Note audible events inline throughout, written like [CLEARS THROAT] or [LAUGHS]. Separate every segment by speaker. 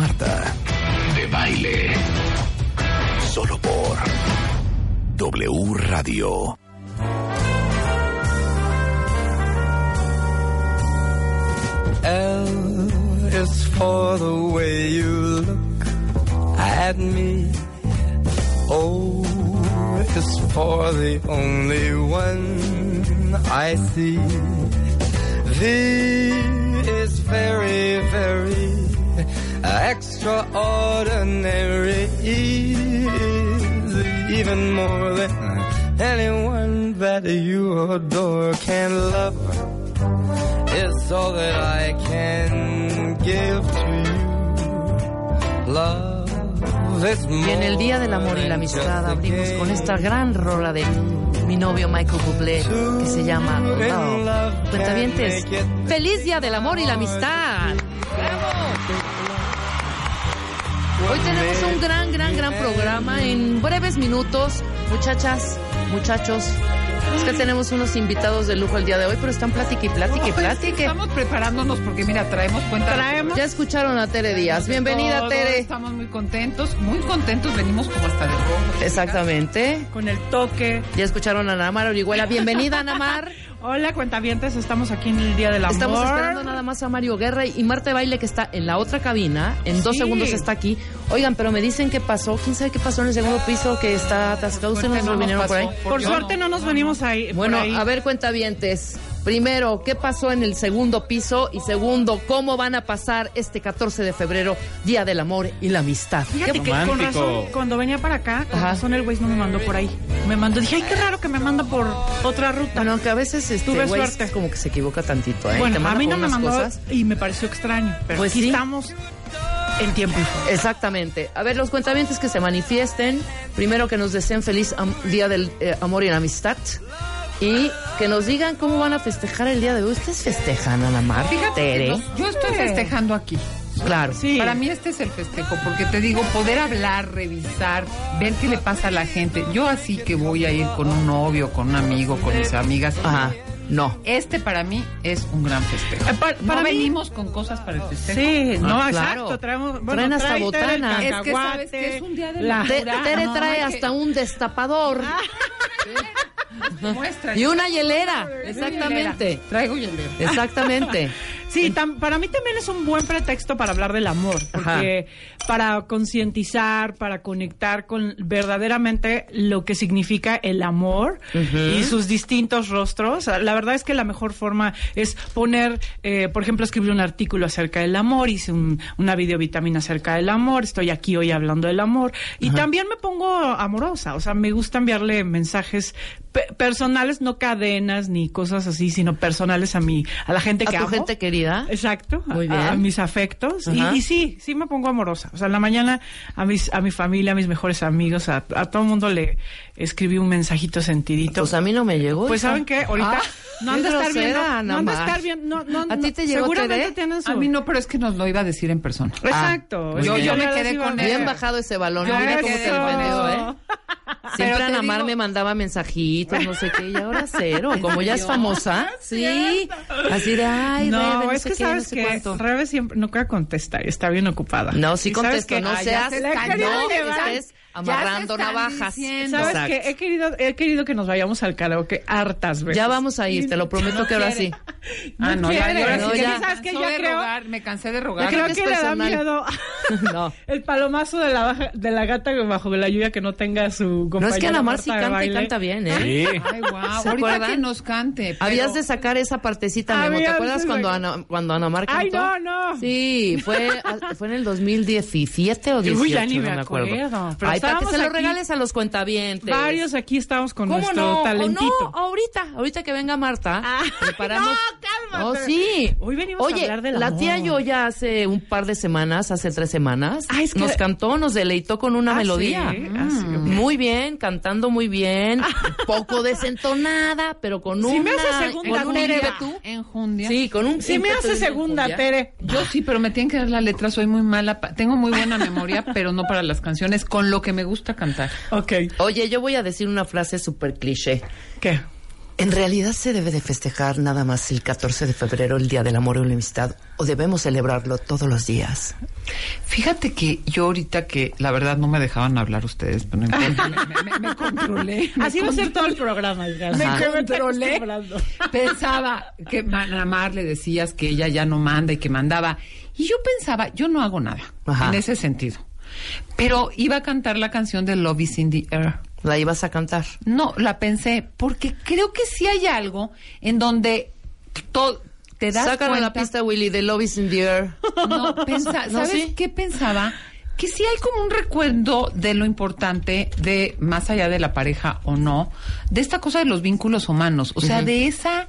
Speaker 1: Marta de Baile. Solo por W Radio.
Speaker 2: L is for the way you look at me. Oh, o is for the only one I see. V is very, very extraordinary. Is even more than anyone that you adore can love. It's all that I can give to you. Love
Speaker 3: Y en el Día del Amor y la Amistad abrimos con esta gran rola de mi novio Michael Bublé que se llama Love. Cuentavientes, feliz Día del Amor y la Amistad. Hoy tenemos un gran, gran, gran programa en breves minutos. Muchachas, muchachos, es que tenemos unos invitados de lujo el día de hoy, pero están plática y plática y plática.
Speaker 4: Estamos preparándonos porque mira, traemos cuenta.
Speaker 5: Traemos
Speaker 3: Ya escucharon a Tere Díaz. Bienvenida, Tere.
Speaker 4: Estamos muy contentos, muy contentos, venimos como hasta de rojo.
Speaker 3: Exactamente.
Speaker 5: con el toque.
Speaker 3: Ya escucharon a Ana Mar Orihuela. Bienvenida, [LAUGHS] Ana Mar.
Speaker 5: Hola, cuentavientes, estamos aquí en el Día del Amor.
Speaker 3: Estamos esperando nada más a Mario Guerra y Marta Baile que está en la otra cabina. En dos segundos está aquí. Oigan, pero me dicen qué pasó. ¿Quién sabe qué pasó en el segundo piso que está atascado? ¿Ustedes
Speaker 4: no nos
Speaker 3: vinieron por ahí?
Speaker 5: Por suerte no nos venimos ahí.
Speaker 3: Bueno,
Speaker 5: ahí.
Speaker 3: a ver, cuentavientes. Primero, ¿qué pasó en el segundo piso? Y segundo, ¿cómo van a pasar este 14 de febrero, Día del Amor y la Amistad?
Speaker 5: Fíjate
Speaker 3: ¿Qué-
Speaker 5: que con razón, cuando venía para acá, con
Speaker 3: Ajá.
Speaker 5: razón el güey no me mandó por ahí. Me mandó, dije, ay, qué raro que me manda por otra ruta.
Speaker 3: Bueno, que a veces este
Speaker 5: Tuve
Speaker 3: güey
Speaker 5: suerte.
Speaker 3: como que se equivoca tantito, ¿eh?
Speaker 5: Bueno, a mí no me mandó
Speaker 3: cosas.
Speaker 5: y me pareció extraño. Pero
Speaker 3: Pues
Speaker 5: aquí
Speaker 3: sí.
Speaker 5: estamos en tiempo.
Speaker 3: Exactamente. A ver, los cuentavientes que se manifiesten. Primero que nos deseen feliz am- Día del eh, Amor y la Amistad. Y que nos digan cómo van a festejar el día de hoy. ¿Ustedes festejan, Ana Mar?
Speaker 4: Fíjate, nos- yo estoy festejando aquí.
Speaker 3: Claro.
Speaker 5: Sí.
Speaker 4: Para mí este es el festejo, porque te digo, poder hablar, revisar, ver qué le pasa a la gente. Yo así que voy a ir con un novio, con un amigo, con mis amigas.
Speaker 3: Ajá. No.
Speaker 4: Este para mí es un gran festejo.
Speaker 5: Eh,
Speaker 4: no
Speaker 5: mí-
Speaker 4: venimos con cosas para el festejo.
Speaker 5: Sí, no,
Speaker 3: Ah, claro.
Speaker 5: exacto. Traemos, bueno,
Speaker 3: Traen hasta botana.
Speaker 4: Es que sabes que es un día de
Speaker 5: la-
Speaker 3: Tere
Speaker 4: no,
Speaker 3: trae
Speaker 4: que-
Speaker 3: hasta un destapador [LAUGHS]
Speaker 4: Muestra.
Speaker 3: y una hielera. Exactamente.
Speaker 4: Traigo hielera.
Speaker 3: Exactamente. [LAUGHS]
Speaker 5: Sí, tam- para mí también es un buen pretexto para hablar del amor, porque para concientizar, para conectar con verdaderamente lo que significa el amor y sus distintos rostros. La verdad es que la mejor forma es poner, eh, por ejemplo, escribir un artículo acerca del amor, hice un- una videovitamina acerca del amor, estoy aquí hoy hablando del amor y también me pongo amorosa, o sea, me gusta enviarle mensajes pe- personales, no cadenas ni cosas así, sino personales a mi, a la gente
Speaker 3: A
Speaker 5: que
Speaker 3: tu
Speaker 5: amo.
Speaker 3: gente querida.
Speaker 5: Exacto, a-
Speaker 3: Muy bien.
Speaker 5: A, mis afectos. Y, y sí, sí me pongo amorosa. O sea, en la mañana a mis, a mi familia, a mis mejores amigos, a, a todo el mundo le escribí un mensajito sentidito.
Speaker 3: Pues a mí no me llegó.
Speaker 5: Pues. ¿saben qué? Ahorita
Speaker 3: Ah, [LAUGHS]
Speaker 5: no han de estar viendo.
Speaker 3: Ana
Speaker 5: No han de estar viendo. No, no,
Speaker 3: ¿A ti te llegó,
Speaker 5: Seguramente tienen su...
Speaker 4: A mí no, pero es que nos lo iba a decir en persona.
Speaker 5: Exacto.
Speaker 3: muy
Speaker 4: yo- me quedé con
Speaker 5: ver.
Speaker 3: Bien bajado ese balón.
Speaker 4: Yo
Speaker 3: Mira cómo
Speaker 4: quedé
Speaker 3: te defendió,
Speaker 4: eso.
Speaker 3: ¿eh? Siempre Ana Mar
Speaker 4: digo-
Speaker 3: me mandaba mensajitos, no sé qué, y ahora cero. [LAUGHS] Como ya es famosa, [LAUGHS] sí. Así de, ay,
Speaker 5: no,
Speaker 3: Rebe,
Speaker 5: es
Speaker 3: sé
Speaker 5: que
Speaker 3: qué, no
Speaker 5: sabes
Speaker 3: sé
Speaker 5: que
Speaker 3: cuánto.
Speaker 5: Rebe siempre nunca contesta, está bien ocupada.
Speaker 3: No, sí contesto, no
Speaker 4: Ah,
Speaker 3: seas, no amarrando navajas.
Speaker 4: diciendo.
Speaker 5: ¿Sabes
Speaker 3: Exacto.
Speaker 5: que He querido, he querido que nos vayamos al karaoke hartas veces.
Speaker 3: Ya vamos a ir, te lo [LAUGHS] prometo que ahora sí.
Speaker 4: Ah, no, ya,
Speaker 5: quiere,
Speaker 3: no,
Speaker 4: sí que
Speaker 3: ya.
Speaker 4: me
Speaker 5: ¿Sabes
Speaker 4: cansó
Speaker 5: Yo
Speaker 4: de
Speaker 5: creo-
Speaker 4: rogar, me cansé de
Speaker 5: Yo
Speaker 4: rogar.
Speaker 3: creo
Speaker 5: creo
Speaker 3: que
Speaker 5: que, le da miedo [LAUGHS] [LAUGHS]
Speaker 3: No.
Speaker 5: el palomazo de la, baja- de la gata bajo la lluvia que no tenga su
Speaker 3: No
Speaker 5: compañera
Speaker 3: es que Ana Mar sí canta y canta bien, ¿eh?
Speaker 6: Sí.
Speaker 4: Ay, guau.
Speaker 3: ¿Se
Speaker 4: Ahorita
Speaker 3: acuerdan?
Speaker 4: que nos cante. pero-
Speaker 3: Habías de sacar esa partecita, Memo. ¿Te acuerdas cuando Ana, cuando Ana Mar cantó?
Speaker 5: Ay, no, no.
Speaker 3: Sí, fue, fue en el 2017 o 18,
Speaker 5: Uy, ya ni
Speaker 3: no
Speaker 5: me
Speaker 3: acuerdo. Ay, para que se lo regales a los cuentavientes.
Speaker 5: Varios aquí estamos con
Speaker 3: ¿Cómo
Speaker 5: nuestro
Speaker 3: no? ¿O
Speaker 5: talentito.
Speaker 3: no? Ahorita, ahorita que venga Marta,
Speaker 5: Ah, [LAUGHS]
Speaker 3: preparamos,
Speaker 5: no,
Speaker 3: Oh, sí.
Speaker 5: Hoy venimos
Speaker 3: Oye,
Speaker 5: a hablar del
Speaker 3: la
Speaker 5: amor.
Speaker 3: tía yo ya hace un par de semanas, hace tres semanas,
Speaker 5: Ah, es que-
Speaker 3: nos cantó, nos deleitó con una
Speaker 5: Ah,
Speaker 3: melodía.
Speaker 5: sí. Ah, sí, ok.
Speaker 3: Muy bien, cantando muy bien, poco desentonada, pero con
Speaker 5: Sí
Speaker 3: una...
Speaker 5: me hace segunda,
Speaker 3: con un
Speaker 5: Tere.
Speaker 4: Enjundia.
Speaker 3: Sí, con un
Speaker 5: Sí me hace segunda,
Speaker 3: enjundia.
Speaker 5: Tere.
Speaker 4: Yo sí, pero me tienen que dar la letra, soy muy mala. Tengo muy buena memoria, pero no para las canciones, con lo que me gusta cantar.
Speaker 5: Ok.
Speaker 3: Oye, yo voy a decir una frase súper cliché.
Speaker 5: ¿Qué?
Speaker 3: ¿En realidad se debe de festejar nada más el 14 de febrero, el Día del Amor y la Amistad, o debemos celebrarlo todos los días?
Speaker 4: Fíjate que yo ahorita que la verdad no me dejaban hablar ustedes, pero [LAUGHS] me, me- me- me controlé. me
Speaker 5: Así va a ser todo el programa. Me
Speaker 4: controlé. Pensaba que a Mar le decías que ella ya no manda y que mandaba. Y yo pensaba, yo no hago nada
Speaker 3: Ajá.
Speaker 4: en ese sentido. Pero iba a cantar la canción de Love is in the Air.
Speaker 3: ¿La ibas a cantar?
Speaker 4: No, la pensé, porque creo que sí hay algo en donde to- te das
Speaker 3: Sácale
Speaker 4: cuenta...
Speaker 3: la pista, Willy, de Love is in the Air. [LAUGHS]
Speaker 4: No, pensa- [LAUGHS]
Speaker 3: ¿No,
Speaker 4: ¿sabes
Speaker 3: sí?
Speaker 4: qué pensaba? Que sí hay como un recuerdo de lo importante de, más allá de la pareja o no, de esta cosa de los vínculos humanos, o sea, de esa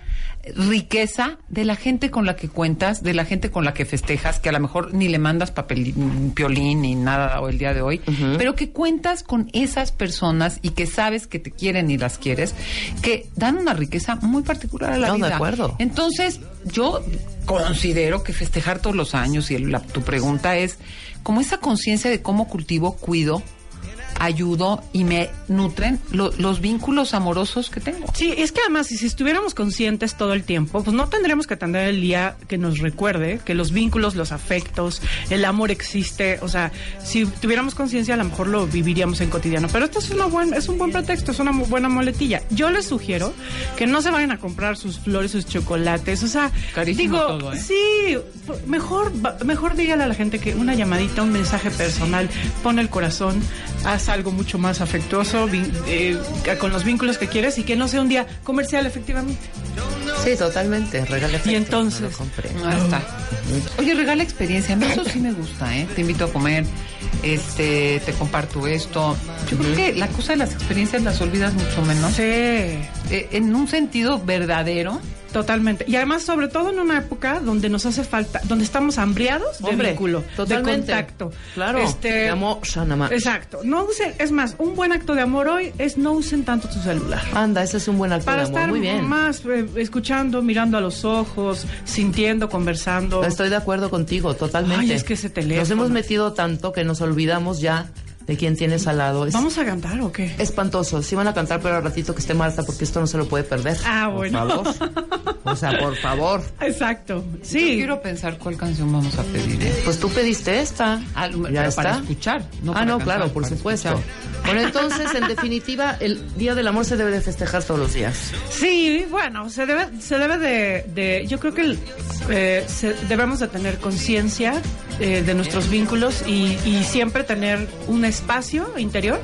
Speaker 4: riqueza de la gente con la que cuentas, de la gente con la que festejas, que a lo mejor ni le mandas papel, piolín ni nada o el día de hoy, pero que cuentas con esas personas y que sabes que te quieren y las quieres, que dan una riqueza muy particular a la
Speaker 3: No, de
Speaker 4: vida.
Speaker 3: acuerdo.
Speaker 4: Entonces, yo considero que festejar todos los años y la- tu pregunta es como esa conciencia de cómo cultivo, cuido, ayudo y me nutren lo- los vínculos amorosos que tengo.
Speaker 5: Sí, es que además, si si estuviéramos conscientes todo el tiempo, pues no tendríamos que atender el día que nos recuerde que los vínculos, los afectos, el amor existe. O sea, si tuviéramos conciencia, a lo mejor lo viviríamos en cotidiano. Pero esto es, una buen, es un buen pretexto, es una mu- buena moletilla. Yo les sugiero que no se vayan a comprar sus flores, sus chocolates. O sea,
Speaker 4: Carísimo
Speaker 5: digo,
Speaker 4: todo, ¿eh?
Speaker 5: sí, mejor, va- mejor dígale a la gente que una llamadita, un mensaje personal, pon el corazón, haz algo mucho más afectuoso eh, con los vínculos que quieres y que no sea un día comercial, efectivamente.
Speaker 3: Sí, totalmente. Regala
Speaker 5: Y entonces-
Speaker 3: no lo compré.
Speaker 4: Ahí está. Oye, regala experiencia. A mí eso sí me gusta, ¿eh? Te invito a comer, este, te comparto esto. Yo creo que la cosa de las experiencias las olvidas mucho menos.
Speaker 5: Sí.
Speaker 4: Eh, en un sentido verdadero.
Speaker 5: Totalmente. Y además, sobre todo en una época donde nos hace falta, donde estamos hambriados de
Speaker 3: Hombre,
Speaker 5: vínculo,
Speaker 3: totalmente.
Speaker 5: de contacto.
Speaker 3: Claro,
Speaker 5: Este,
Speaker 3: de amor, Shanama.
Speaker 5: Exacto. No usen, es más, un buen acto de amor hoy es no usen tanto tu celular.
Speaker 3: Anda, ese es un buen acto
Speaker 5: Para
Speaker 3: de amor.
Speaker 5: estar
Speaker 3: Muy bien.
Speaker 5: más eh, escuchando, mirando a los ojos, sintiendo, conversando.
Speaker 3: Estoy de acuerdo contigo, totalmente.
Speaker 5: Ay, es que ese teléfono.
Speaker 3: Nos hemos metido tanto que nos olvidamos ya de quién tienes al lado. Es
Speaker 5: ¿Vamos a cantar o qué?
Speaker 3: espantoso. Sí van a cantar, pero al ratito que esté Marta, porque esto no se lo puede perder.
Speaker 5: Ah,
Speaker 3: por
Speaker 5: bueno.
Speaker 3: favor. [LAUGHS] O sea, por favor.
Speaker 5: Exacto.
Speaker 4: Yo
Speaker 5: Sí.
Speaker 4: quiero pensar cuál canción vamos a pedir, ¿eh?
Speaker 3: Pues tú pediste esta.
Speaker 4: Ah,
Speaker 3: ya está.
Speaker 4: para escuchar, no
Speaker 3: ah,
Speaker 4: para
Speaker 3: no,
Speaker 4: cantar,
Speaker 3: claro, por supuesto.
Speaker 4: escuchar.
Speaker 3: Bueno, entonces, en definitiva, el Día del Amor se debe de festejar todos los días.
Speaker 5: Sí, bueno, se debe, se debe de, de- yo creo que el, eh, se- debemos de tener conciencia eh, de nuestros vínculos y, y siempre tener un espacio interior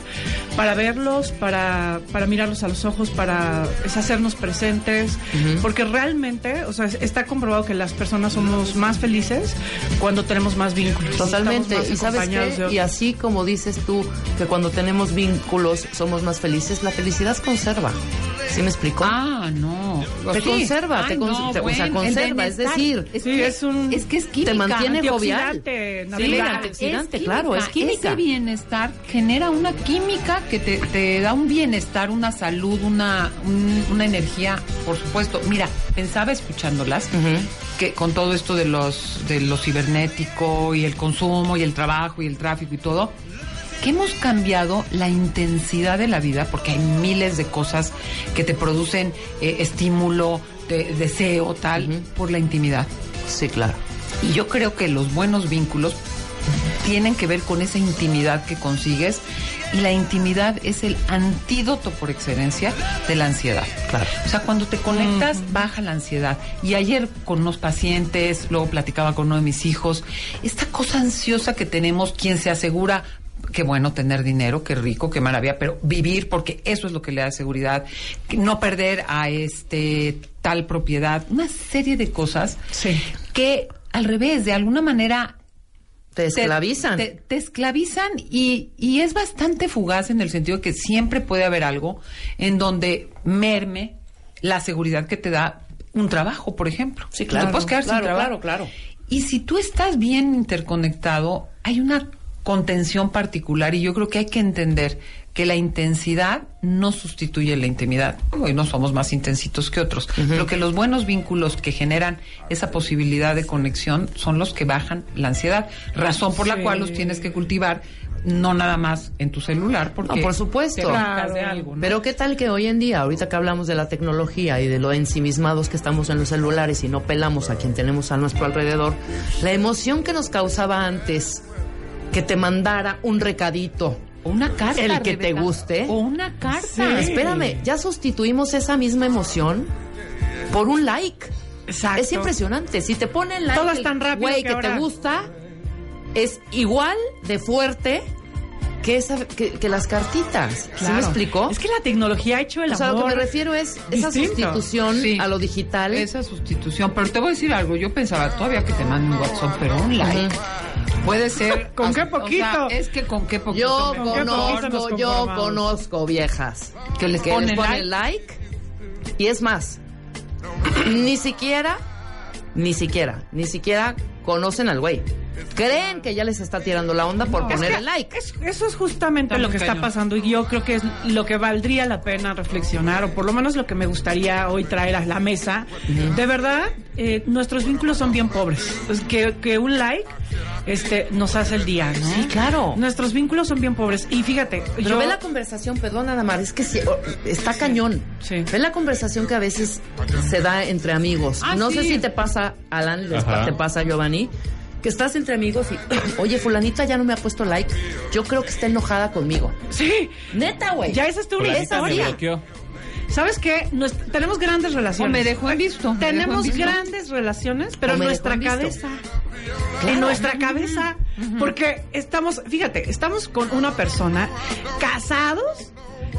Speaker 5: para verlos, para, para mirarlos a los ojos, para es hacernos presentes, porque realmente, o sea, es- está comprobado que las personas somos más felices cuando tenemos más vínculos.
Speaker 3: Totalmente.
Speaker 5: Más
Speaker 3: Y sabes qué? Y así como dices tú que cuando tenemos vínculos somos más felices, la felicidad conserva. ¿Sí me explico?
Speaker 4: Ah, no.
Speaker 3: Te conserva, te cons- te- o sea, conserva, es decir,
Speaker 4: es
Speaker 5: Sí,
Speaker 4: que
Speaker 5: es un-
Speaker 4: es que es química.
Speaker 3: te mantiene jovial.
Speaker 5: Antioxidante,
Speaker 3: Sí, antioxidante, claro, es química.
Speaker 4: Ese bienestar genera una química que te, te da un bienestar, una salud, una, un- una energía, por supuesto. Mira, pensaba escuchándolas que con todo esto de los de lo cibernético y el consumo y el trabajo y el tráfico y todo, que hemos cambiado la intensidad de la vida porque hay miles de cosas que te producen eh, estímulo, de- deseo, tal, por la intimidad.
Speaker 3: Sí, claro.
Speaker 4: Y yo creo que los buenos vínculos tienen que ver con esa intimidad que consigues y la intimidad es el antídoto por excelencia de la ansiedad.
Speaker 3: Claro.
Speaker 4: O sea, cuando te conectas baja la ansiedad. Y ayer con unos pacientes, luego platicaba con uno de mis hijos, esta cosa ansiosa que tenemos, quien se asegura Qué bueno tener dinero, qué rico, qué maravilla, pero vivir porque eso es lo que le da seguridad, no perder a este tal propiedad, una serie de cosas
Speaker 5: Sí.
Speaker 4: que al revés, de alguna manera
Speaker 3: Te esclavizan.
Speaker 4: Te, te esclavizan y, y es bastante fugaz en el sentido de que siempre puede haber algo en donde merme la seguridad que te da un trabajo, por ejemplo.
Speaker 3: Sí, claro.
Speaker 4: Te puedes quedar
Speaker 3: Claro,
Speaker 4: sin trabajo.
Speaker 3: claro, claro.
Speaker 4: Y si tú estás bien interconectado, hay una contención particular y yo creo que hay que entender que la intensidad no sustituye la intimidad. Hoy no somos más intensitos que otros, pero que los buenos vínculos que generan esa posibilidad de conexión son los que bajan la ansiedad, razón por la cual los tienes que cultivar no nada más en tu celular, porque
Speaker 3: No, por supuesto. Pero qué tal que hoy en día, ahorita que hablamos de la tecnología y de lo ensimismados que estamos en los celulares y no pelamos a quien tenemos a nuestro alrededor, la emoción que nos causaba antes que te mandara un recadito,
Speaker 4: O una carta.
Speaker 3: el que te guste.
Speaker 4: O una carta.
Speaker 3: Ah, espérame, ya sustituimos esa misma emoción por un like.
Speaker 5: Exacto.
Speaker 3: Es impresionante. Si te ponen like,
Speaker 5: Todo es tan rápido
Speaker 3: güey
Speaker 5: que
Speaker 3: que,
Speaker 5: ahora-
Speaker 3: te gusta, es igual de fuerte que, esa, que, que las cartitas. ¿Sí me
Speaker 5: Claro.
Speaker 3: explicó?
Speaker 5: Es que la tecnología ha hecho el
Speaker 3: o sea, lo
Speaker 5: amor.
Speaker 3: que me refiero es esa
Speaker 5: distinto.
Speaker 3: sustitución
Speaker 4: Sí.
Speaker 3: a lo digital.
Speaker 4: Esa sustitución. Pero te voy a decir algo. Yo pensaba todavía que te manden un WhatsApp, pero un like. Puede ser. [LAUGHS]
Speaker 5: ¿Con qué
Speaker 4: o sea,
Speaker 5: poquito?
Speaker 4: es que con qué poquito.
Speaker 3: Yo
Speaker 5: poquito
Speaker 3: conozco, yo conozco viejas
Speaker 4: Que les
Speaker 3: que
Speaker 4: ponen
Speaker 3: les ponen like y es más, ni siquiera, ni siquiera, ni siquiera conocen al güey. Creen que ya les está tirando la onda por
Speaker 5: Es
Speaker 3: poner
Speaker 5: que
Speaker 3: el like.
Speaker 5: es- eso es justamente
Speaker 4: Está
Speaker 5: lo que está
Speaker 4: cañón.
Speaker 5: pasando y yo creo que es lo que valdría la pena reflexionar o por lo menos lo que me gustaría hoy traer a la mesa. De verdad, eh, nuestros vínculos son bien pobres. Es que, que un like este, nos hace el día, ¿no?
Speaker 3: Sí, claro.
Speaker 5: Nuestros vínculos son bien pobres y fíjate,
Speaker 3: Pero
Speaker 5: yo
Speaker 3: ve la conversación, perdón nada más, es que sí, está cañón.
Speaker 5: Sí.
Speaker 3: Ve la conversación que a veces se da entre amigos.
Speaker 4: Ah,
Speaker 3: no sé
Speaker 4: sí.
Speaker 3: si te pasa, Alan, les te pasa, Giovanni, que estás entre amigos y, [CLEARS THROAT] oye, fulanita ya no me ha puesto like, yo creo que está enojada conmigo.
Speaker 5: sí,
Speaker 3: Neta, güey.
Speaker 5: ya esa es tu
Speaker 6: bloqueó.
Speaker 5: ¿Sabes qué? Tenemos grandes relaciones.
Speaker 4: O me dejó en visto, en
Speaker 5: Tenemos
Speaker 4: visto.
Speaker 5: grandes relaciones, pero en nuestra
Speaker 3: en
Speaker 5: cabeza. En nuestra cabeza. Porque estamos, fíjate, estamos con una persona casados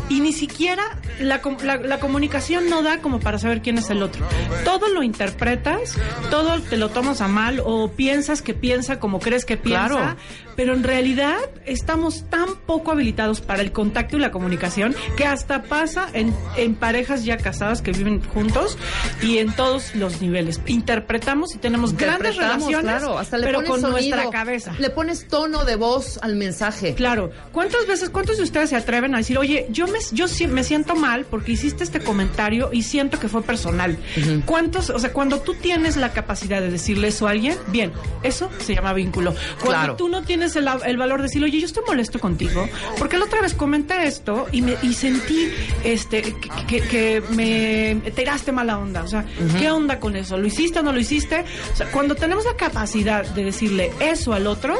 Speaker 5: y ni siquiera la, la- la comunicación no da como para saber quién es el otro. Todo lo interpretas, todo te lo tomas a mal o piensas que piensa como crees que piensa,
Speaker 3: Claro.
Speaker 5: Pero en realidad estamos tan poco habilitados para el contacto y la comunicación que hasta pasa en, en parejas ya casadas que viven juntos y en todos los niveles. Interpretamos y tenemos grandes relaciones,
Speaker 3: claro, hasta le
Speaker 5: pero
Speaker 3: pones
Speaker 5: con
Speaker 3: sonido,
Speaker 5: nuestra cabeza.
Speaker 3: Le pones tono de voz al mensaje.
Speaker 5: Claro. ¿Cuántas veces, cuántos de ustedes se atreven a decir, oye, yo me, yo me siento mal porque hiciste este comentario y siento que fue personal? ¿Cuántos, o sea, cuando tú tienes la capacidad de decirle eso a alguien, bien, eso se llama vínculo. Cuando
Speaker 3: Claro.
Speaker 5: tú no tienes el, el valor de decir, oye, yo estoy molesto contigo porque la otra vez comenté esto y me y sentí este que, me tiraste mala onda. O sea, ¿qué onda con eso? ¿Lo hiciste o no lo hiciste? O sea, cuando tenemos la capacidad de decirle eso al otro,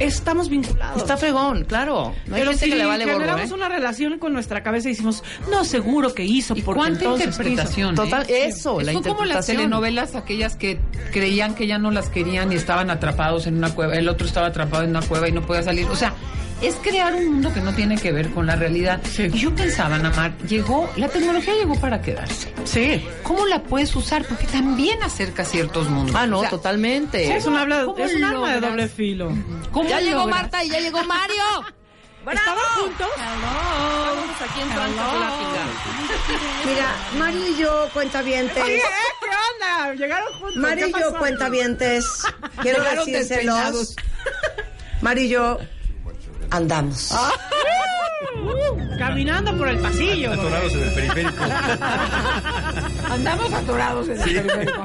Speaker 5: estamos vinculados.
Speaker 3: Está fregón, claro. No hay
Speaker 5: Pero
Speaker 3: gente
Speaker 5: si
Speaker 3: que le vale
Speaker 5: generamos
Speaker 3: ¿eh?
Speaker 5: una relación con nuestra cabeza y decimos, no, seguro que hizo,
Speaker 4: ¿Y
Speaker 5: porque
Speaker 4: cuánta
Speaker 5: entonces
Speaker 4: interpretación?
Speaker 5: hizo.
Speaker 4: eh?
Speaker 3: Total, eso, la
Speaker 4: Son como las
Speaker 3: interpretación.
Speaker 4: telenovelas aquellas que creían que ya no las querían y estaban atrapados en una cueva, el otro estaba atrapado en una cueva y no podía salir. O sea, es crear un mundo que no tiene que ver con la realidad. Y yo pensaba, Namar, llegó, la tecnología llegó para quedarse.
Speaker 5: Sí.
Speaker 4: ¿Cómo la puedes usar? Porque también acerca ciertos mundos.
Speaker 3: Ah, no,
Speaker 4: O sea,
Speaker 3: totalmente.
Speaker 5: Es un, habla-
Speaker 4: ¿cómo
Speaker 5: es un arma de doble filo.
Speaker 4: ¿Cómo
Speaker 3: ya llegó
Speaker 4: logras?
Speaker 3: Marta y ya llegó Mario. [LAUGHS]
Speaker 5: ¿Estaban juntos?
Speaker 3: Estamos aquí en.
Speaker 7: Mira, Mario y yo, cuentavientes.
Speaker 5: Oye, ¿eh? ¿qué onda? Llegaron juntos.
Speaker 7: Mario
Speaker 5: ¿Qué
Speaker 7: y yo, cuentavientes. [LAUGHS] Quiero decírselos. Mario y yo andamos.
Speaker 5: Uh, caminando por el pasillo.
Speaker 6: Atorados en el periférico. [LAUGHS]
Speaker 4: Andamos atorados en el periférico.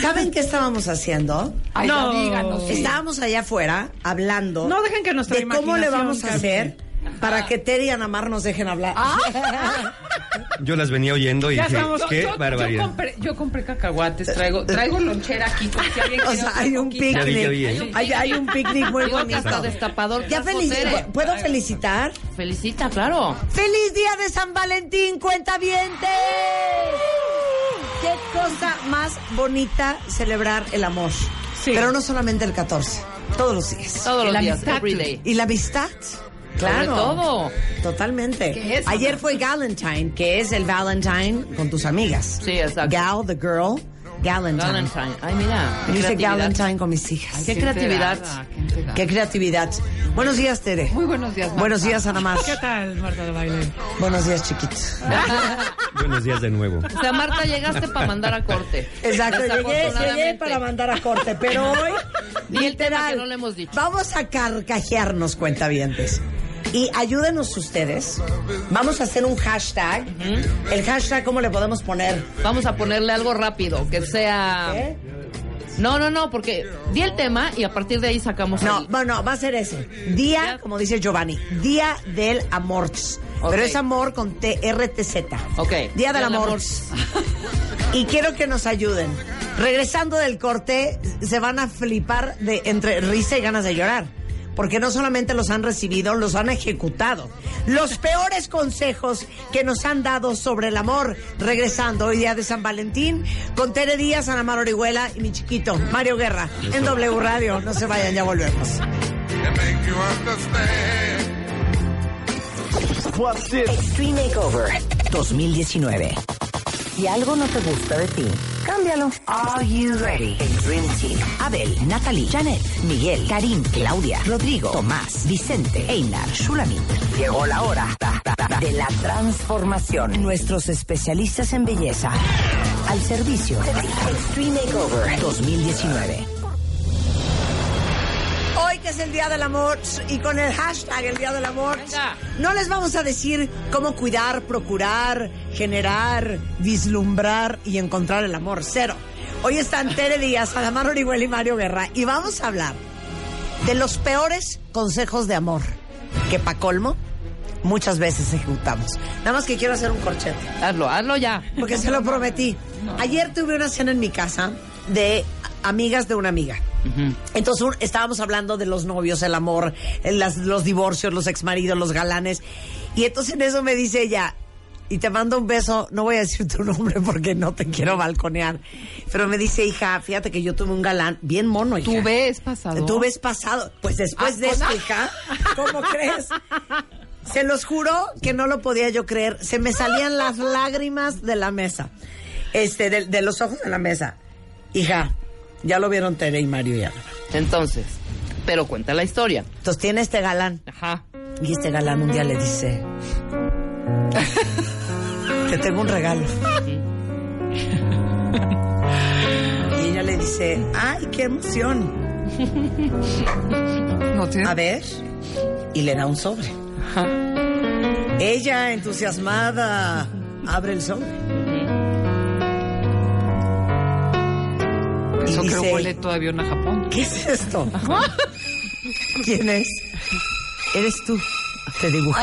Speaker 7: ¿Saben qué estábamos haciendo?
Speaker 4: Ay,
Speaker 5: No.
Speaker 4: no, díganos. sí.
Speaker 7: Estábamos allá afuera hablando
Speaker 5: No dejen que nuestra
Speaker 7: de cómo le vamos a hacer para que Terry y Anamar nos dejen hablar. [LAUGHS]
Speaker 6: Yo las venía oyendo y
Speaker 5: Ya
Speaker 6: dije,
Speaker 5: estamos-
Speaker 6: qué
Speaker 4: yo,
Speaker 6: barbaridad.
Speaker 4: Yo compré, yo compré cacahuates, traigo, traigo lonchera aquí. si alguien [LAUGHS]
Speaker 7: o sea, hay un picnic.
Speaker 6: ¿eh?
Speaker 7: Hay, hay un picnic muy bonito.
Speaker 3: hasta destapador.
Speaker 7: Ya felici-. ¿Puedo felicitar?
Speaker 3: Felicita, claro.
Speaker 7: ¡Feliz día de San Valentín, cuentavientes! ¡Qué cosa más bonita celebrar el amor!
Speaker 5: Sí.
Speaker 7: Pero no solamente el 14, todos los días.
Speaker 3: Todos los días,
Speaker 4: amistad.
Speaker 3: every day.
Speaker 7: ¿Y la amistad? Claro.
Speaker 3: Todo.
Speaker 7: Totalmente.
Speaker 4: ¿Qué es?
Speaker 7: Ayer fue Galentine, que es el Valentine con tus amigas.
Speaker 3: Sí, exacto.
Speaker 7: Gal, the girl, Galentine.
Speaker 3: Ay, mira.
Speaker 7: Yo hice. Galentine con mis hijas.
Speaker 3: Qué creatividad.
Speaker 4: enterada, qué
Speaker 7: creatividad. Buenos días, Tere.
Speaker 4: Muy buenos días, Marta.
Speaker 7: Buenos días, Ana Mar.
Speaker 5: ¿Qué tal, Marta de baile?
Speaker 7: Buenos días, chiquito. [LAUGHS]
Speaker 6: Buenos días de nuevo.
Speaker 3: O sea, Marta, llegaste para mandar a corte.
Speaker 7: Exacto, llegué, llegué para mandar a corte, pero hoy,
Speaker 3: Di el tema
Speaker 7: literal,
Speaker 3: que no le hemos dicho.
Speaker 7: vamos a carcajearnos, cuentavientes. Y ayúdenos ustedes. Vamos a hacer un hashtag. El hashtag, ¿cómo le podemos poner?
Speaker 3: Vamos a ponerle algo rápido, que sea...
Speaker 7: ¿Eh?
Speaker 3: No, no, no, porque di el tema y a partir de ahí sacamos
Speaker 7: No,
Speaker 3: el-
Speaker 7: bueno, va a ser ese. Día, como dice Giovanni, Día del Amor. Pero es amor con T-R-T-Z.
Speaker 3: Ok.
Speaker 7: Día del
Speaker 3: Del
Speaker 7: Amor.
Speaker 3: amor. [LAUGHS]
Speaker 7: Y quiero que nos ayuden. Regresando del corte, se van a flipar de entre risa y ganas de llorar. Porque no solamente los han recibido, los han ejecutado. Los peores consejos que nos han dado sobre el amor. Regresando hoy día de San Valentín con Tere Díaz, Ana Mar Orihuela y mi chiquito Mario Guerra en W Radio. No se vayan, ya volvemos.
Speaker 8: Extreme Makeover 2019. Si algo no te gusta de ti, cámbialo. Are you ready? El Dream Team. Abel, Natalie, Janet, Miguel, Karim, Claudia, Rodrigo, Tomás, Vicente, Einar, Shulamit. Llegó la hora de la transformación. Nuestros especialistas en belleza al servicio de. Extreme Makeover 2019.
Speaker 7: Que es el Día del Amor y con el hashtag el Día del Amor, no les vamos a decir cómo cuidar, procurar, generar, vislumbrar y encontrar el amor. Cero. Hoy están Tere Díaz, Adamar Orihuela y Mario Guerra y vamos a hablar de los peores consejos de amor que pa' colmo muchas veces ejecutamos. Nada más que quiero hacer un corchete.
Speaker 3: Hazlo, hazlo ya.
Speaker 7: Porque se lo prometí. Ayer tuve una cena en mi casa de amigas de una amiga. Entonces un- estábamos hablando de los novios, el amor, el- las- los divorcios, los exmaridos, los galanes. Y entonces en eso me dice ella, y te mando un beso, no voy a decir tu [LAUGHS] nombre porque no te quiero balconear, pero me dice, hija, fíjate que yo tuve un galán bien mono, hija.
Speaker 4: ¿Tu ves pasado?
Speaker 7: Tu ves pasado. Pues después
Speaker 4: Ah,
Speaker 7: de esto,
Speaker 4: ¿cómo?
Speaker 7: hija, ¿cómo crees? Se los juro que no lo podía yo creer. Se me salían las lágrimas de la mesa. Este, de, de los ojos de la mesa. Hija, ya lo vieron Tere y Mario y Ana.
Speaker 3: Entonces, pero cuenta la historia.
Speaker 7: Entonces tiene este galán.
Speaker 3: Ajá.
Speaker 7: Y este galán un día le dice: Te tengo un regalo. Y ella le dice: ¡Ay, qué emoción!
Speaker 4: No tiene-
Speaker 7: A ver. Y le da un sobre. Ella, entusiasmada, abre el sobre. Y
Speaker 4: Eso creo
Speaker 7: dice,
Speaker 4: boleto de avión a Japón.
Speaker 7: ¿Qué es esto? ¿Quién es? Eres tú. Te dibujé.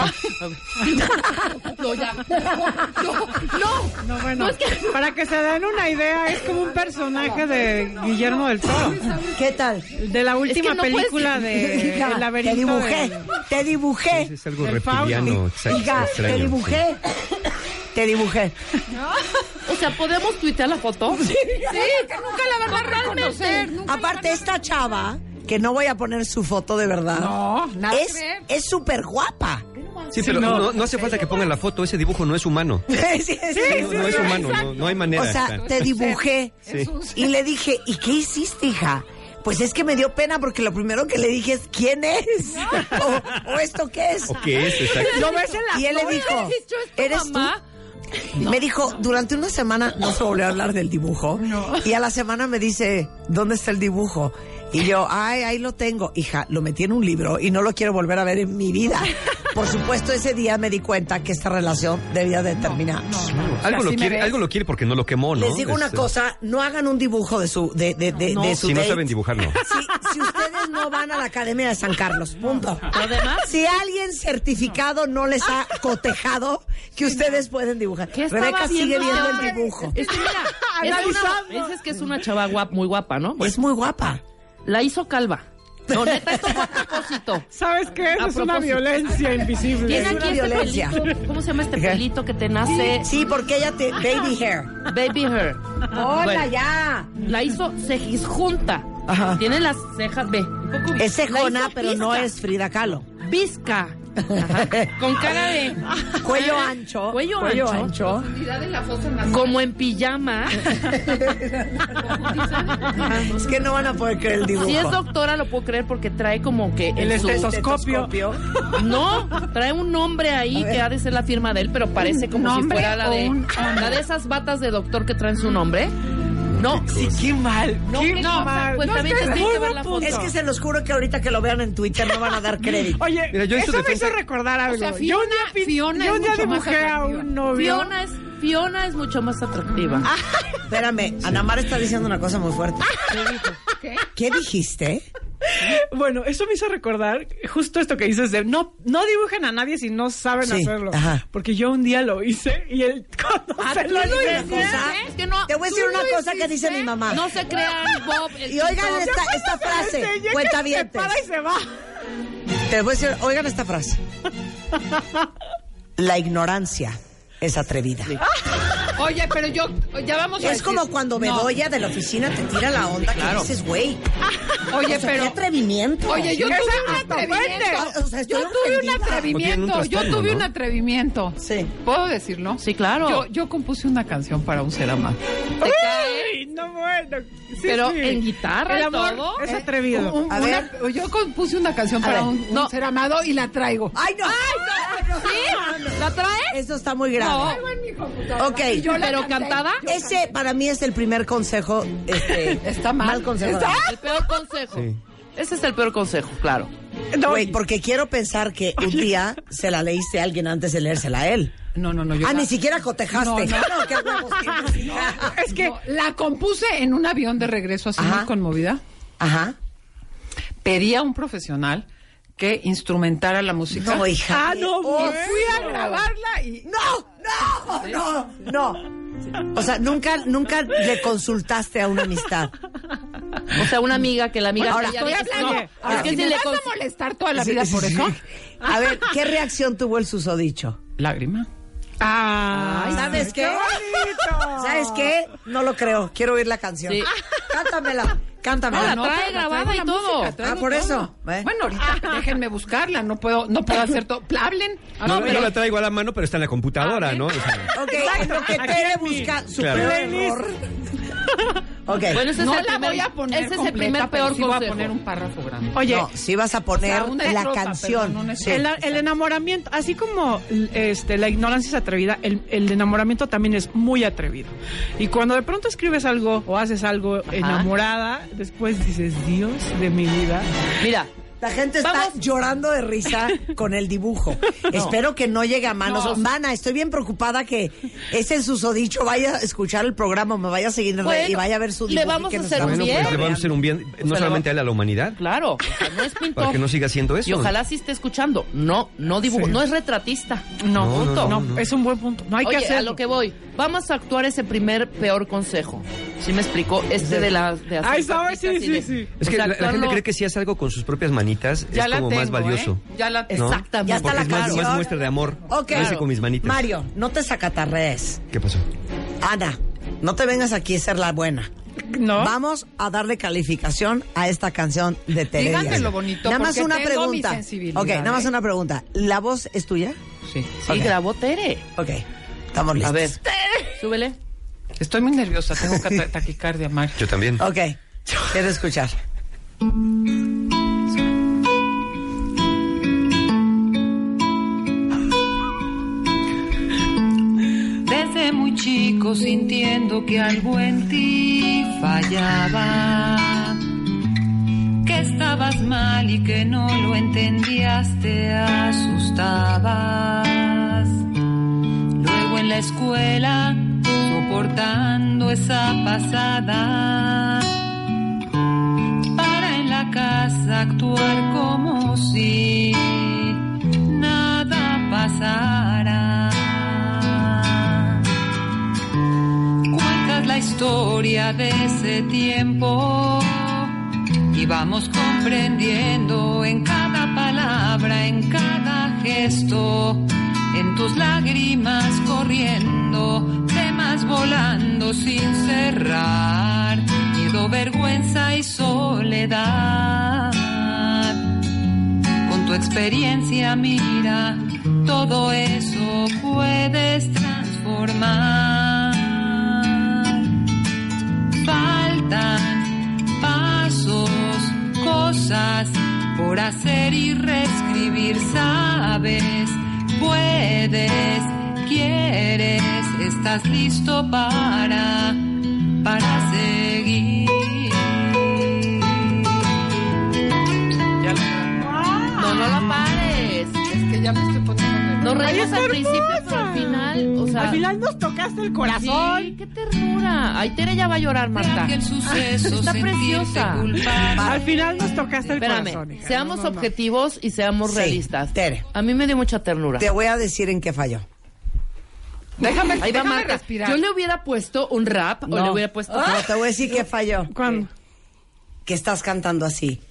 Speaker 3: No, ya. No, no.
Speaker 5: No, bueno, para que se den una idea, es como un personaje de Guillermo del Toro.
Speaker 7: ¿Qué tal?
Speaker 5: De la última
Speaker 3: no puedes-
Speaker 5: película de [LAUGHS]
Speaker 7: Hija,
Speaker 5: El
Speaker 7: te dibujé.
Speaker 5: de-
Speaker 7: Te dibujé.
Speaker 6: Es algo reptiliano,
Speaker 7: te dibujé. Te dibujé.
Speaker 3: O sea, ¿podemos tuitear la foto? Sí.
Speaker 4: que nunca la van a reconocer. nunca la
Speaker 7: Aparte, esta chava, que no voy a poner su foto de verdad.
Speaker 4: No, nada
Speaker 7: es,
Speaker 4: que ver.
Speaker 7: es súper guapa.
Speaker 6: Sí, pero
Speaker 5: no.
Speaker 6: no, no hace falta que pongan la foto, ese dibujo no es humano. [LAUGHS]
Speaker 7: Sí, sí, sí,
Speaker 6: No, no es humano, no, no hay manera.
Speaker 7: O sea, te dibujé.
Speaker 6: Sí.
Speaker 7: Y le dije, ¿y qué hiciste, hija? Pues es que me dio pena porque lo primero que le dije es, ¿quién es? [LAUGHS] o, o esto qué es?
Speaker 6: ¿O qué es? Exacto.
Speaker 5: ¿Lo ves en la
Speaker 7: Y él le
Speaker 5: foto?
Speaker 7: dijo,
Speaker 3: es tu
Speaker 7: ¿eres
Speaker 3: mamá?
Speaker 7: tú? Me dijo, durante una semana no se volvió a hablar del dibujo. Y a la semana me dice, ¿dónde está el dibujo? Y yo, ay, ahí lo tengo. Hija, lo metí en un libro y no lo quiero volver a ver en mi vida. Por supuesto, ese día me di cuenta que esta relación debía de terminar.
Speaker 6: Algo lo, quiere, algo lo quiere porque no lo quemó, ¿no?
Speaker 7: Les digo una
Speaker 6: Este,
Speaker 7: cosa, no hagan un dibujo de su de, de, de, de su
Speaker 6: Si no saben dibujar, no.
Speaker 7: Si, si ustedes no van a la Academia de San Carlos, punto.
Speaker 3: Además-
Speaker 7: si alguien certificado no les ha cotejado que ustedes pueden dibujar.
Speaker 3: ¿Qué
Speaker 7: Rebeca sigue
Speaker 3: viendo
Speaker 7: el dibujo.
Speaker 3: Es que mira, es una, es, es que es una chava guap, muy guapa, ¿no?
Speaker 7: Es muy guapa.
Speaker 3: La hizo calva. No, neta, esto fue a propósito. [LAUGHS]
Speaker 5: ¿Sabes qué? es? Una violencia invisible.
Speaker 3: Tiene
Speaker 7: Es
Speaker 3: aquí
Speaker 7: una
Speaker 3: este
Speaker 7: violencia.
Speaker 3: pelito. ¿Cómo se llama este pelito que te nace?
Speaker 7: Sí, porque ella te baby hair.
Speaker 3: Baby hair.
Speaker 7: Hola,
Speaker 3: Bueno,
Speaker 7: ya.
Speaker 3: La hizo cejisjunta.
Speaker 7: Ajá.
Speaker 3: Tiene las cejas, ve. un poco-
Speaker 7: Es cejona, pero no es Frida Kahlo.
Speaker 3: Visca. Con cara de
Speaker 7: Cuello ancho.
Speaker 3: Cuello,
Speaker 7: Cuello
Speaker 3: ancho.
Speaker 7: ancho.
Speaker 3: Como en pijama.
Speaker 7: Es que no van a poder creer el dibujo.
Speaker 3: Si es doctora lo puedo creer porque trae como que
Speaker 5: El
Speaker 3: su-
Speaker 5: estetoscopio.
Speaker 3: No, trae un nombre ahí que ha de ser la firma de él, pero parece como si
Speaker 4: ¿Nombre
Speaker 3: fuera la de
Speaker 4: un-
Speaker 3: la de esas batas de doctor que traen su nombre. No,
Speaker 5: Sí, qué mal.
Speaker 3: no,
Speaker 5: qué
Speaker 3: no,
Speaker 5: mal.
Speaker 3: pues
Speaker 5: No,
Speaker 3: también
Speaker 5: es
Speaker 3: te
Speaker 5: que
Speaker 3: que ver la foto.
Speaker 7: Es que se los juro que ahorita que lo vean en Twitter no van a dar [LAUGHS] crédito.
Speaker 5: Oye,
Speaker 6: Mira, yo
Speaker 5: eso me
Speaker 6: defensa-
Speaker 5: hizo recordar algo.
Speaker 4: sea,
Speaker 5: yo un
Speaker 4: Fiona- Fiona
Speaker 5: yo
Speaker 4: es
Speaker 5: un día
Speaker 4: mucho más
Speaker 5: dibujé a
Speaker 4: atractiva.
Speaker 5: un novio.
Speaker 3: Fiona es Fiona es mucho más atractiva. [LAUGHS]
Speaker 7: Espérame, Ana Mar está diciendo una cosa muy fuerte.
Speaker 4: ¿Qué?
Speaker 7: ¿Qué dijiste? [LAUGHS]
Speaker 5: Bueno, eso me hizo recordar justo esto que dices de no, no dibujen a nadie si no saben
Speaker 7: Sí,
Speaker 5: hacerlo.
Speaker 7: ajá.
Speaker 5: Porque yo un día lo hice y él [LAUGHS] cuando
Speaker 3: Ah,
Speaker 5: se
Speaker 3: ¿tú
Speaker 5: lo hice,
Speaker 3: que no,
Speaker 7: Te voy a decir una cosa que dice mi mamá.
Speaker 3: No se crean, Bob.
Speaker 7: Y oigan esta, esta frase, cuenta
Speaker 5: se
Speaker 7: bien.
Speaker 5: para y se va.
Speaker 7: Te voy a decir, oigan esta frase. [LAUGHS] La ignorancia es atrevida.
Speaker 4: Oye, pero yo, ya vamos a
Speaker 7: Es
Speaker 4: decir-
Speaker 7: como cuando
Speaker 4: No.
Speaker 7: Bedoya de la oficina te tira la onda
Speaker 3: Claro.
Speaker 7: que dices, güey.
Speaker 4: Oye,
Speaker 7: o sea,
Speaker 4: pero...
Speaker 7: qué atrevimiento.
Speaker 4: Oye, yo
Speaker 5: Esa
Speaker 4: tuve un atrevimiento.
Speaker 7: O sea,
Speaker 4: yo tuve un atrevimiento. Yo tuve
Speaker 6: ¿no?
Speaker 4: un atrevimiento.
Speaker 7: Sí.
Speaker 4: ¿Puedo decirlo?
Speaker 3: Sí, claro.
Speaker 4: Yo, yo compuse una canción para un ser amado.
Speaker 3: Te
Speaker 5: Ay, no bueno. Sí,
Speaker 3: pero
Speaker 5: sí.
Speaker 3: en guitarra
Speaker 5: El
Speaker 3: y
Speaker 5: amor
Speaker 3: todo.
Speaker 5: es atrevido.
Speaker 4: Un-
Speaker 7: A
Speaker 4: una-
Speaker 7: ver.
Speaker 4: yo compuse una canción
Speaker 7: A
Speaker 4: para
Speaker 7: ver.
Speaker 4: un, un
Speaker 3: No.
Speaker 4: ser amado y la traigo.
Speaker 7: ¡Ay, no!
Speaker 3: ¿Sí? ¿La traes?
Speaker 7: Eso está muy grave. Ok.
Speaker 3: ¿Pero cantada?
Speaker 7: Ese para mí es el primer consejo. Este, [LAUGHS]
Speaker 4: Está mal.
Speaker 7: consejo.
Speaker 4: Está-
Speaker 3: El peor consejo.
Speaker 6: Sí.
Speaker 3: Ese es el peor consejo, claro.
Speaker 5: No,
Speaker 7: Güey, porque quiero pensar que un día se la leíste a alguien antes de leérsela a él.
Speaker 4: No, no, no. Yo
Speaker 7: ah,
Speaker 4: la-
Speaker 7: ni siquiera cotejaste.
Speaker 4: No, no. [LAUGHS]
Speaker 7: qué huevos tienes, [LAUGHS] hija.
Speaker 5: es que
Speaker 4: No, la compuse en un avión de regreso así
Speaker 7: Ajá.
Speaker 4: muy conmovida.
Speaker 7: Ajá.
Speaker 4: Pedí a un profesional que instrumentara la música.
Speaker 7: No, hija.
Speaker 5: Ah, no,
Speaker 7: Oh,
Speaker 5: bueno.
Speaker 4: Fui a grabarla y
Speaker 7: No, no, no, no. O sea, nunca, nunca le consultaste a una amistad.
Speaker 3: O sea, una amiga que la amiga
Speaker 7: Ahora,
Speaker 3: ya
Speaker 4: estoy hablando.
Speaker 3: no,
Speaker 4: Ahora,
Speaker 3: es que
Speaker 4: si me
Speaker 3: le
Speaker 4: vas a molestar toda la
Speaker 7: Sí,
Speaker 4: vida
Speaker 7: sí,
Speaker 4: por
Speaker 7: sí.
Speaker 4: eso,
Speaker 7: A ver, ¿qué reacción tuvo el susodicho?
Speaker 4: lágrima.
Speaker 5: Ay,
Speaker 7: ¿Sabes qué?
Speaker 5: bonito.
Speaker 7: ¿Sabes qué? No lo creo. Quiero oír la canción.
Speaker 3: Sí.
Speaker 7: Cántamela. Cántamela.
Speaker 3: No, la trae grabada y
Speaker 4: la
Speaker 3: todo.
Speaker 7: Ah, por
Speaker 4: todo.
Speaker 7: eso.
Speaker 4: Bueno, ahorita [LAUGHS] déjenme buscarla, no puedo, no puedo hacer todo. Hablen.
Speaker 6: No,
Speaker 4: pero-
Speaker 6: yo la traigo a la mano, pero está en la computadora, ¿no?
Speaker 7: Ok, lo que Tere busca su error. [LAUGHS] Ok.
Speaker 3: Bueno, ese
Speaker 4: no
Speaker 3: es el
Speaker 4: la
Speaker 3: primer,
Speaker 4: voy a poner
Speaker 3: ese es el primer peor
Speaker 4: sí voy a poner un párrafo grande.
Speaker 5: Oye,
Speaker 7: no, si vas a poner
Speaker 4: O sea,
Speaker 7: la canción.
Speaker 4: una
Speaker 7: Sí.
Speaker 5: el, el enamoramiento, así como este, la ignorancia es atrevida, el, el enamoramiento también es muy atrevido. Y cuando de pronto escribes algo o haces algo enamorada, después dices, Dios de mi vida.
Speaker 3: Mira,
Speaker 7: La gente está
Speaker 3: Vamos.
Speaker 7: llorando de risa [LAUGHS] con el dibujo. Espero que no llegue a manos.
Speaker 4: No.
Speaker 7: Mana, estoy bien preocupada que ese susodicho vaya a escuchar el programa, me vaya a seguir
Speaker 3: Bueno,
Speaker 7: y vaya a ver su
Speaker 3: le
Speaker 7: dibujo. y
Speaker 3: vamos
Speaker 7: que
Speaker 3: a hacer un
Speaker 6: bueno,
Speaker 3: bien.
Speaker 6: pues le vamos a hacer un bien, no
Speaker 3: le
Speaker 6: solamente a él, a la humanidad,
Speaker 3: claro, [LAUGHS] o sea, no es pintor.
Speaker 6: para que no siga haciendo eso.
Speaker 3: Y ojalá sí esté escuchando. No, no dibujo,
Speaker 5: Sí.
Speaker 3: no es retratista.
Speaker 5: No,
Speaker 6: No,
Speaker 5: punto.
Speaker 6: no,
Speaker 5: No,
Speaker 6: no.
Speaker 5: es un buen punto. No hay que hacerlo.
Speaker 3: a lo que voy. Vamos a actuar ese primer peor consejo. ¿Sí me explico? Este de la de hacer
Speaker 5: Ay, ¿sabes?
Speaker 3: patitas
Speaker 5: Sí,
Speaker 3: de-
Speaker 5: sí, sí.
Speaker 6: Es que la, la gente cree que si hace algo con sus propias manitas
Speaker 4: Ya
Speaker 6: es
Speaker 4: la
Speaker 6: como
Speaker 4: tengo,
Speaker 6: más valioso.
Speaker 4: ¿eh? Ya la
Speaker 6: ¿no?
Speaker 3: Exactamente.
Speaker 7: Ya está la
Speaker 6: es más,
Speaker 7: canción.
Speaker 6: más muestra de amor.
Speaker 7: Ok.
Speaker 6: Lo hice con mis manitas.
Speaker 7: Mario, no te sacatarrees.
Speaker 6: ¿Qué pasó?
Speaker 7: Ana, no te vengas aquí a ser la buena.
Speaker 5: No.
Speaker 7: Vamos a darle calificación a esta canción de Tere
Speaker 4: Díganme lo bonito,
Speaker 7: Nada más una
Speaker 4: tengo
Speaker 7: pregunta. ok, nada más
Speaker 4: ¿eh?
Speaker 7: una pregunta. ¿La voz es tuya?
Speaker 4: Sí.
Speaker 3: Sí,
Speaker 7: Ok.
Speaker 3: grabó Tere.
Speaker 7: Ok, estamos listos.
Speaker 3: A ver, súbele.
Speaker 4: Estoy muy nerviosa, tengo [LAUGHS] taquicardia, Mario.
Speaker 6: Yo también.
Speaker 7: Ok, quiero escuchar.
Speaker 4: Desde muy chico sintiendo que algo en ti fallaba, que estabas mal y que no lo entendías, te asustabas. Luego en la escuela, soportando esa pasada, para en la casa actuar como si nada pasara. Cuentas la historia de ese tiempo y vamos comprendiendo en cada palabra, en cada gesto, en tus lágrimas corriendo, temas volando sin cerrar, miedo, vergüenza y soledad. Con tu experiencia, mira, todo eso puedes transformar. Faltan pasos, cosas por hacer y reescribir, sabes, puedes, quieres, estás listo para, para seguir.
Speaker 3: No, no la pares.
Speaker 4: Es que ya me estoy poniendo
Speaker 3: No
Speaker 5: Ay,
Speaker 3: al principio, pero al final, o sea...
Speaker 5: Al final nos tocaste el corazón.
Speaker 3: Sí, qué ternura. Ay, Tere ya va a llorar, Marta.
Speaker 4: suceso, [LAUGHS]
Speaker 3: Está preciosa.
Speaker 5: Al final nos tocaste el
Speaker 3: Espérame,
Speaker 5: corazón. hija.
Speaker 3: seamos
Speaker 5: No, no, no.
Speaker 3: objetivos y seamos
Speaker 7: Sí,
Speaker 3: realistas.
Speaker 7: Tere.
Speaker 3: A mí me dio mucha ternura.
Speaker 7: Te voy a decir en qué falló.
Speaker 4: Déjame,
Speaker 3: Ahí va
Speaker 4: déjame
Speaker 3: Marta.
Speaker 4: respirar.
Speaker 3: Yo le hubiera puesto un rap o le hubiera puesto...
Speaker 7: No, te voy a decir qué falló.
Speaker 5: ¿Cuándo?
Speaker 7: Que estás cantando así.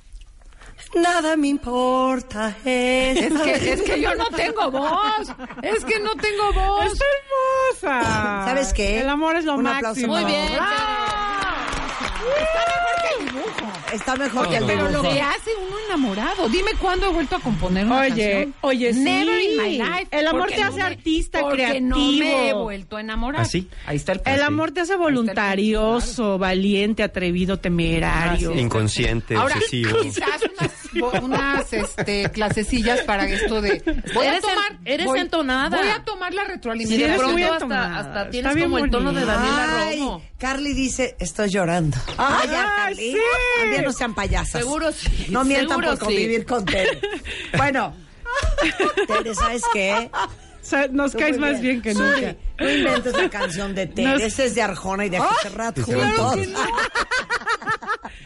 Speaker 7: Nada me importa. Es,
Speaker 4: Es que, es que yo no tengo voz. Es que no tengo voz.
Speaker 5: ¡Está hermosa!
Speaker 7: ¿Sabes qué?
Speaker 5: El amor es lo
Speaker 7: Un aplauso
Speaker 5: máximo.
Speaker 3: Muy bien,
Speaker 7: Está mejor que el
Speaker 4: Pero lo que hace uno enamorado. Dime cuándo he vuelto a componer una
Speaker 5: Oye,
Speaker 4: canción.
Speaker 5: oye, sí.
Speaker 4: Never in my life.
Speaker 5: El amor te
Speaker 4: no
Speaker 5: hace
Speaker 4: me-
Speaker 5: artista,
Speaker 4: porque no
Speaker 5: creativo.
Speaker 4: me he vuelto a enamorar.
Speaker 6: ¿Ah, sí?
Speaker 4: Ahí está el
Speaker 5: El amor te hace voluntarioso, valiente, atrevido, temerario.
Speaker 6: Inconsciente,
Speaker 4: Ahora,
Speaker 6: obsesivo.
Speaker 4: quizás unas, unas este, clasecillas para esto de... Voy a
Speaker 3: Eres en-
Speaker 4: tomar...
Speaker 3: eres
Speaker 4: voy-
Speaker 3: entonada.
Speaker 4: Voy a tomar la retroalimentación.
Speaker 3: de
Speaker 5: eres
Speaker 3: pronto
Speaker 5: muy
Speaker 3: hasta, hasta tienes como el tono de. Daniela
Speaker 7: Ay,
Speaker 3: Romo.
Speaker 7: Carly dice, estoy llorando. Ah, ya,
Speaker 5: Ay,
Speaker 7: Carly.
Speaker 5: sí.
Speaker 7: También no sean payasas.
Speaker 3: Seguro sí,
Speaker 7: No mientan
Speaker 3: seguro
Speaker 7: por convivir
Speaker 3: sí.
Speaker 7: con Tere. Bueno, [LAUGHS] Tere, ¿sabes qué?
Speaker 5: O sea, nos
Speaker 7: Tú
Speaker 5: caes más bien que nunca.
Speaker 7: No inventes la canción de Tere.
Speaker 5: Nos-
Speaker 7: Ese es de Arjona y de Rat
Speaker 6: Claro
Speaker 7: juntos. [LAUGHS]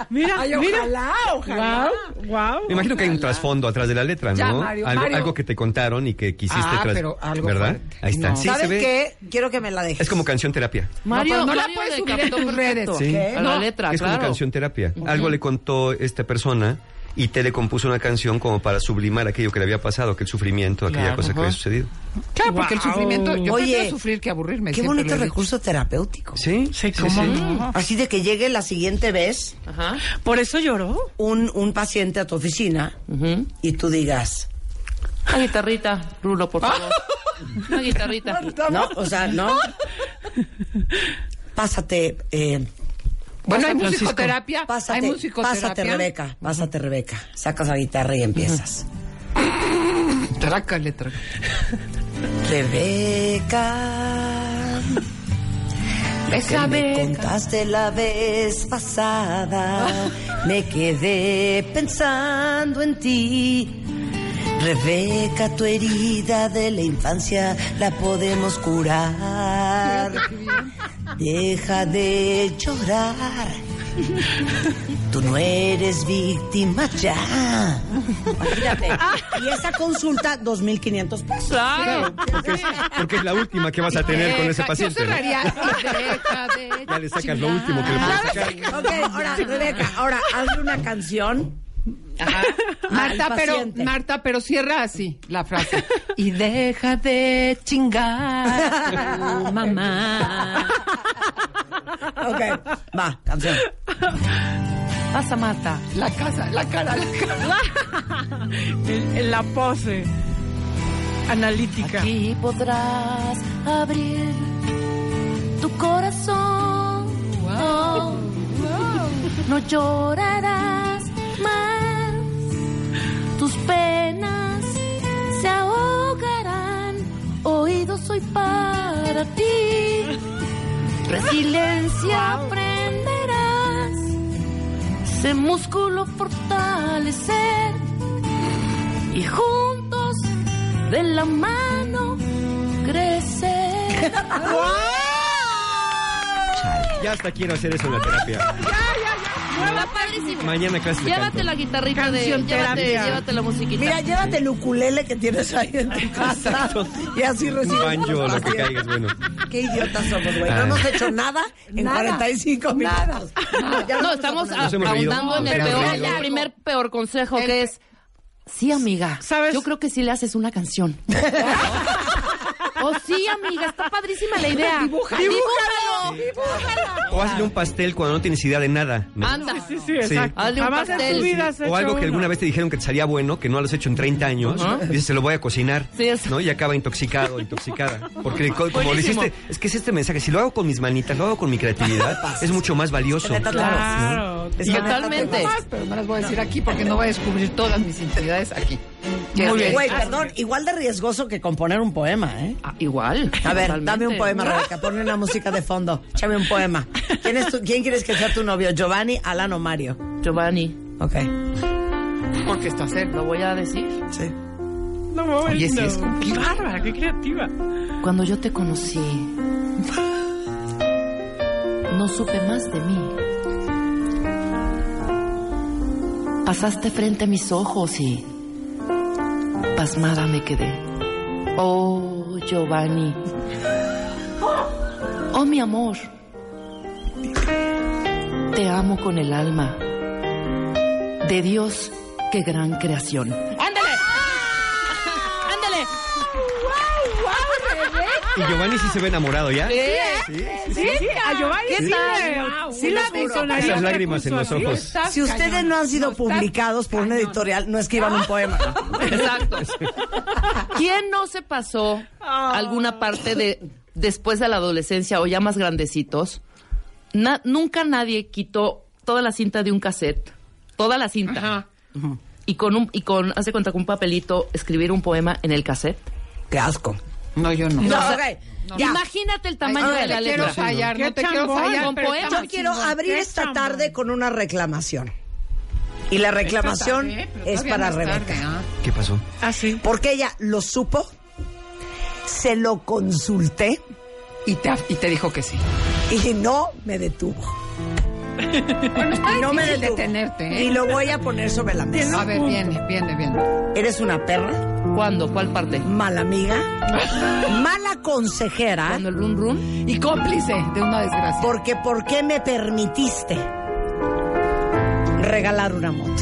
Speaker 5: Mira,
Speaker 4: Ay,
Speaker 5: mira.
Speaker 4: ojalá, ojalá.
Speaker 5: Wow, wow.
Speaker 6: Me imagino que hay un trasfondo atrás de la letra, ¿no?
Speaker 4: Ya, Mario,
Speaker 6: algo,
Speaker 4: Mario.
Speaker 6: algo que te contaron y que quisiste
Speaker 4: Ah,
Speaker 6: tras-
Speaker 4: pero algo
Speaker 6: ¿Verdad?
Speaker 4: fuerte.
Speaker 6: Ahí está.
Speaker 4: No.
Speaker 6: Sí,
Speaker 7: ¿Sabes
Speaker 6: se ve.
Speaker 7: qué? Quiero que me la dejes.
Speaker 6: Es como canción terapia.
Speaker 3: Mario,
Speaker 4: No, no la puedes subir en tus redes.
Speaker 6: Sí.
Speaker 3: A la letra,
Speaker 6: es
Speaker 3: claro.
Speaker 6: como canción terapia. Algo le contó esta persona y Tere compuso una canción como para sublimar aquello que le había pasado, aquel sufrimiento, aquella
Speaker 3: Claro.
Speaker 6: cosa que había sucedido.
Speaker 4: Claro, porque el sufrimiento... Yo
Speaker 7: Oye,
Speaker 4: prefiero sufrir que aburrirme.
Speaker 7: Qué bonito
Speaker 4: dicho.
Speaker 7: recurso terapéutico.
Speaker 6: ¿Sí?
Speaker 5: Sí, ¿cómo no?
Speaker 7: Así de que llegue la siguiente vez
Speaker 3: Ajá.
Speaker 5: Por eso lloró.
Speaker 7: un, un paciente a tu oficina
Speaker 3: Ujú.
Speaker 7: y tú digas,
Speaker 3: Una guitarrita, Rulo, por favor. [LAUGHS] Una guitarrita.
Speaker 7: no, o sea, no. [LAUGHS] Pásate, eh,
Speaker 4: Bueno, hay
Speaker 5: Francisco.
Speaker 4: musicoterapia.
Speaker 7: pásate,
Speaker 4: hay musicoterapia.
Speaker 7: pásate, Rebeca, pásate, Rebeca. Sacas la guitarra y empiezas.
Speaker 4: Trácale, trácale.
Speaker 7: Rebeca, que me contaste la vez pasada, [LAUGHS] me quedé pensando en ti. Rebeca, tu herida de la infancia la podemos curar. Deja de llorar. Tú no eres víctima ya. Imagínate. Y esa consulta, 2.500 pesos.
Speaker 3: Claro.
Speaker 6: Porque es, porque es la última que vas a tener con ese paciente. [LAUGHS] Ya le sacas lo último que le puedes sacar.
Speaker 7: Ok, ahora, Rebeca, ahora hazle una canción. [LAUGHS]
Speaker 4: Marta, pero. Marta, pero cierra así la frase. Y deja de chingar tu mamá.
Speaker 7: Ok, va, canción.
Speaker 3: Pasa, Marta.
Speaker 4: La casa, la cara, la cara. [LAUGHS]
Speaker 5: En, en la pose analítica.
Speaker 3: Aquí podrás abrir tu corazón. Oh, No llorarás más. Tus penas se ahogarán. Oídos soy para ti. Resiliencia aprenderás. Ese músculo fortalecer. Y juntos de la mano crecer. [LAUGHS]
Speaker 6: Ya hasta quiero hacer eso en la terapia.
Speaker 3: Está padrísimo.
Speaker 6: Mañana clase de
Speaker 3: Llévate la guitarrita de.
Speaker 5: Canción
Speaker 3: Llévate,
Speaker 5: terapia.
Speaker 3: llévate la musiquita.
Speaker 7: Mira, llévate el ukulele que tienes ahí en tu casa. [LAUGHS] Y así
Speaker 6: Un
Speaker 7: recibes.
Speaker 6: banjo, lo que caigas, bueno.
Speaker 7: Qué idiotas somos, güey. No
Speaker 6: Ah.
Speaker 7: hemos hecho nada en
Speaker 4: Nada.
Speaker 7: 45 minutos. Ya
Speaker 3: no,
Speaker 7: a
Speaker 3: estamos
Speaker 7: poner-
Speaker 6: Nos hemos reído.
Speaker 3: ahondando en el
Speaker 4: Pero
Speaker 3: peor, el primer peor consejo que es. Sí, amiga.
Speaker 5: ¿Sabes?
Speaker 3: Yo creo que sí le haces una canción. [LAUGHS] oh, sí, amiga, está padrísima la idea.
Speaker 4: Dibújalo.
Speaker 3: Dibújalo.
Speaker 6: O
Speaker 9: o hazle un pastel cuando no tienes idea de nada. ¿no?
Speaker 3: Anda.
Speaker 5: Sí, sí, exacto.
Speaker 3: Hazle un
Speaker 5: en
Speaker 3: pastel.
Speaker 5: tu vida has hecho
Speaker 9: O algo que
Speaker 5: uno.
Speaker 9: alguna vez te dijeron que te salía bueno, que no lo has hecho en 30 años,
Speaker 3: Ajá.
Speaker 9: dices, se lo voy a cocinar,
Speaker 3: Sí, es-
Speaker 9: ¿no? Y acaba intoxicado, intoxicada. Porque co- como lo
Speaker 3: Buenísimo.
Speaker 9: hiciste, es que es este mensaje, si lo hago con mis manitas, lo hago con mi creatividad, [LAUGHS] es mucho más valioso.
Speaker 7: Neta,
Speaker 5: Claro.
Speaker 7: Es que
Speaker 3: Totalmente.
Speaker 4: Más, pero no las voy a decir aquí porque no voy a descubrir todas mis intimidades aquí.
Speaker 3: Muy bien.
Speaker 7: Güey, perdón, igual de riesgoso que componer un poema, ¿eh?
Speaker 3: Ah, igual.
Speaker 7: A ver,
Speaker 3: totalmente.
Speaker 7: dame un poema, Rebeca. Ponme una música de fondo. Échame un poema. ¿Quién, es tu- ¿Quién quieres que sea tu novio? ¿Giovanni, Alan o Mario?
Speaker 3: Giovanni,
Speaker 7: Ok.
Speaker 4: Porque está cerca.
Speaker 3: lo voy a decir.
Speaker 7: Sí.
Speaker 5: No, no,
Speaker 4: Oye, sí
Speaker 5: no.
Speaker 4: es
Speaker 5: Qué bárbara, qué creativa.
Speaker 3: Cuando yo te conocí, no supe más de mí. Pasaste frente a mis ojos y pasmada me quedé. Oh, Giovanni. Oh, mi amor. Te amo con el alma. De Dios, qué gran creación. ¡Ándale! ¡Ándale!
Speaker 9: Y Giovanni sí se ve enamorado ya.
Speaker 3: Sí.
Speaker 5: Sí, a Giovanni
Speaker 3: ¿Qué
Speaker 5: sí,
Speaker 3: tal?
Speaker 5: sí
Speaker 9: Esas lágrimas en los ojos.
Speaker 7: Si ustedes no han sido publicados por una editorial, no escriban un poema. [LAUGHS]
Speaker 3: Exacto. ¿Quién no se pasó alguna parte de después de la adolescencia o ya más grandecitos? Na- nunca nadie quitó toda la cinta de un cassette, toda la cinta.
Speaker 4: Ajá.
Speaker 3: Y con un y con hace cuenta con un papelito escribir un poema en el cassette.
Speaker 7: Qué asco.
Speaker 4: No, yo no.
Speaker 7: No,
Speaker 3: o sea,
Speaker 7: ok.
Speaker 4: no.
Speaker 7: Ya.
Speaker 3: Imagínate el tamaño
Speaker 4: Ay,
Speaker 3: de
Speaker 4: no
Speaker 3: la
Speaker 4: te quiero
Speaker 3: letra.
Speaker 4: fallar, no te quiero fallar,
Speaker 3: con
Speaker 4: pero
Speaker 3: poema.
Speaker 4: está
Speaker 7: Yo quiero
Speaker 4: chingón.
Speaker 7: abrir
Speaker 5: Qué
Speaker 7: esta
Speaker 5: chambón.
Speaker 7: tarde con una reclamación. Y la reclamación
Speaker 4: tarde,
Speaker 7: es para Rebeca.
Speaker 4: tarde, ¿ah?
Speaker 9: ¿Qué pasó?
Speaker 5: Ah, sí.
Speaker 7: Porque ella lo supo, se lo consulté
Speaker 4: Y te, y te dijo que sí.
Speaker 7: y no me detuvo.
Speaker 4: Bueno, está
Speaker 7: No me
Speaker 4: detenerte, ¿eh?
Speaker 7: Y lo voy a poner sobre la mesa.
Speaker 4: A ver, viene, viene, viene.
Speaker 7: Eres una perra,
Speaker 3: ¿Cuándo? ¿Cuál parte?
Speaker 7: mala amiga, [LAUGHS] mala consejera,
Speaker 3: ¿Cuándo el run run?
Speaker 4: Y cómplice de una desgracia.
Speaker 7: porque ¿por qué me permitiste regalar una moto? [LAUGHS]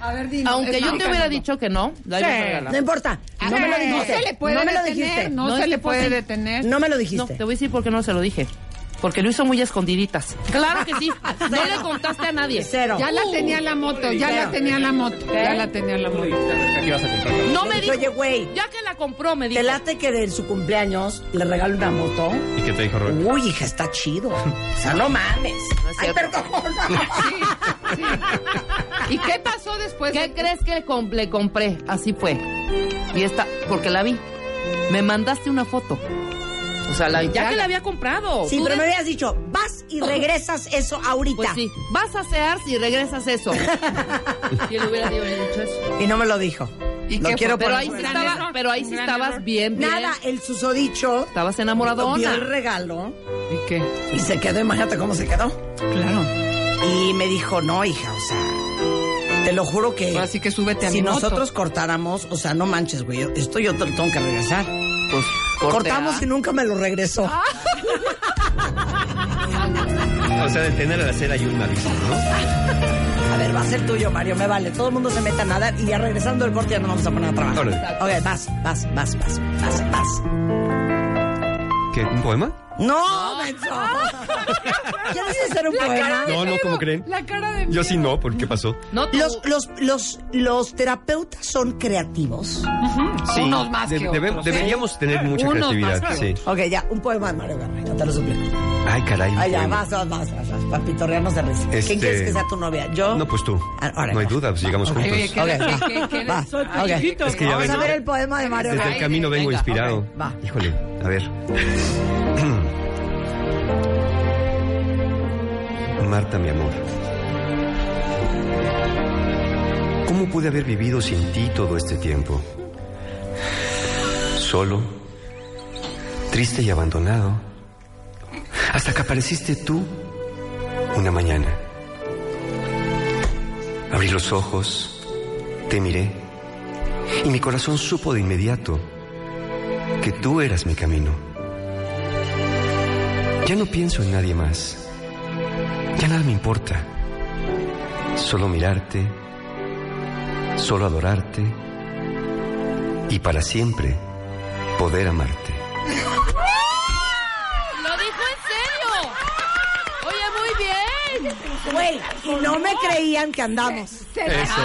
Speaker 4: A ver, dime.
Speaker 3: Aunque yo te hubiera dicho que no, la ibas a regalar.
Speaker 7: No importa, no
Speaker 4: Ah,
Speaker 7: me lo
Speaker 4: No
Speaker 7: dijiste.
Speaker 4: se le puede
Speaker 7: no
Speaker 4: detener, no,
Speaker 3: No,
Speaker 4: se le puede detener.
Speaker 7: No me lo
Speaker 3: No,
Speaker 7: dijiste.
Speaker 3: te voy a decir por qué no se lo dije. Porque lo hizo muy escondiditas. Claro que sí. [LAUGHS] No le contaste a nadie.
Speaker 7: Cero.
Speaker 4: Ya la tenía la moto, ya la tenía la moto. Ya la tenía la moto.
Speaker 3: No me dijo.
Speaker 7: Oye, güey,
Speaker 3: Ya que la compró, me dijo.
Speaker 7: ¿te late que de su cumpleaños le regalo una moto?
Speaker 9: ¿Y qué te dijo Rebeca?
Speaker 7: Uy, hija, está chido. [LAUGHS] O sea, no mames. Ay, perdón. [LAUGHS]
Speaker 4: Sí, sí. ¿Y qué pasó después?
Speaker 3: ¿Qué
Speaker 4: de-
Speaker 3: crees que com- le compré? Así fue. Y esta, porque la vi. Me mandaste una foto. O sea, la, ya que la había comprado.
Speaker 7: Sí, pero me habías dicho, vas y regresas eso ahorita.
Speaker 3: Pues sí, vas a sear si regresas eso. [LAUGHS] ¿Quién le hubiera dicho eso?
Speaker 7: Y no me lo dijo.
Speaker 4: ¿Y
Speaker 7: Lo
Speaker 4: qué
Speaker 7: quiero?
Speaker 3: Pero ahí sí estaba, pero ahí sí estabas
Speaker 4: error.
Speaker 3: bien, bien.
Speaker 7: Nada, el susodicho
Speaker 3: Estabas
Speaker 7: vio
Speaker 3: enamoradona.
Speaker 7: el regalo
Speaker 4: ¿Y qué?
Speaker 7: y se quedó, imagínate cómo se quedó.
Speaker 4: Claro.
Speaker 7: Y me dijo, no, hija, o sea, te lo juro que
Speaker 4: Así que súbete a
Speaker 7: si
Speaker 4: mi moto.
Speaker 7: nosotros cortáramos, o sea, no manches, güey, esto yo te lo tengo que regresar.
Speaker 3: Pues, corte
Speaker 7: Cortamos
Speaker 3: A.
Speaker 7: y nunca me lo regresó.
Speaker 9: O sea, de tener a la cera y un aviso, ¿no?
Speaker 7: A ver, va a ser tuyo, Mario, me vale. Todo el mundo se mete a nadar y ya regresando del corte ya nos vamos a poner a trabajar.
Speaker 9: Órale.
Speaker 7: Ok, vas, vas, vas, vas, vas, vas.
Speaker 9: ¿Qué? ¿Un poema?
Speaker 7: ¡No, menso! ¿Quieres hacer un poema?
Speaker 9: No, no, ¿cómo creen?
Speaker 4: La cara de
Speaker 9: Yo sí no, ¿por qué pasó?
Speaker 3: No, tú-
Speaker 7: Los, los, los, los terapeutas son creativos.
Speaker 9: Sí,
Speaker 4: Unos más que
Speaker 9: debe-
Speaker 4: otros, ¿eh?
Speaker 9: Deberíamos tener mucha
Speaker 4: Unos
Speaker 9: creatividad,
Speaker 4: más que
Speaker 9: sí.
Speaker 7: Ok, ya, un poema de Mario Garray, no te lo suplico.
Speaker 9: Ay, caray. un
Speaker 7: Ay, ya,
Speaker 9: poema.
Speaker 7: vas, vas, vas, vas, vas, para pitorrearnos de risa. ¿Quién
Speaker 9: Este-
Speaker 7: quieres que sea tu novia? ¿Yo?
Speaker 9: No, pues tú.
Speaker 7: Ah, órale,
Speaker 9: no hay
Speaker 7: va.
Speaker 9: duda, pues llegamos
Speaker 7: Ok,
Speaker 9: juntos.
Speaker 4: Oye, ¿qué-
Speaker 7: Ok,
Speaker 4: qué-
Speaker 7: va,
Speaker 4: qué- qué-
Speaker 7: va,
Speaker 5: Soy
Speaker 7: ok.
Speaker 5: chiquito.
Speaker 9: Es que ya
Speaker 7: Vamos
Speaker 9: ven,
Speaker 7: a ver el poema de Mario
Speaker 9: Desde el camino vengo
Speaker 3: venga,
Speaker 9: inspirado.
Speaker 7: ok, va.
Speaker 9: Híjole, a ver. [CLEARS THROAT] Marta, mi amor. ¿Cómo pude haber vivido sin ti todo este tiempo? Solo, triste y abandonado. Hasta que apareciste tú una mañana. Abrí los ojos, te miré y mi corazón supo de inmediato que tú eras mi camino. Ya no pienso en nadie más. Ya nada me importa. Solo mirarte, solo adorarte y para siempre poder amarte. ¡Lo dijo en serio!
Speaker 3: Oye, muy bien.
Speaker 7: Güey, no me creían que andamos.
Speaker 9: Eso.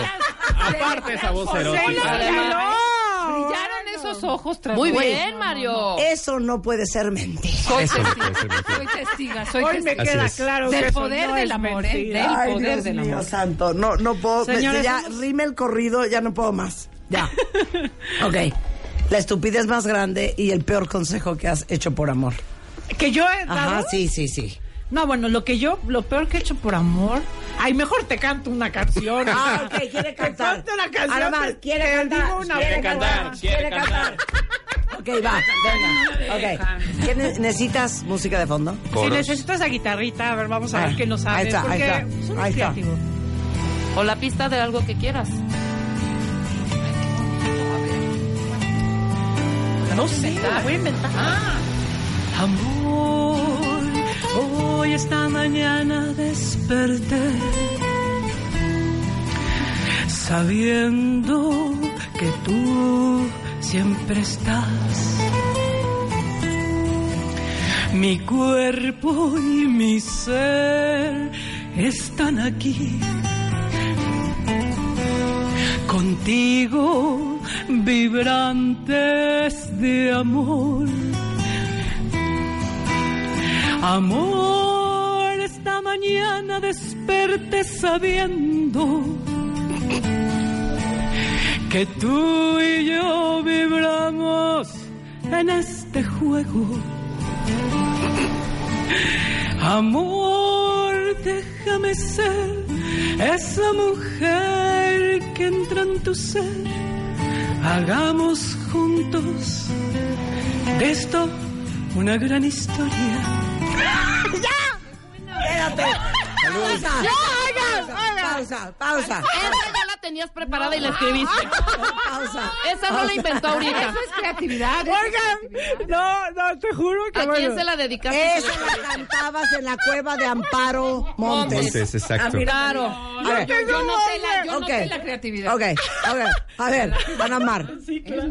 Speaker 9: Aparte esa voz erótica.
Speaker 4: Esos ojos
Speaker 3: Muy bien, Mario.
Speaker 7: Eso no puede ser mentira.
Speaker 4: Soy
Speaker 9: Eso
Speaker 4: testiga, soy testiga, soy
Speaker 5: Hoy me
Speaker 4: testiga.
Speaker 5: Queda
Speaker 9: es.
Speaker 5: claro que
Speaker 4: Del
Speaker 5: eso
Speaker 4: poder
Speaker 5: no
Speaker 4: del amor, ¿eh? Del
Speaker 7: Ay,
Speaker 4: poder
Speaker 7: Dios
Speaker 4: del
Speaker 7: mío
Speaker 4: amor.
Speaker 7: santo, no, no puedo.
Speaker 5: Señores,
Speaker 7: ya, rime el corrido, ya no puedo más. Ya. [LAUGHS] ok. La estupidez más grande y el peor consejo que has hecho por amor.
Speaker 5: Que yo he dado.
Speaker 7: Ajá, sí, sí, sí.
Speaker 5: No, bueno, lo que yo, lo peor que he hecho por amor. Ay, mejor te canto una canción.
Speaker 7: Ah, ok, quiere [LAUGHS]
Speaker 5: Te
Speaker 7: cantar.
Speaker 5: canto una canción.
Speaker 7: Ahora más,
Speaker 5: te-
Speaker 7: quiere
Speaker 5: te
Speaker 7: cantar.
Speaker 5: digo una
Speaker 7: quiere cantar. Quiere cantar. Ok, va, venga. Ok. ¿Qué ne- ¿Necesitas música de fondo?
Speaker 5: Si necesitas esa guitarrita, a ver, vamos a
Speaker 7: Ah,
Speaker 5: ver qué nos
Speaker 7: ahí
Speaker 5: sale.
Speaker 7: está, ahí está, ahí está.
Speaker 3: O la pista de algo que quieras.
Speaker 5: No sé, la voy a inventar. Amor, hoy esta mañana desperté sabiendo que tú siempre estás. Mi cuerpo y mi ser están aquí. Contigo vibrantes de amor. Amor, esta mañana desperté sabiendo que tú y yo vibramos en este juego. Amor, déjame ser esa mujer que entra en tu ser. Hagamos juntos de esto una gran historia. [LAUGHS]
Speaker 7: Espérate. [LAUGHS] Pausa. Pausa, pausa.
Speaker 3: La tenías preparada y la escribiste. [LAUGHS]
Speaker 7: Pausa.
Speaker 3: Esa no la inventó ahorita.
Speaker 4: Eso es creatividad. creatividad.
Speaker 5: no, no, te juro
Speaker 3: ¿A quién se la dedicaste?
Speaker 7: Esa la cantabas en la cueva de Amparo Montes.
Speaker 9: Montes, exacto.
Speaker 3: Claro.
Speaker 7: A ver.
Speaker 4: Yo, yo noté la, yo
Speaker 7: Ok.
Speaker 4: noté la creatividad.
Speaker 7: Ok, ok. A ver, Ana Mar,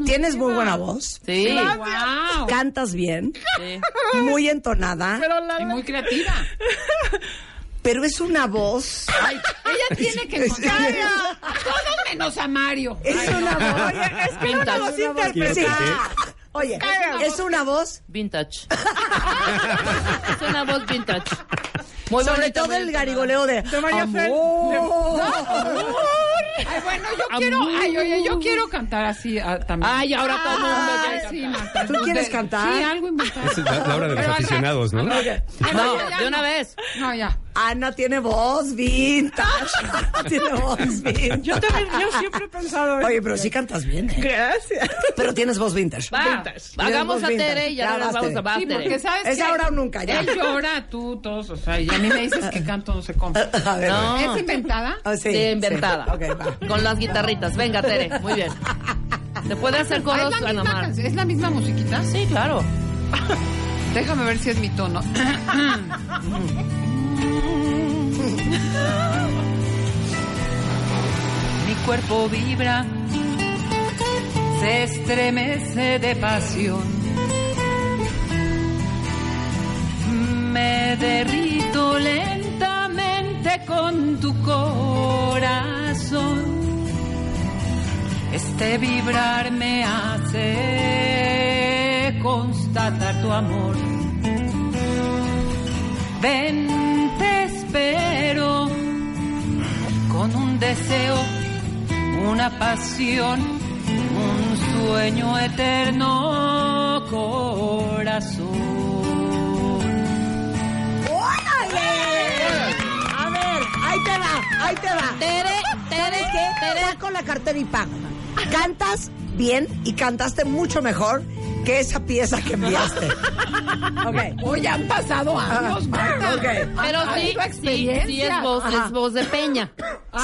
Speaker 7: tienes muy buena voz,
Speaker 3: Sí.
Speaker 4: Wow.
Speaker 7: cantas bien,
Speaker 3: sí.
Speaker 7: muy entonada,
Speaker 4: Y muy creativa. [LAUGHS]
Speaker 7: pero es una voz,
Speaker 4: Ay, ella tiene que encontrar a todos menos a Mario.
Speaker 7: es una voz,
Speaker 5: es que una voz interpretada.
Speaker 7: Oye, es una voz,
Speaker 3: Vintage. [LAUGHS] es una voz vintage. Muy
Speaker 7: sobre
Speaker 3: bonita,
Speaker 7: todo
Speaker 3: muy
Speaker 7: el garigoleo de
Speaker 5: De María Fel-
Speaker 7: amor. [LAUGHS]
Speaker 4: Ay, bueno, yo quiero, ay, oye, yo quiero cantar así ah, también.
Speaker 3: Ay, ahora todo el mundo quiere
Speaker 4: sí.
Speaker 7: ¿Tú quieres cantar?
Speaker 4: Sí, algo inventado.
Speaker 9: Es la, la hora de los
Speaker 4: Pero
Speaker 9: aficionados, ¿no?
Speaker 4: Ay,
Speaker 3: No,
Speaker 4: ya, ya
Speaker 3: de una vez.
Speaker 4: No, ya.
Speaker 7: Ana tiene voz vintage, [LAUGHS] tiene voz vintage.
Speaker 5: Yo también, yo siempre he pensado.
Speaker 7: Oye, pero sí cantas bien, ¿eh?
Speaker 5: Gracias.
Speaker 7: pero tienes voz vintage.
Speaker 3: Va, hagamos a
Speaker 7: Vintage.
Speaker 3: Tere y ya,
Speaker 7: Ya
Speaker 3: regresamos
Speaker 7: vas,
Speaker 3: a va,
Speaker 4: Sí, porque sabes
Speaker 7: Es
Speaker 4: que
Speaker 7: ahora o nunca, ya.
Speaker 4: Él llora, tú, todos, o sea, y a mí me dices que canto no sé cómo. [LAUGHS]
Speaker 7: A ver,
Speaker 3: No.
Speaker 4: ¿Es inventada?
Speaker 7: Ah, sí,
Speaker 3: Sí, inventada.
Speaker 7: sí. Ok, va.
Speaker 3: Con las guitarritas. Venga, Tere. Muy bien. ¿Se puede hacer coros,
Speaker 4: ¿Es, la
Speaker 3: Ana
Speaker 4: misma,
Speaker 3: Mar?
Speaker 4: ¿Es la misma musiquita?
Speaker 3: Sí, claro.
Speaker 4: Déjame ver si es mi tono. [LAUGHS] Mi cuerpo vibra, se estremece de pasión. Me derrito con tu corazón. Este vibrar me hace constatar tu amor. Ven, te espero con un deseo, una pasión, un sueño eterno, corazón.
Speaker 7: Ahí te va.
Speaker 3: Tere,
Speaker 7: ¿Sabes
Speaker 3: Tere,
Speaker 7: qué?
Speaker 3: Tere.
Speaker 7: Saco la cartera y pago. Cantas bien y cantaste mucho mejor que esa pieza que enviaste. [LAUGHS] Ok.
Speaker 4: Hoy han pasado años, Marta.
Speaker 7: Ok.
Speaker 3: Pero sí,
Speaker 4: experiencia.
Speaker 3: sí es voz, es voz de Peña.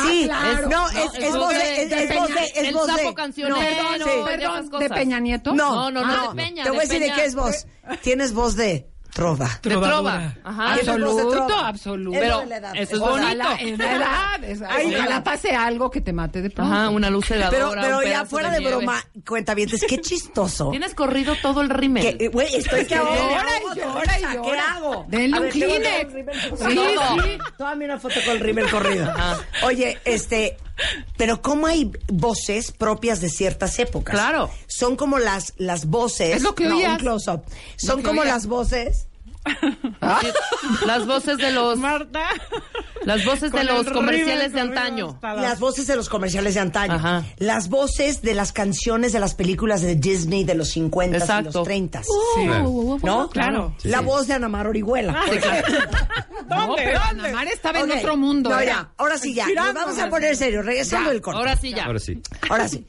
Speaker 7: sí,
Speaker 4: claro.
Speaker 7: no,
Speaker 3: No,
Speaker 7: es,
Speaker 3: es
Speaker 7: es
Speaker 3: voz de-
Speaker 7: de, es,
Speaker 3: de
Speaker 7: es voz de,
Speaker 3: Peña.
Speaker 7: es
Speaker 3: El
Speaker 7: voz
Speaker 3: sapo
Speaker 7: de.
Speaker 3: cancionero,
Speaker 7: no,
Speaker 3: de
Speaker 7: sí.
Speaker 4: Perdón. ¿de Peña Nieto?
Speaker 7: No,
Speaker 3: No, no, no, de Peña,
Speaker 7: Te voy a
Speaker 3: de
Speaker 7: decir de qué es voz. Tienes voz de trova.
Speaker 3: De trova. Ajá.
Speaker 4: Absoluto,
Speaker 7: trova.
Speaker 4: absoluto.
Speaker 7: Es
Speaker 3: Pero eso es
Speaker 4: Ojalá,
Speaker 3: bonito.
Speaker 4: es la edad. [LAUGHS] Es,
Speaker 7: Ay,
Speaker 4: ojalá pase algo que te mate de pronto.
Speaker 3: Ajá, una luz.
Speaker 7: Pero, pero ya fuera de, broma, cuenta bien, qué chistoso. [LAUGHS]
Speaker 3: Tienes corrido todo el rímel.
Speaker 7: Que, eh, güey, estoy que ahora. De
Speaker 4: llora y
Speaker 7: ¿Qué hago?
Speaker 4: Denle un Kleenex. Sí, sí.
Speaker 7: Tómame una foto con el rímel corrido. Oye, este, pero ¿cómo hay voces propias de ciertas épocas?
Speaker 3: Claro.
Speaker 7: Son como las, las voces.
Speaker 4: Es lo que
Speaker 7: no. Son como
Speaker 4: oías.
Speaker 7: las voces. [LAUGHS]
Speaker 3: Las voces de los
Speaker 5: Marta.
Speaker 3: Las voces de los comerciales de antaño.
Speaker 7: Las voces de los comerciales de antaño.
Speaker 3: Ajá.
Speaker 7: Las voces de las canciones de las películas de Disney de los 50 y los 30.
Speaker 9: Claro.
Speaker 7: ¿No?
Speaker 5: Claro.
Speaker 7: La voz de Ana Mar Orihuela.
Speaker 3: Sí, claro. [LAUGHS]
Speaker 4: No,
Speaker 5: ¿Dónde?
Speaker 4: pero
Speaker 5: ¿Dónde?
Speaker 4: Ana Mar estaba
Speaker 7: Ok.
Speaker 4: en otro mundo.
Speaker 7: No, ya. Ahora sí, ya. Nos vamos a poner serio. Regresando del corte.
Speaker 3: Ahora sí ya.
Speaker 9: Ahora sí. [LAUGHS]
Speaker 7: Ahora sí.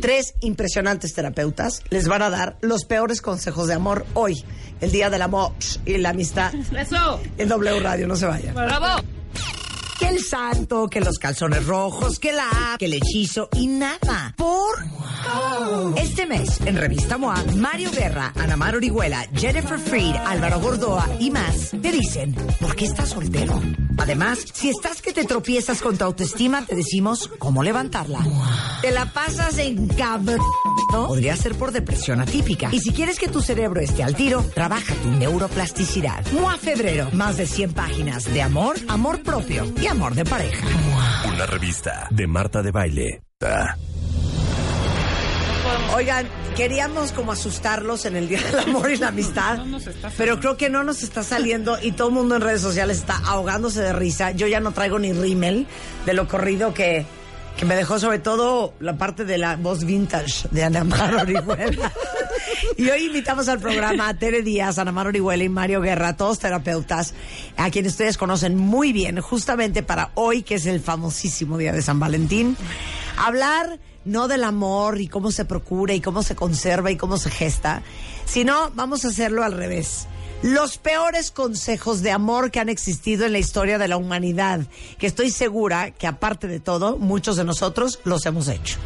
Speaker 7: Tres impresionantes terapeutas les van a dar los peores consejos de amor hoy, el día del amor y la amistad.
Speaker 3: Eso.
Speaker 7: En W Radio, no se vayan.
Speaker 3: Bravo.
Speaker 7: Que el santo, que los calzones rojos, que la que el hechizo y nada. Por este mes, en Revista MOA, Mario Guerra, Ana Mar Orihuela, Jennifer Freed, Álvaro Gordoa y más te dicen por qué estás soltero. Además, si estás que te tropiezas con tu autoestima, te decimos cómo levantarla. Te la pasas en cabrón. Podría ser por depresión atípica. Y si quieres que tu cerebro esté al tiro, trabaja tu neuroplasticidad. MOA Febrero. Más de 100 páginas de amor, amor propio y amor de pareja.
Speaker 1: Una revista de Marta de Baile.
Speaker 7: Oigan, queríamos como asustarlos en el Día del Amor y la Amistad, pero creo que no nos está saliendo y todo el mundo en redes sociales está ahogándose de risa. Yo ya no traigo ni rímel de lo corrido que, que me dejó sobre todo la parte de la voz vintage de Ana Mar Orihuela. [LAUGHS] Y hoy invitamos al programa a Tere Díaz, Ana Mar Orihuela y Mario Guerra, todos terapeutas, a quienes ustedes conocen muy bien, justamente para hoy, que es el famosísimo Día de San Valentín, hablar no del amor y cómo se procura y cómo se conserva y cómo se gesta, sino vamos a hacerlo al revés. Los peores consejos de amor que han existido en la historia de la humanidad, que estoy segura que aparte de todo, muchos de nosotros los hemos hecho.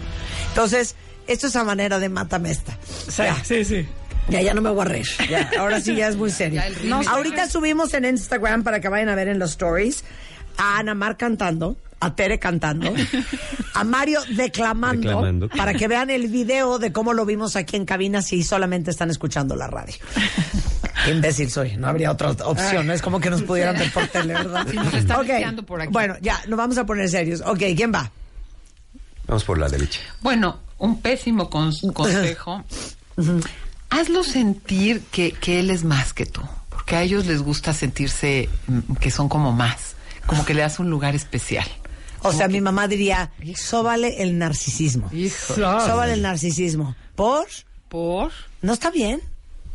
Speaker 7: Entonces, esto es a manera de mátame esta. Ya.
Speaker 5: Sí, sí.
Speaker 7: Ya, ya no me voy a reír. Ya, ahora sí ya es muy serio. Ahorita subimos en Instagram para que vayan a ver en los stories a Ana Mar cantando, a Tere cantando, a Mario declamando,
Speaker 9: Declamando.
Speaker 7: para que vean el video de cómo lo vimos aquí en cabina si solamente están escuchando la radio. Qué imbécil soy, no habría otra opción, no es como que nos pudieran ver por tele, ¿verdad?
Speaker 4: Sí, nos están
Speaker 7: Ok,
Speaker 4: espiando por aquí.
Speaker 7: Bueno, ya, nos vamos a poner serios. Ok, ¿quién va?
Speaker 9: Vamos por la derecha.
Speaker 4: Bueno, un pésimo cons- [LAUGHS] consejo. Hazlo sentir que, que él es más que tú. Porque a ellos les gusta sentirse mm, que son como más. Como que le das un lugar especial.
Speaker 7: O sea, mi mamá diría, sóbale el narcisismo.
Speaker 4: Hijo.
Speaker 7: Sóbale el narcisismo. ¿Por?
Speaker 4: ¿Por?
Speaker 7: ¿No está bien?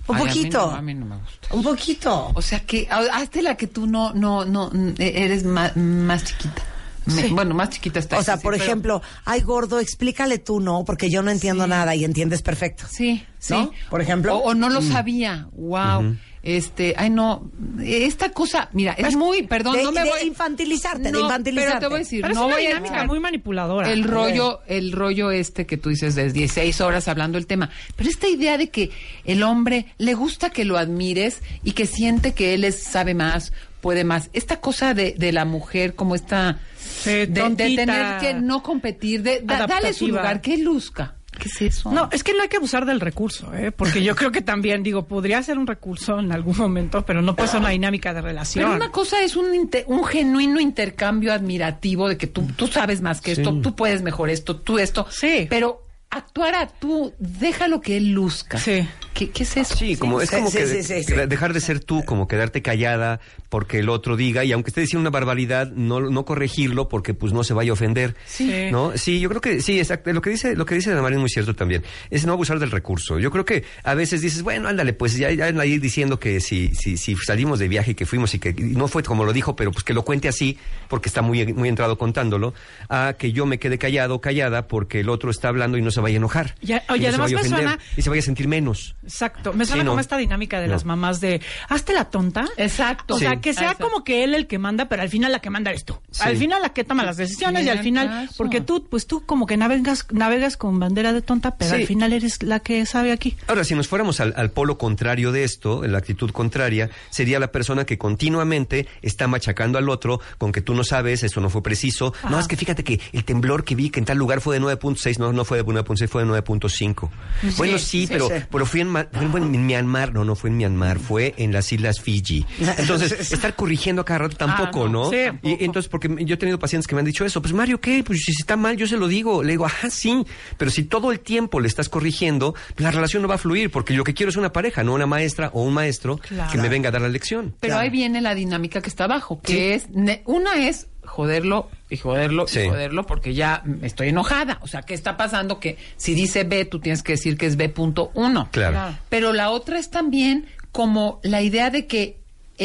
Speaker 7: Un
Speaker 4: Ay, a mí
Speaker 7: poquito.
Speaker 4: no, a mí no me gusta.
Speaker 7: Un poquito.
Speaker 4: O sea que, ha- hazte la que tú no, no, no, mm, eres más, más chiquita. Me- Bueno, más chiquita está.
Speaker 7: O sea,
Speaker 4: sí,
Speaker 7: por
Speaker 4: pero-
Speaker 7: ejemplo, ay gordo, explícale tú, ¿no? Porque yo no entiendo
Speaker 4: Sí.
Speaker 7: nada y entiendes perfecto.
Speaker 4: Sí, sí.
Speaker 7: Por ejemplo.
Speaker 4: O, o no lo sabía. Wow. Este, ay no, esta cosa, mira, es muy, perdón,
Speaker 7: de,
Speaker 4: no me
Speaker 7: de
Speaker 4: voy
Speaker 7: infantilizarte, de
Speaker 4: No,
Speaker 7: infantilizarte.
Speaker 4: Pero te voy a decir,
Speaker 5: Pero
Speaker 4: no
Speaker 5: es una
Speaker 4: voy
Speaker 5: dinámica muy manipuladora.
Speaker 4: El rollo, el rollo este que tú dices de 16 horas hablando el tema. Pero esta idea de que el hombre le gusta que lo admires y que siente que él es, sabe más, puede más. Esta cosa de, de la mujer como esta
Speaker 5: Sí,
Speaker 4: de, de tener que no competir, de da- dale su lugar, que luzca. ¿Qué es eso?
Speaker 5: No, es que no hay que abusar del recurso, ¿eh? porque yo creo que también, digo, podría ser un recurso en algún momento, pero no puede ser una dinámica de relación.
Speaker 4: Pero una cosa es un, genuino intercambio admirativo de que tú, tú sabes más que esto, tú puedes mejor esto, tú esto.
Speaker 5: Sí.
Speaker 4: Pero actuar a tú, déjalo que él luzca.
Speaker 5: Sí.
Speaker 4: ¿Qué, qué es eso?
Speaker 9: Sí, como es
Speaker 7: Sí,
Speaker 9: como
Speaker 7: sí,
Speaker 9: que
Speaker 7: sí, sí, sí.
Speaker 9: de- dejar de ser tú, como quedarte callada porque el otro diga y aunque esté diciendo una barbaridad, no no corregirlo porque pues no se vaya a ofender.
Speaker 5: Sí.
Speaker 9: ¿No? Sí, yo creo que sí, exacto, lo que dice lo que dice Ana María es muy cierto también. Es no abusar del recurso. Yo creo que a veces dices, bueno, ándale, pues ya ya ahí diciendo que si si si salimos de viaje y que fuimos y que y no fue como lo dijo, pero pues que lo cuente así porque está muy muy entrado contándolo, a que yo me quede callado o callada porque el otro está hablando y no se vaya a enojar.
Speaker 5: Ya-
Speaker 9: Y
Speaker 5: oye,
Speaker 9: no se
Speaker 5: además
Speaker 9: vaya a
Speaker 5: me
Speaker 9: ofender,
Speaker 5: suena-
Speaker 9: y se vaya a sentir menos.
Speaker 5: Exacto. Me suena
Speaker 9: Sí, no.
Speaker 5: como esta dinámica de
Speaker 9: No.
Speaker 5: las mamás de hazte la tonta.
Speaker 4: Exacto.
Speaker 5: O sea, que sea
Speaker 4: Exacto.
Speaker 5: como que él el que manda, pero al final la que manda eres tú.
Speaker 9: Sí.
Speaker 5: Al final la que toma las decisiones y al final, porque tú, pues tú como que navegas, navegas con bandera de tonta, pero
Speaker 9: Sí.
Speaker 5: al final eres la que sabe aquí.
Speaker 9: Ahora, si nos fuéramos al, al polo contrario de esto, en la actitud contraria, sería la persona que continuamente está machacando al otro con que tú no sabes, eso no fue preciso. No, es que fíjate que el temblor que vi que en tal lugar fue de 9.6, no, no fue de 9.6, fue de 9.5. Bueno, sí,
Speaker 7: sí,
Speaker 9: pero,
Speaker 7: sí.
Speaker 9: pero fui en Fue en Myanmar, no, no fue en Myanmar, fue en las islas Fiji. [LAUGHS] Entonces, estar corrigiendo a cada rato tampoco,
Speaker 5: Ah, no,
Speaker 9: ¿no?
Speaker 5: sí,
Speaker 9: y entonces, porque yo he tenido pacientes que me han dicho eso, pues Mario, ¿qué? Pues si está mal, yo se lo digo. Le digo, ajá, sí, pero si todo el tiempo le estás corrigiendo, la relación no va a fluir, porque lo que quiero es una pareja, no una maestra o un maestro
Speaker 4: Claro.
Speaker 9: que me venga a dar la lección.
Speaker 4: Pero ahí viene la dinámica que está abajo, que es, una es joderlo y joderlo
Speaker 9: Sí.
Speaker 4: y joderlo porque ya estoy enojada. O sea, ¿qué está pasando? Que si dice B, tú tienes que decir que es B.1.
Speaker 9: Claro. Claro.
Speaker 4: Pero la otra es también como la idea de que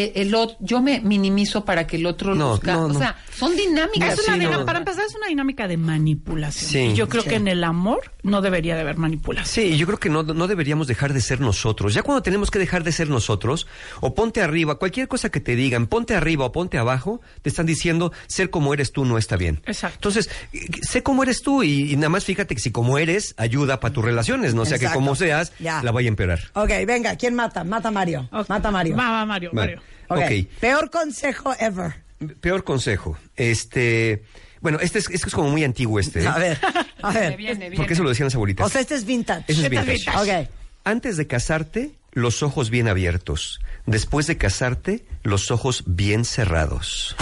Speaker 4: eh, el otro, yo me minimizo para que el otro
Speaker 9: No,
Speaker 4: luzca.
Speaker 9: no,
Speaker 4: O sea, son dinámicas.
Speaker 5: Es una
Speaker 9: sí,
Speaker 5: dina-
Speaker 9: no.
Speaker 5: Para empezar, es una dinámica de manipulación.
Speaker 9: Sí.
Speaker 5: Y yo creo
Speaker 7: Sí.
Speaker 5: que en el amor no debería de haber manipulación.
Speaker 9: Sí, yo creo que no, no deberíamos dejar de ser nosotros. Ya cuando tenemos que dejar de ser nosotros, o ponte arriba, cualquier cosa que te digan, ponte arriba o ponte abajo, te están diciendo ser como eres tú no está bien.
Speaker 5: Exacto.
Speaker 9: Entonces, eh, sé cómo eres tú y, y nada más fíjate que si como eres, ayuda para tus relaciones, no O sea que como seas,
Speaker 7: Ya.
Speaker 9: la vaya a empeorar.
Speaker 7: Ok, venga, ¿quién mata? Mata Mario. Mata Mario.
Speaker 5: Va, va, Mario,
Speaker 9: Vale.
Speaker 5: Mario.
Speaker 7: Ok.
Speaker 9: Ok.
Speaker 7: Peor consejo ever.
Speaker 9: Peor consejo. Este, bueno, este es, este es como muy antiguo este. ¿eh?
Speaker 7: A ver, a
Speaker 4: Viene,
Speaker 7: ver.
Speaker 4: viene, viene.
Speaker 9: Porque eso lo decían las abuelitas.
Speaker 7: O sea, este es vintage.
Speaker 9: Eso es
Speaker 7: Este
Speaker 9: vintage.
Speaker 7: Ok.
Speaker 9: Antes de casarte, los ojos bien abiertos. Después de casarte, los ojos bien cerrados.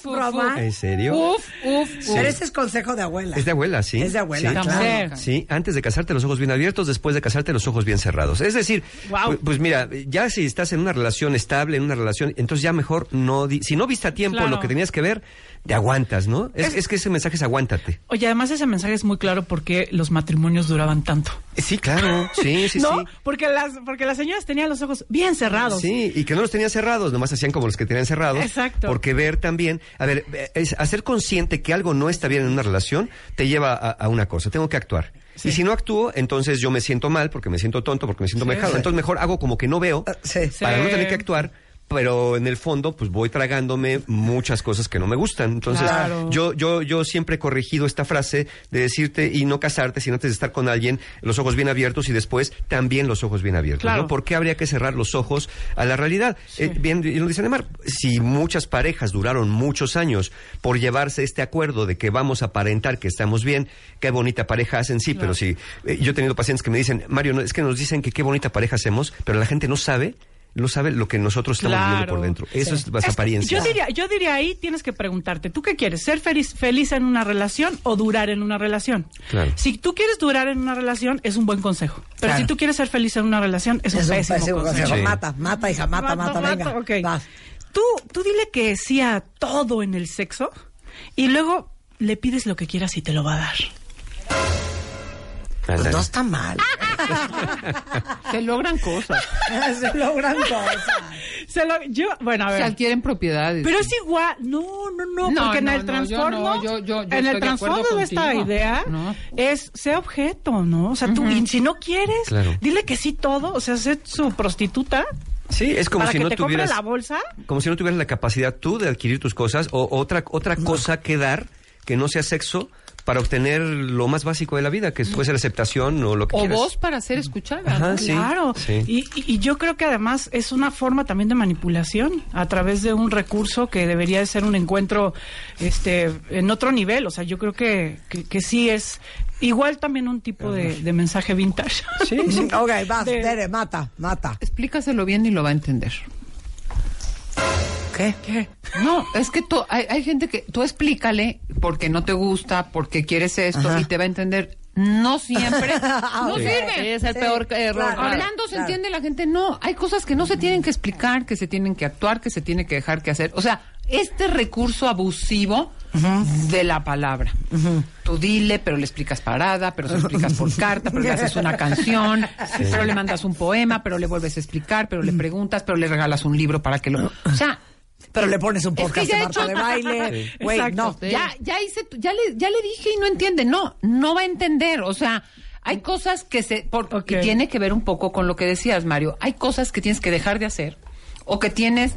Speaker 7: Es broma.
Speaker 9: ¿En serio?
Speaker 4: Uf, uf, uf.
Speaker 7: Pero ese es consejo de abuela.
Speaker 9: Es de abuela, sí.
Speaker 7: Es de abuela,
Speaker 9: sí.
Speaker 7: claro.
Speaker 9: Sí, antes de casarte los ojos bien abiertos, después de casarte los ojos bien cerrados. Es decir,
Speaker 5: Guau.
Speaker 9: pues, pues mira, ya si estás en una relación estable, en una relación, entonces ya mejor no, di- si no viste a tiempo
Speaker 5: Claro.
Speaker 9: lo que tenías que ver, te aguantas, ¿no? Es, es que ese mensaje es aguántate.
Speaker 5: Oye, además ese mensaje es muy claro porque los matrimonios duraban tanto.
Speaker 9: Eh, Sí, claro, sí, sí, [LAUGHS]
Speaker 5: ¿No?
Speaker 9: sí.
Speaker 5: Porque las, porque las señoras tenían los ojos bien cerrados.
Speaker 9: Sí, y que no los tenían cerrados, nomás hacían como los que tenían cerrados.
Speaker 5: Exacto.
Speaker 9: Porque ver también, a ver, es hacer consciente que algo no está bien en una relación te lleva a, a una cosa, tengo que actuar. Y si no actúo, entonces yo me siento mal, porque me siento tonto, porque me siento mejado. Entonces mejor hago como que no veo
Speaker 7: Ah, sí.
Speaker 9: para
Speaker 5: Sí.
Speaker 9: no tener que actuar. Pero en el fondo, pues voy tragándome muchas cosas que no me gustan. Entonces,
Speaker 5: Claro.
Speaker 9: yo, yo, yo siempre he corregido esta frase de decirte y no casarte, sino antes de estar con alguien, los ojos bien abiertos y después también los ojos bien abiertos.
Speaker 5: Claro.
Speaker 9: ¿no? ¿Por qué habría que cerrar los ojos a la realidad? Eh, bien, y lo dice Neymar, si muchas parejas duraron muchos años por llevarse este acuerdo de que vamos a aparentar que estamos bien, qué bonita pareja hacen, sí, pero si eh, yo he tenido pacientes que me dicen, Mario, no, es que nos dicen que qué bonita pareja hacemos, pero la gente no sabe. No sabe lo que nosotros estamos viviendo
Speaker 5: Claro.
Speaker 9: por dentro. Eso
Speaker 7: Sí.
Speaker 9: es las
Speaker 5: Es-
Speaker 9: apariencias.
Speaker 5: Yo diría, yo diría ahí tienes que preguntarte, ¿tú qué quieres? ¿Ser feliz, feliz en una relación o durar en una relación?
Speaker 9: Claro.
Speaker 5: Si tú quieres durar en una relación, es un buen consejo. Pero
Speaker 7: Claro.
Speaker 5: si tú quieres ser feliz en una relación, es un
Speaker 7: Es un
Speaker 5: pésimo,
Speaker 7: pésimo
Speaker 5: consejo.
Speaker 7: consejo.
Speaker 9: Sí.
Speaker 7: Mata, mata, hija, mata, mata, venga.
Speaker 5: ok.
Speaker 7: Vas.
Speaker 5: Tú, tú dile que sí a todo en el sexo y luego le pides lo que quieras y te lo va a dar.
Speaker 7: Pues
Speaker 9: Ándale.
Speaker 7: no está mal.
Speaker 4: Se logran cosas. [LAUGHS]
Speaker 7: Se logran cosas.
Speaker 5: Se lo- yo, bueno, a
Speaker 4: Se
Speaker 5: ver.
Speaker 4: adquieren propiedades.
Speaker 5: Pero es igual, no, no, no,
Speaker 4: No,
Speaker 5: porque en el
Speaker 4: no, yo
Speaker 5: transformo,
Speaker 4: no, yo- yo- yo
Speaker 5: en
Speaker 4: estoy
Speaker 5: el
Speaker 4: de acuerdo
Speaker 5: trasfondo de esta
Speaker 4: contigo.
Speaker 5: idea
Speaker 4: No.
Speaker 5: es ser objeto, ¿no? O sea, tú, y si no quieres,
Speaker 9: Claro.
Speaker 5: dile que sí todo, o sea, ser su prostituta
Speaker 9: Sí, es como
Speaker 5: para
Speaker 9: si
Speaker 5: que
Speaker 9: no
Speaker 5: te compre
Speaker 9: tuvieras
Speaker 5: la bolsa.
Speaker 9: como si no tuvieras la capacidad tú de adquirir tus cosas o otra otra cosa que dar que no sea sexo para obtener lo más básico de la vida, que puede ser aceptación o lo que
Speaker 4: o
Speaker 9: quieras.
Speaker 4: voz para ser escuchada.
Speaker 9: Ajá,
Speaker 4: ¿no?
Speaker 9: sí.
Speaker 5: Claro,
Speaker 9: sí.
Speaker 5: Y, y- y yo creo que además es una forma también de manipulación a través de un recurso que debería de ser un encuentro este, en otro nivel. O sea, yo creo que, que, que sí es igual también un tipo de, de mensaje vintage.
Speaker 9: Sí, sí. [LAUGHS]
Speaker 7: Ok, vas,
Speaker 5: De-
Speaker 7: Tere, mata, mata.
Speaker 4: Explícaselo bien y lo va a entender.
Speaker 7: ¿Qué?
Speaker 5: ¿Qué?
Speaker 4: No, es que tú, hay, hay gente que tú explícale porque no te gusta, porque quieres esto
Speaker 7: Ajá.
Speaker 4: y te va a entender. No siempre. [LAUGHS] no sirve.
Speaker 3: Sí, es el
Speaker 7: Sí,
Speaker 3: peor error.
Speaker 7: claro.
Speaker 4: Hablando se
Speaker 7: Claro.
Speaker 4: entiende la gente, no, hay cosas que no se tienen que explicar, que se tienen que actuar, que se tiene que dejar que hacer. O sea, este recurso abusivo de la palabra. Tú dile, pero le explicas parada, pero se lo explicas por [LAUGHS] carta, pero le haces una canción, pero le mandas un poema, pero le vuelves a explicar, pero le preguntas, pero le regalas un libro para que lo... O sea...
Speaker 7: Pero le pones un
Speaker 4: Es que
Speaker 7: podcast de
Speaker 4: he
Speaker 7: Marta
Speaker 4: hecho-
Speaker 7: de baile. [LAUGHS] Güey, no.
Speaker 3: Sí.
Speaker 4: Ya, ya hice, ya le, ya le dije y no entiende. No, no va a entender. O sea, hay cosas que se, por-
Speaker 5: Ok.
Speaker 4: y tiene que ver un poco con lo que decías, Mario. Hay cosas que tienes que dejar de hacer o que tienes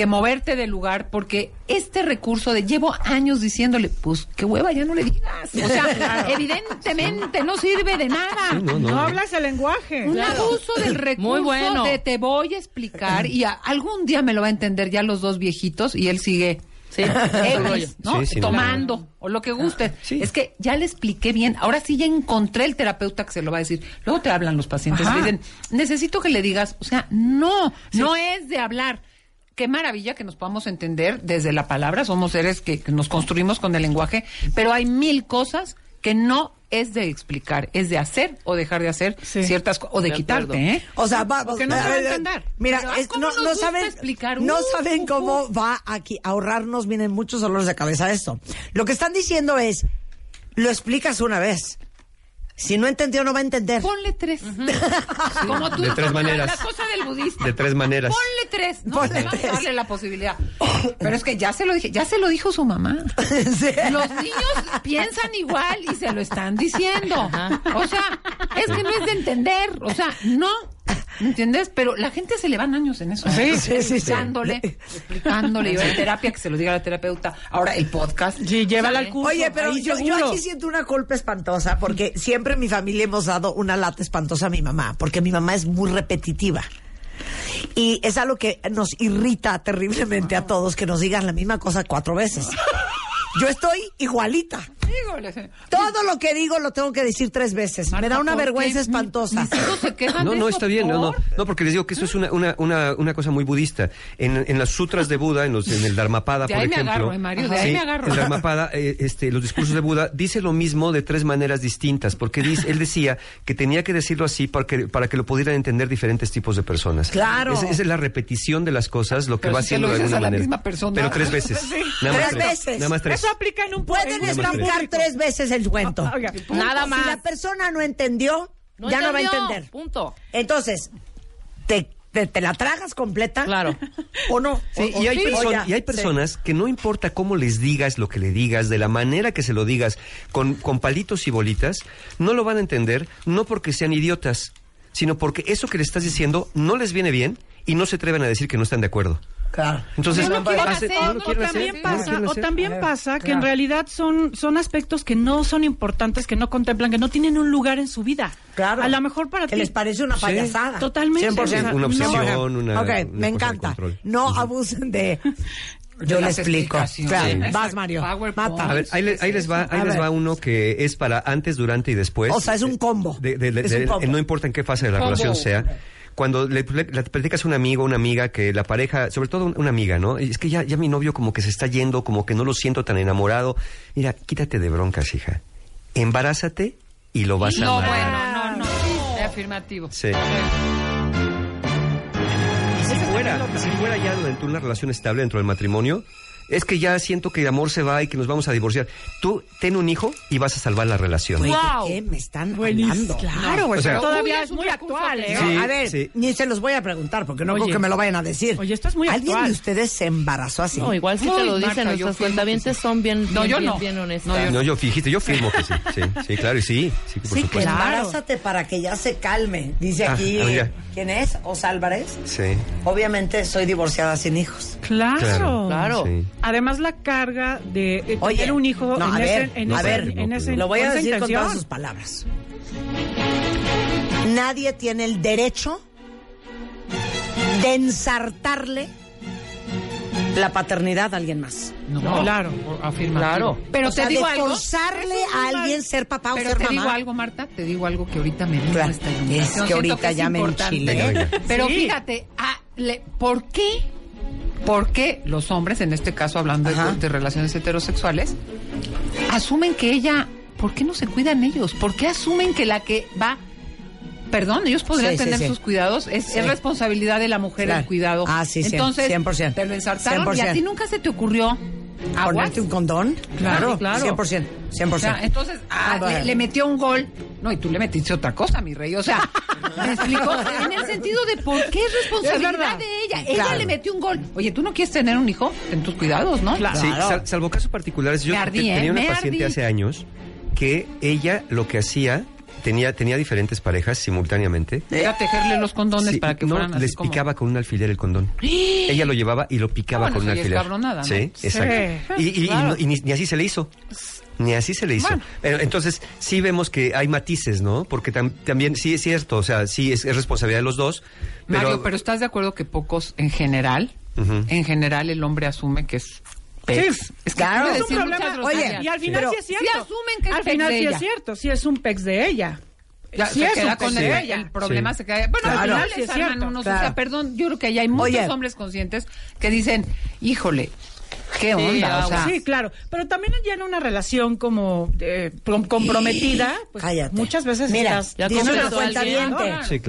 Speaker 4: que moverte del lugar porque este recurso de llevo años diciéndole, pues qué hueva, ya no le digas. O sea, [LAUGHS] evidentemente no sirve de nada.
Speaker 9: Sí, no, no,
Speaker 5: No,
Speaker 9: no.
Speaker 5: hablas el lenguaje.
Speaker 4: Un abuso del recurso
Speaker 3: Muy bueno.
Speaker 4: de te voy a explicar y a- algún día me lo va a entender ya los dos viejitos y él sigue
Speaker 3: Sí,
Speaker 4: X, [LAUGHS] ¿no?
Speaker 9: Sí, sí,
Speaker 4: Tomando, o lo que guste. Es que ya le expliqué bien. Ahora sí ya encontré el terapeuta que se lo va a decir. Luego te hablan los pacientes y dicen, necesito que le digas, o sea, no, no es de hablar. Qué maravilla que nos podamos entender desde la palabra. Somos seres que, que nos construimos con el lenguaje, pero hay mil cosas que no es de explicar, es de hacer o dejar de hacer ciertas cosas, o de,
Speaker 3: De
Speaker 4: quitarte,
Speaker 3: acuerdo.
Speaker 4: ¿eh?
Speaker 7: O sea, va,
Speaker 4: Porque no se va a entender.
Speaker 7: Mira,
Speaker 4: Pero,
Speaker 7: es-
Speaker 4: ¿cómo
Speaker 7: no, no saben,
Speaker 4: explicar?
Speaker 7: no
Speaker 4: Uh,
Speaker 7: saben
Speaker 4: uh,
Speaker 7: cómo
Speaker 4: uh.
Speaker 7: va aquí a ahorrarnos, vienen muchos dolores de cabeza esto. Lo que están diciendo es, lo explicas una vez. Si no entendió, no va a entender.
Speaker 4: Ponle tres. Como tú
Speaker 9: De tres maneras.
Speaker 4: La cosa del budista.
Speaker 9: De tres maneras.
Speaker 4: Ponle tres. No,
Speaker 7: Ponle
Speaker 4: vamos a
Speaker 7: tres.
Speaker 4: darle la posibilidad. Pero es que ya se lo dije, ya se lo dijo su mamá. [LAUGHS] Los niños piensan igual y se lo están diciendo. O sea, es que no es de entender. O sea, no. ¿Me entiendes? Pero la gente se le van años en eso.
Speaker 7: Sí, sí, sí, sí.
Speaker 4: Explicándole, explicándole. Y va a terapia, que se lo diga la terapeuta. Ahora, el podcast.
Speaker 5: Sí, llévala al curso.
Speaker 7: Oye, pero yo, yo aquí siento una culpa espantosa porque siempre en mi familia hemos dado una lata espantosa a mi mamá, porque mi mamá es muy repetitiva. Y es algo que nos irrita terriblemente a todos que nos digan la misma cosa cuatro veces. [LAUGHS] Yo estoy igualita. Todo lo que digo lo tengo que decir tres veces. Me da una
Speaker 4: ¿por qué
Speaker 7: vergüenza espantosa.
Speaker 9: No, no,
Speaker 4: eso,
Speaker 9: está bien, no, no,
Speaker 4: ¿por?
Speaker 9: no, porque les digo que esto es una, una, una, una cosa muy budista. En, en las sutras de Buda, en, los, en el Dharmapada,
Speaker 4: De
Speaker 9: por
Speaker 4: ahí me
Speaker 9: ejemplo.
Speaker 4: agarro, eh, Mario, de ahí me agarro.
Speaker 9: El Dharmapada, eh, este, los discursos de Buda, dice lo mismo de tres maneras distintas, porque dice, él decía que tenía que decirlo así para que, para que lo pudieran entender diferentes tipos de personas.
Speaker 7: Claro.
Speaker 9: Es, esa es la repetición de las cosas, lo que
Speaker 4: Pero
Speaker 9: va haciendo de alguna
Speaker 4: a la
Speaker 9: manera.
Speaker 4: misma persona.
Speaker 9: Pero tres [LAUGHS] veces. Nada más
Speaker 7: Tres veces.
Speaker 9: Nada más tres.
Speaker 5: Eso aplica en un
Speaker 7: Pueden
Speaker 5: en un
Speaker 7: tres veces el cuento.
Speaker 5: Oiga,
Speaker 3: Nada
Speaker 7: Si
Speaker 3: más.
Speaker 7: la persona no entendió,
Speaker 3: No
Speaker 7: ya no va a entender.
Speaker 3: Punto.
Speaker 7: Entonces, ¿te, te, te la tragas completa?
Speaker 3: Claro.
Speaker 7: ¿O no?
Speaker 9: Sí,
Speaker 7: O-
Speaker 9: y
Speaker 7: o
Speaker 9: hay,
Speaker 7: sí,
Speaker 9: perso-
Speaker 7: o ya.
Speaker 9: y hay personas que no importa cómo les digas lo que le digas, de la manera que se lo digas, con, con palitos y bolitas, no lo van a entender, no porque sean idiotas, sino porque eso que le estás diciendo no les viene bien y no se atreven a decir que no están de acuerdo.
Speaker 7: Claro.
Speaker 9: Entonces, hace-
Speaker 4: hacer,
Speaker 5: o
Speaker 9: hacer,
Speaker 5: también
Speaker 9: no lo
Speaker 5: pasa, o
Speaker 9: hacer.
Speaker 5: también
Speaker 7: A ver,
Speaker 5: pasa que
Speaker 7: claro.
Speaker 5: en realidad son, son aspectos que no son importantes, que no contemplan, que no tienen un lugar en su vida.
Speaker 7: Claro.
Speaker 5: A lo mejor para
Speaker 7: Que
Speaker 5: ti.
Speaker 7: les parece una
Speaker 9: Sí.
Speaker 7: payasada.
Speaker 5: Totalmente.
Speaker 7: 100%.
Speaker 9: Una obsesión,
Speaker 7: No.
Speaker 9: una-
Speaker 7: Ok,
Speaker 9: una
Speaker 7: me encanta. No abusen de... [LAUGHS] Yo le explico. Claro.
Speaker 4: Exacto.
Speaker 7: Vas, Mario. Mata.
Speaker 9: A ver, ahí, le- ahí les va, ahí les va uno que es para antes, durante y después.
Speaker 7: O sea, es un combo.
Speaker 9: De- de- de-
Speaker 7: Es un
Speaker 9: de-
Speaker 7: combo.
Speaker 9: no importa en qué fase de la
Speaker 4: Combo.
Speaker 9: relación sea. Cuando le, le- le platicas a un amigo una amiga que la pareja, sobre todo un- una amiga, ¿no? Es que ya, ya mi novio como que se está yendo, como que no lo siento tan enamorado. Mira, quítate de broncas, hija. Embarázate y lo vas a
Speaker 4: No,
Speaker 9: amar.
Speaker 4: bueno, no, no. Sí, afirmativo.
Speaker 9: Sí. Y si fuera, si fuera ya durante una relación estable dentro del matrimonio, es que ya siento que el amor se va y que nos vamos a divorciar. Tú ten un hijo y vas a salvar la relación.
Speaker 7: Güey, ¿de
Speaker 5: Wow.
Speaker 7: qué me están
Speaker 5: Buenísimo.
Speaker 7: hablando?
Speaker 5: Claro,
Speaker 9: O sea-
Speaker 5: todavía
Speaker 4: Uy,
Speaker 5: es muy actual, ¿eh?
Speaker 9: Sí,
Speaker 7: a ver,
Speaker 9: sí.
Speaker 7: ni se los voy a preguntar porque no
Speaker 5: Oye.
Speaker 7: creo que me lo vayan a decir.
Speaker 5: Oye, esto es muy
Speaker 7: ¿Alguien
Speaker 5: actual.
Speaker 7: de ustedes se embarazó así?
Speaker 3: No, igual si
Speaker 4: Uy,
Speaker 3: te lo dicen, nuestros cuentavientes
Speaker 4: sí.
Speaker 3: son bien,
Speaker 4: No,
Speaker 3: bien,
Speaker 4: yo
Speaker 3: bien,
Speaker 4: no.
Speaker 3: bien honestas.
Speaker 4: No, yo
Speaker 9: No, yo fíjate, yo firmo que sí. Sí, sí, claro, y sí. Sí, por
Speaker 7: Sí,
Speaker 9: supuesto.
Speaker 7: embarázate para que ya se calme. Dice
Speaker 9: Ah,
Speaker 7: aquí,
Speaker 9: ah, mira.
Speaker 7: ¿quién es? Os Álvarez.
Speaker 9: Sí.
Speaker 7: Obviamente soy divorciada sin hijos.
Speaker 5: Claro.
Speaker 9: Claro.
Speaker 3: Claro.
Speaker 9: Sí.
Speaker 5: Además, la carga de eh,
Speaker 7: Oye,
Speaker 5: tener un hijo
Speaker 7: no,
Speaker 5: en,
Speaker 7: a
Speaker 5: ese,
Speaker 7: ver,
Speaker 5: en,
Speaker 7: a
Speaker 5: ese-
Speaker 7: ver,
Speaker 5: en ese-
Speaker 7: Lo voy a
Speaker 5: con esa
Speaker 7: decir con
Speaker 5: intención.
Speaker 7: todas sus palabras. Nadie tiene el derecho de ensartarle la paternidad a alguien más.
Speaker 4: No,
Speaker 5: No, claro.
Speaker 4: Afirmativo.
Speaker 3: Claro.
Speaker 4: Pero
Speaker 7: o
Speaker 4: te
Speaker 7: sea,
Speaker 4: digo
Speaker 7: de
Speaker 4: algo.
Speaker 7: forzarle a alguien ser papá o
Speaker 4: Pero
Speaker 7: ser
Speaker 4: te
Speaker 7: mamá.
Speaker 4: digo algo, Marta, te digo algo que ahorita me vino
Speaker 7: Claro,
Speaker 4: esta
Speaker 7: es que ahorita
Speaker 4: es
Speaker 7: ya me enchilé.
Speaker 4: Pero
Speaker 5: Sí.
Speaker 4: fíjate, ah, le- ¿por qué? ¿Por qué los hombres, en este caso hablando de relaciones heterosexuales, asumen que ella, ¿por qué no se cuidan ellos? ¿Por qué asumen que la que va, perdón, ellos podrían
Speaker 7: Sí,
Speaker 4: tener
Speaker 7: sí.
Speaker 4: sus cuidados, es,
Speaker 7: Sí.
Speaker 4: es responsabilidad de la mujer
Speaker 7: Claro.
Speaker 4: el cuidado.
Speaker 7: Ah, sí, sí,
Speaker 4: Entonces,
Speaker 7: 100%.
Speaker 4: te lo ensartaron y a
Speaker 7: 100%.
Speaker 4: ti nunca se te ocurrió aguas.
Speaker 7: ¿Ponerte un condón?
Speaker 4: Claro, claro.
Speaker 7: 100%. 100%.
Speaker 4: O sea, entonces, ah,
Speaker 7: bueno.
Speaker 4: le, le metió un gol. No, y tú le metiste otra cosa, mi rey. O sea, [LAUGHS] me explicó en el sentido de por qué es
Speaker 5: Es
Speaker 4: responsabilidad de ella. Ella
Speaker 7: Claro.
Speaker 4: le metió un gol. Oye, tú no quieres tener un hijo en tus cuidados, ¿no?
Speaker 5: Claro.
Speaker 9: Sí, sal- salvo casos particulares. Yo
Speaker 4: Me ardí,
Speaker 9: te-
Speaker 4: ¿eh?
Speaker 9: tenía una paciente
Speaker 4: ardí.
Speaker 9: hace años que ella lo que hacía, tenía, tenía diferentes parejas simultáneamente.
Speaker 4: Era tejerle los condones
Speaker 9: Sí,
Speaker 4: para que
Speaker 9: no,
Speaker 4: fueran así
Speaker 9: les
Speaker 4: como...
Speaker 9: picaba con un alfiler el condón. [GASPS] Ella lo llevaba y lo picaba
Speaker 4: bueno,
Speaker 9: con un alfiler.
Speaker 4: cabronada, ¿no?
Speaker 9: Sí,
Speaker 5: Sí.
Speaker 9: exacto. Y, y- y
Speaker 5: Claro.
Speaker 9: no- y ni, ni así se le hizo. Ni así se le hizo.
Speaker 4: Bueno.
Speaker 9: Entonces sí vemos que hay matices, ¿no? Porque tam- también sí es cierto, o sea, sí es, es responsabilidad de los dos. Pero,
Speaker 4: Mario, pero ¿estás de acuerdo que pocos, en general, en general el hombre asume que es
Speaker 5: Sí,
Speaker 4: es que
Speaker 7: claro.
Speaker 5: Es un
Speaker 4: decir
Speaker 5: problema. Oye, y al final
Speaker 7: Pero
Speaker 5: sí es cierto.
Speaker 4: sí asumen que es
Speaker 5: Al final sí es cierto, sí es un pex de ella.
Speaker 4: Ya,
Speaker 5: sí
Speaker 4: se
Speaker 5: es
Speaker 4: queda
Speaker 5: un
Speaker 4: con
Speaker 5: ella.
Speaker 4: el problema
Speaker 9: Sí.
Speaker 4: se cae. Bueno,
Speaker 7: Claro.
Speaker 4: al final les arman
Speaker 5: cierto.
Speaker 4: unos, o sea, perdón, yo creo que ahí hay muchos
Speaker 7: Oye.
Speaker 4: hombres conscientes que dicen, híjole, qué
Speaker 3: Sí,
Speaker 4: onda, o sea,
Speaker 5: sí, claro. Pero también ya en una relación como eh, com- comprometida, pues
Speaker 7: Cállate.
Speaker 5: muchas veces
Speaker 7: Mira,
Speaker 5: estás...
Speaker 3: Ya
Speaker 7: dice una
Speaker 3: confesó
Speaker 7: cuenta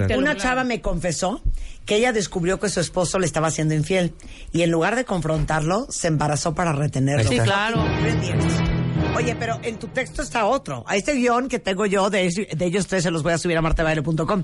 Speaker 9: claro.
Speaker 7: Una chava me confesó que ella descubrió que su esposo le estaba haciendo infiel y en lugar de confrontarlo, se embarazó para retenerlo.
Speaker 3: Sí, claro.
Speaker 7: Oye, pero en tu texto está otro. A este guion que tengo yo, de, de ellos tres, se los voy a subir a martabaile.com.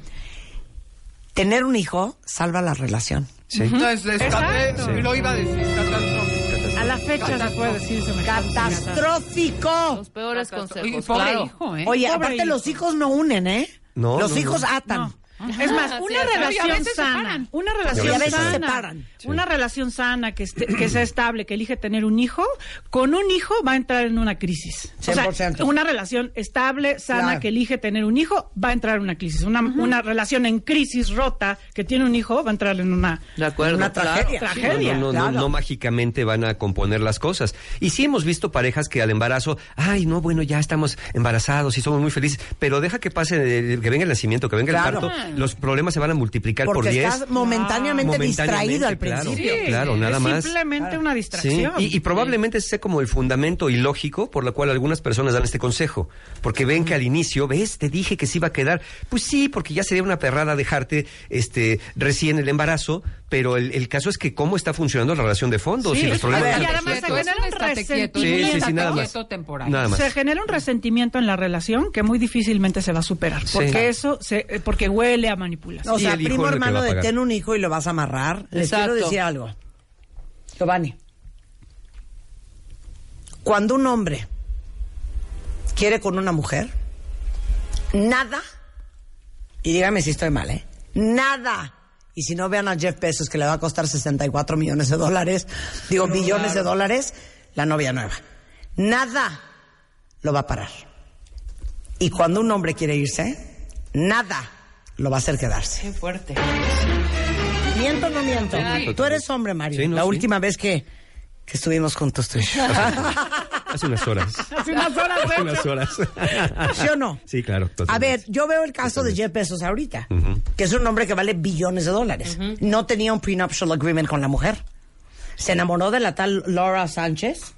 Speaker 7: Tener un hijo salva la relación.
Speaker 9: Sí.
Speaker 4: entonces
Speaker 5: Exacto.
Speaker 4: lo iba a decir, catastrófico.
Speaker 5: A la fecha se puede decir
Speaker 7: ¡Catastrófico!
Speaker 3: Los peores consejos,
Speaker 4: Oye, pobre
Speaker 3: claro.
Speaker 4: hijo, ¿eh?
Speaker 7: Oye,
Speaker 5: Pobre
Speaker 7: aparte
Speaker 5: hijo.
Speaker 7: los hijos no unen, ¿eh?
Speaker 9: No,
Speaker 7: Los
Speaker 9: no,
Speaker 7: hijos
Speaker 9: no.
Speaker 7: atan.
Speaker 5: Es más, una
Speaker 3: sí,
Speaker 5: relación sana,
Speaker 4: separan.
Speaker 5: una relación sana,
Speaker 7: separan.
Speaker 5: una relación sana que, esté- que sea estable, que elige tener un hijo, con un hijo va a entrar en una crisis. O sea,
Speaker 7: 100%.
Speaker 5: una relación estable, sana,
Speaker 7: Claro.
Speaker 5: que elige tener un hijo, va a entrar en una crisis. Una, una relación en crisis rota que tiene un hijo va a entrar en una...
Speaker 3: De acuerdo.
Speaker 7: Una
Speaker 3: claro.
Speaker 7: tragedia.
Speaker 5: Tragedia.
Speaker 9: No, no, no,
Speaker 7: claro.
Speaker 9: no, no mágicamente van a componer las cosas. Y sí hemos visto parejas que al embarazo, ay, no, bueno, ya estamos embarazados y somos muy felices, pero deja que pase, el- que venga el nacimiento, que venga
Speaker 7: Claro.
Speaker 9: el parto, los problemas se van a multiplicar
Speaker 7: Porque
Speaker 9: por 10.
Speaker 7: estás momentáneamente,
Speaker 9: Momentáneamente,
Speaker 7: distraído al
Speaker 9: claro.
Speaker 7: principio.
Speaker 9: Sí. Claro, nada
Speaker 5: es
Speaker 9: más.
Speaker 5: simplemente una
Speaker 9: Sí,
Speaker 5: distracción.
Speaker 9: y, y probablemente ese sea como el fundamento ilógico por lo cual algunas personas dan este consejo. Porque ven que al inicio, ves, te dije que se iba a quedar. Pues sí, porque ya sería una perrada dejarte este recién el embarazo, pero el, el caso es que cómo está funcionando la relación de fondo.
Speaker 5: Sí,
Speaker 9: si los problemas
Speaker 5: y además se genera un
Speaker 4: quieto,
Speaker 9: Sí, sí, sí,
Speaker 5: resentimiento.
Speaker 9: nada más.
Speaker 4: quieto temporal.
Speaker 9: Nada más.
Speaker 5: Se genera un resentimiento en la relación que muy difícilmente se va a superar. Porque eso, se, eh, porque huele a manipulación.
Speaker 7: O
Speaker 9: Y
Speaker 7: sea, primo hermano
Speaker 9: a
Speaker 7: de ten un hijo y lo vas a amarrar. Les quiero decir algo. Giovanni, cuando un hombre quiere con una mujer, nada, y dígame si estoy mal, ¿eh? Nada. Y si no vean a Jeff Bezos que le va a costar 64 millones de dólares, digo billones de dólares, la novia nueva. Nada lo va a parar. Y cuando un hombre quiere irse, nada lo va a hacer quedarse.
Speaker 3: Qué fuerte.
Speaker 7: ¿Miento o no miento? Tú eres hombre, Mario.
Speaker 9: Sí, no,
Speaker 7: la
Speaker 9: sí.
Speaker 7: última vez que, que estuvimos juntos tú y yo. [LAUGHS]
Speaker 9: Hace unas horas.
Speaker 5: Hace unas horas,
Speaker 9: Hace unas horas.
Speaker 7: ¿Sí o no?
Speaker 9: Sí, claro.
Speaker 7: A ver, yo veo el caso de Jeff Bezos ahorita, que es un hombre que vale billones de dólares. No tenía un prenuptial agreement con la mujer. Se enamoró de la tal Laura Sánchez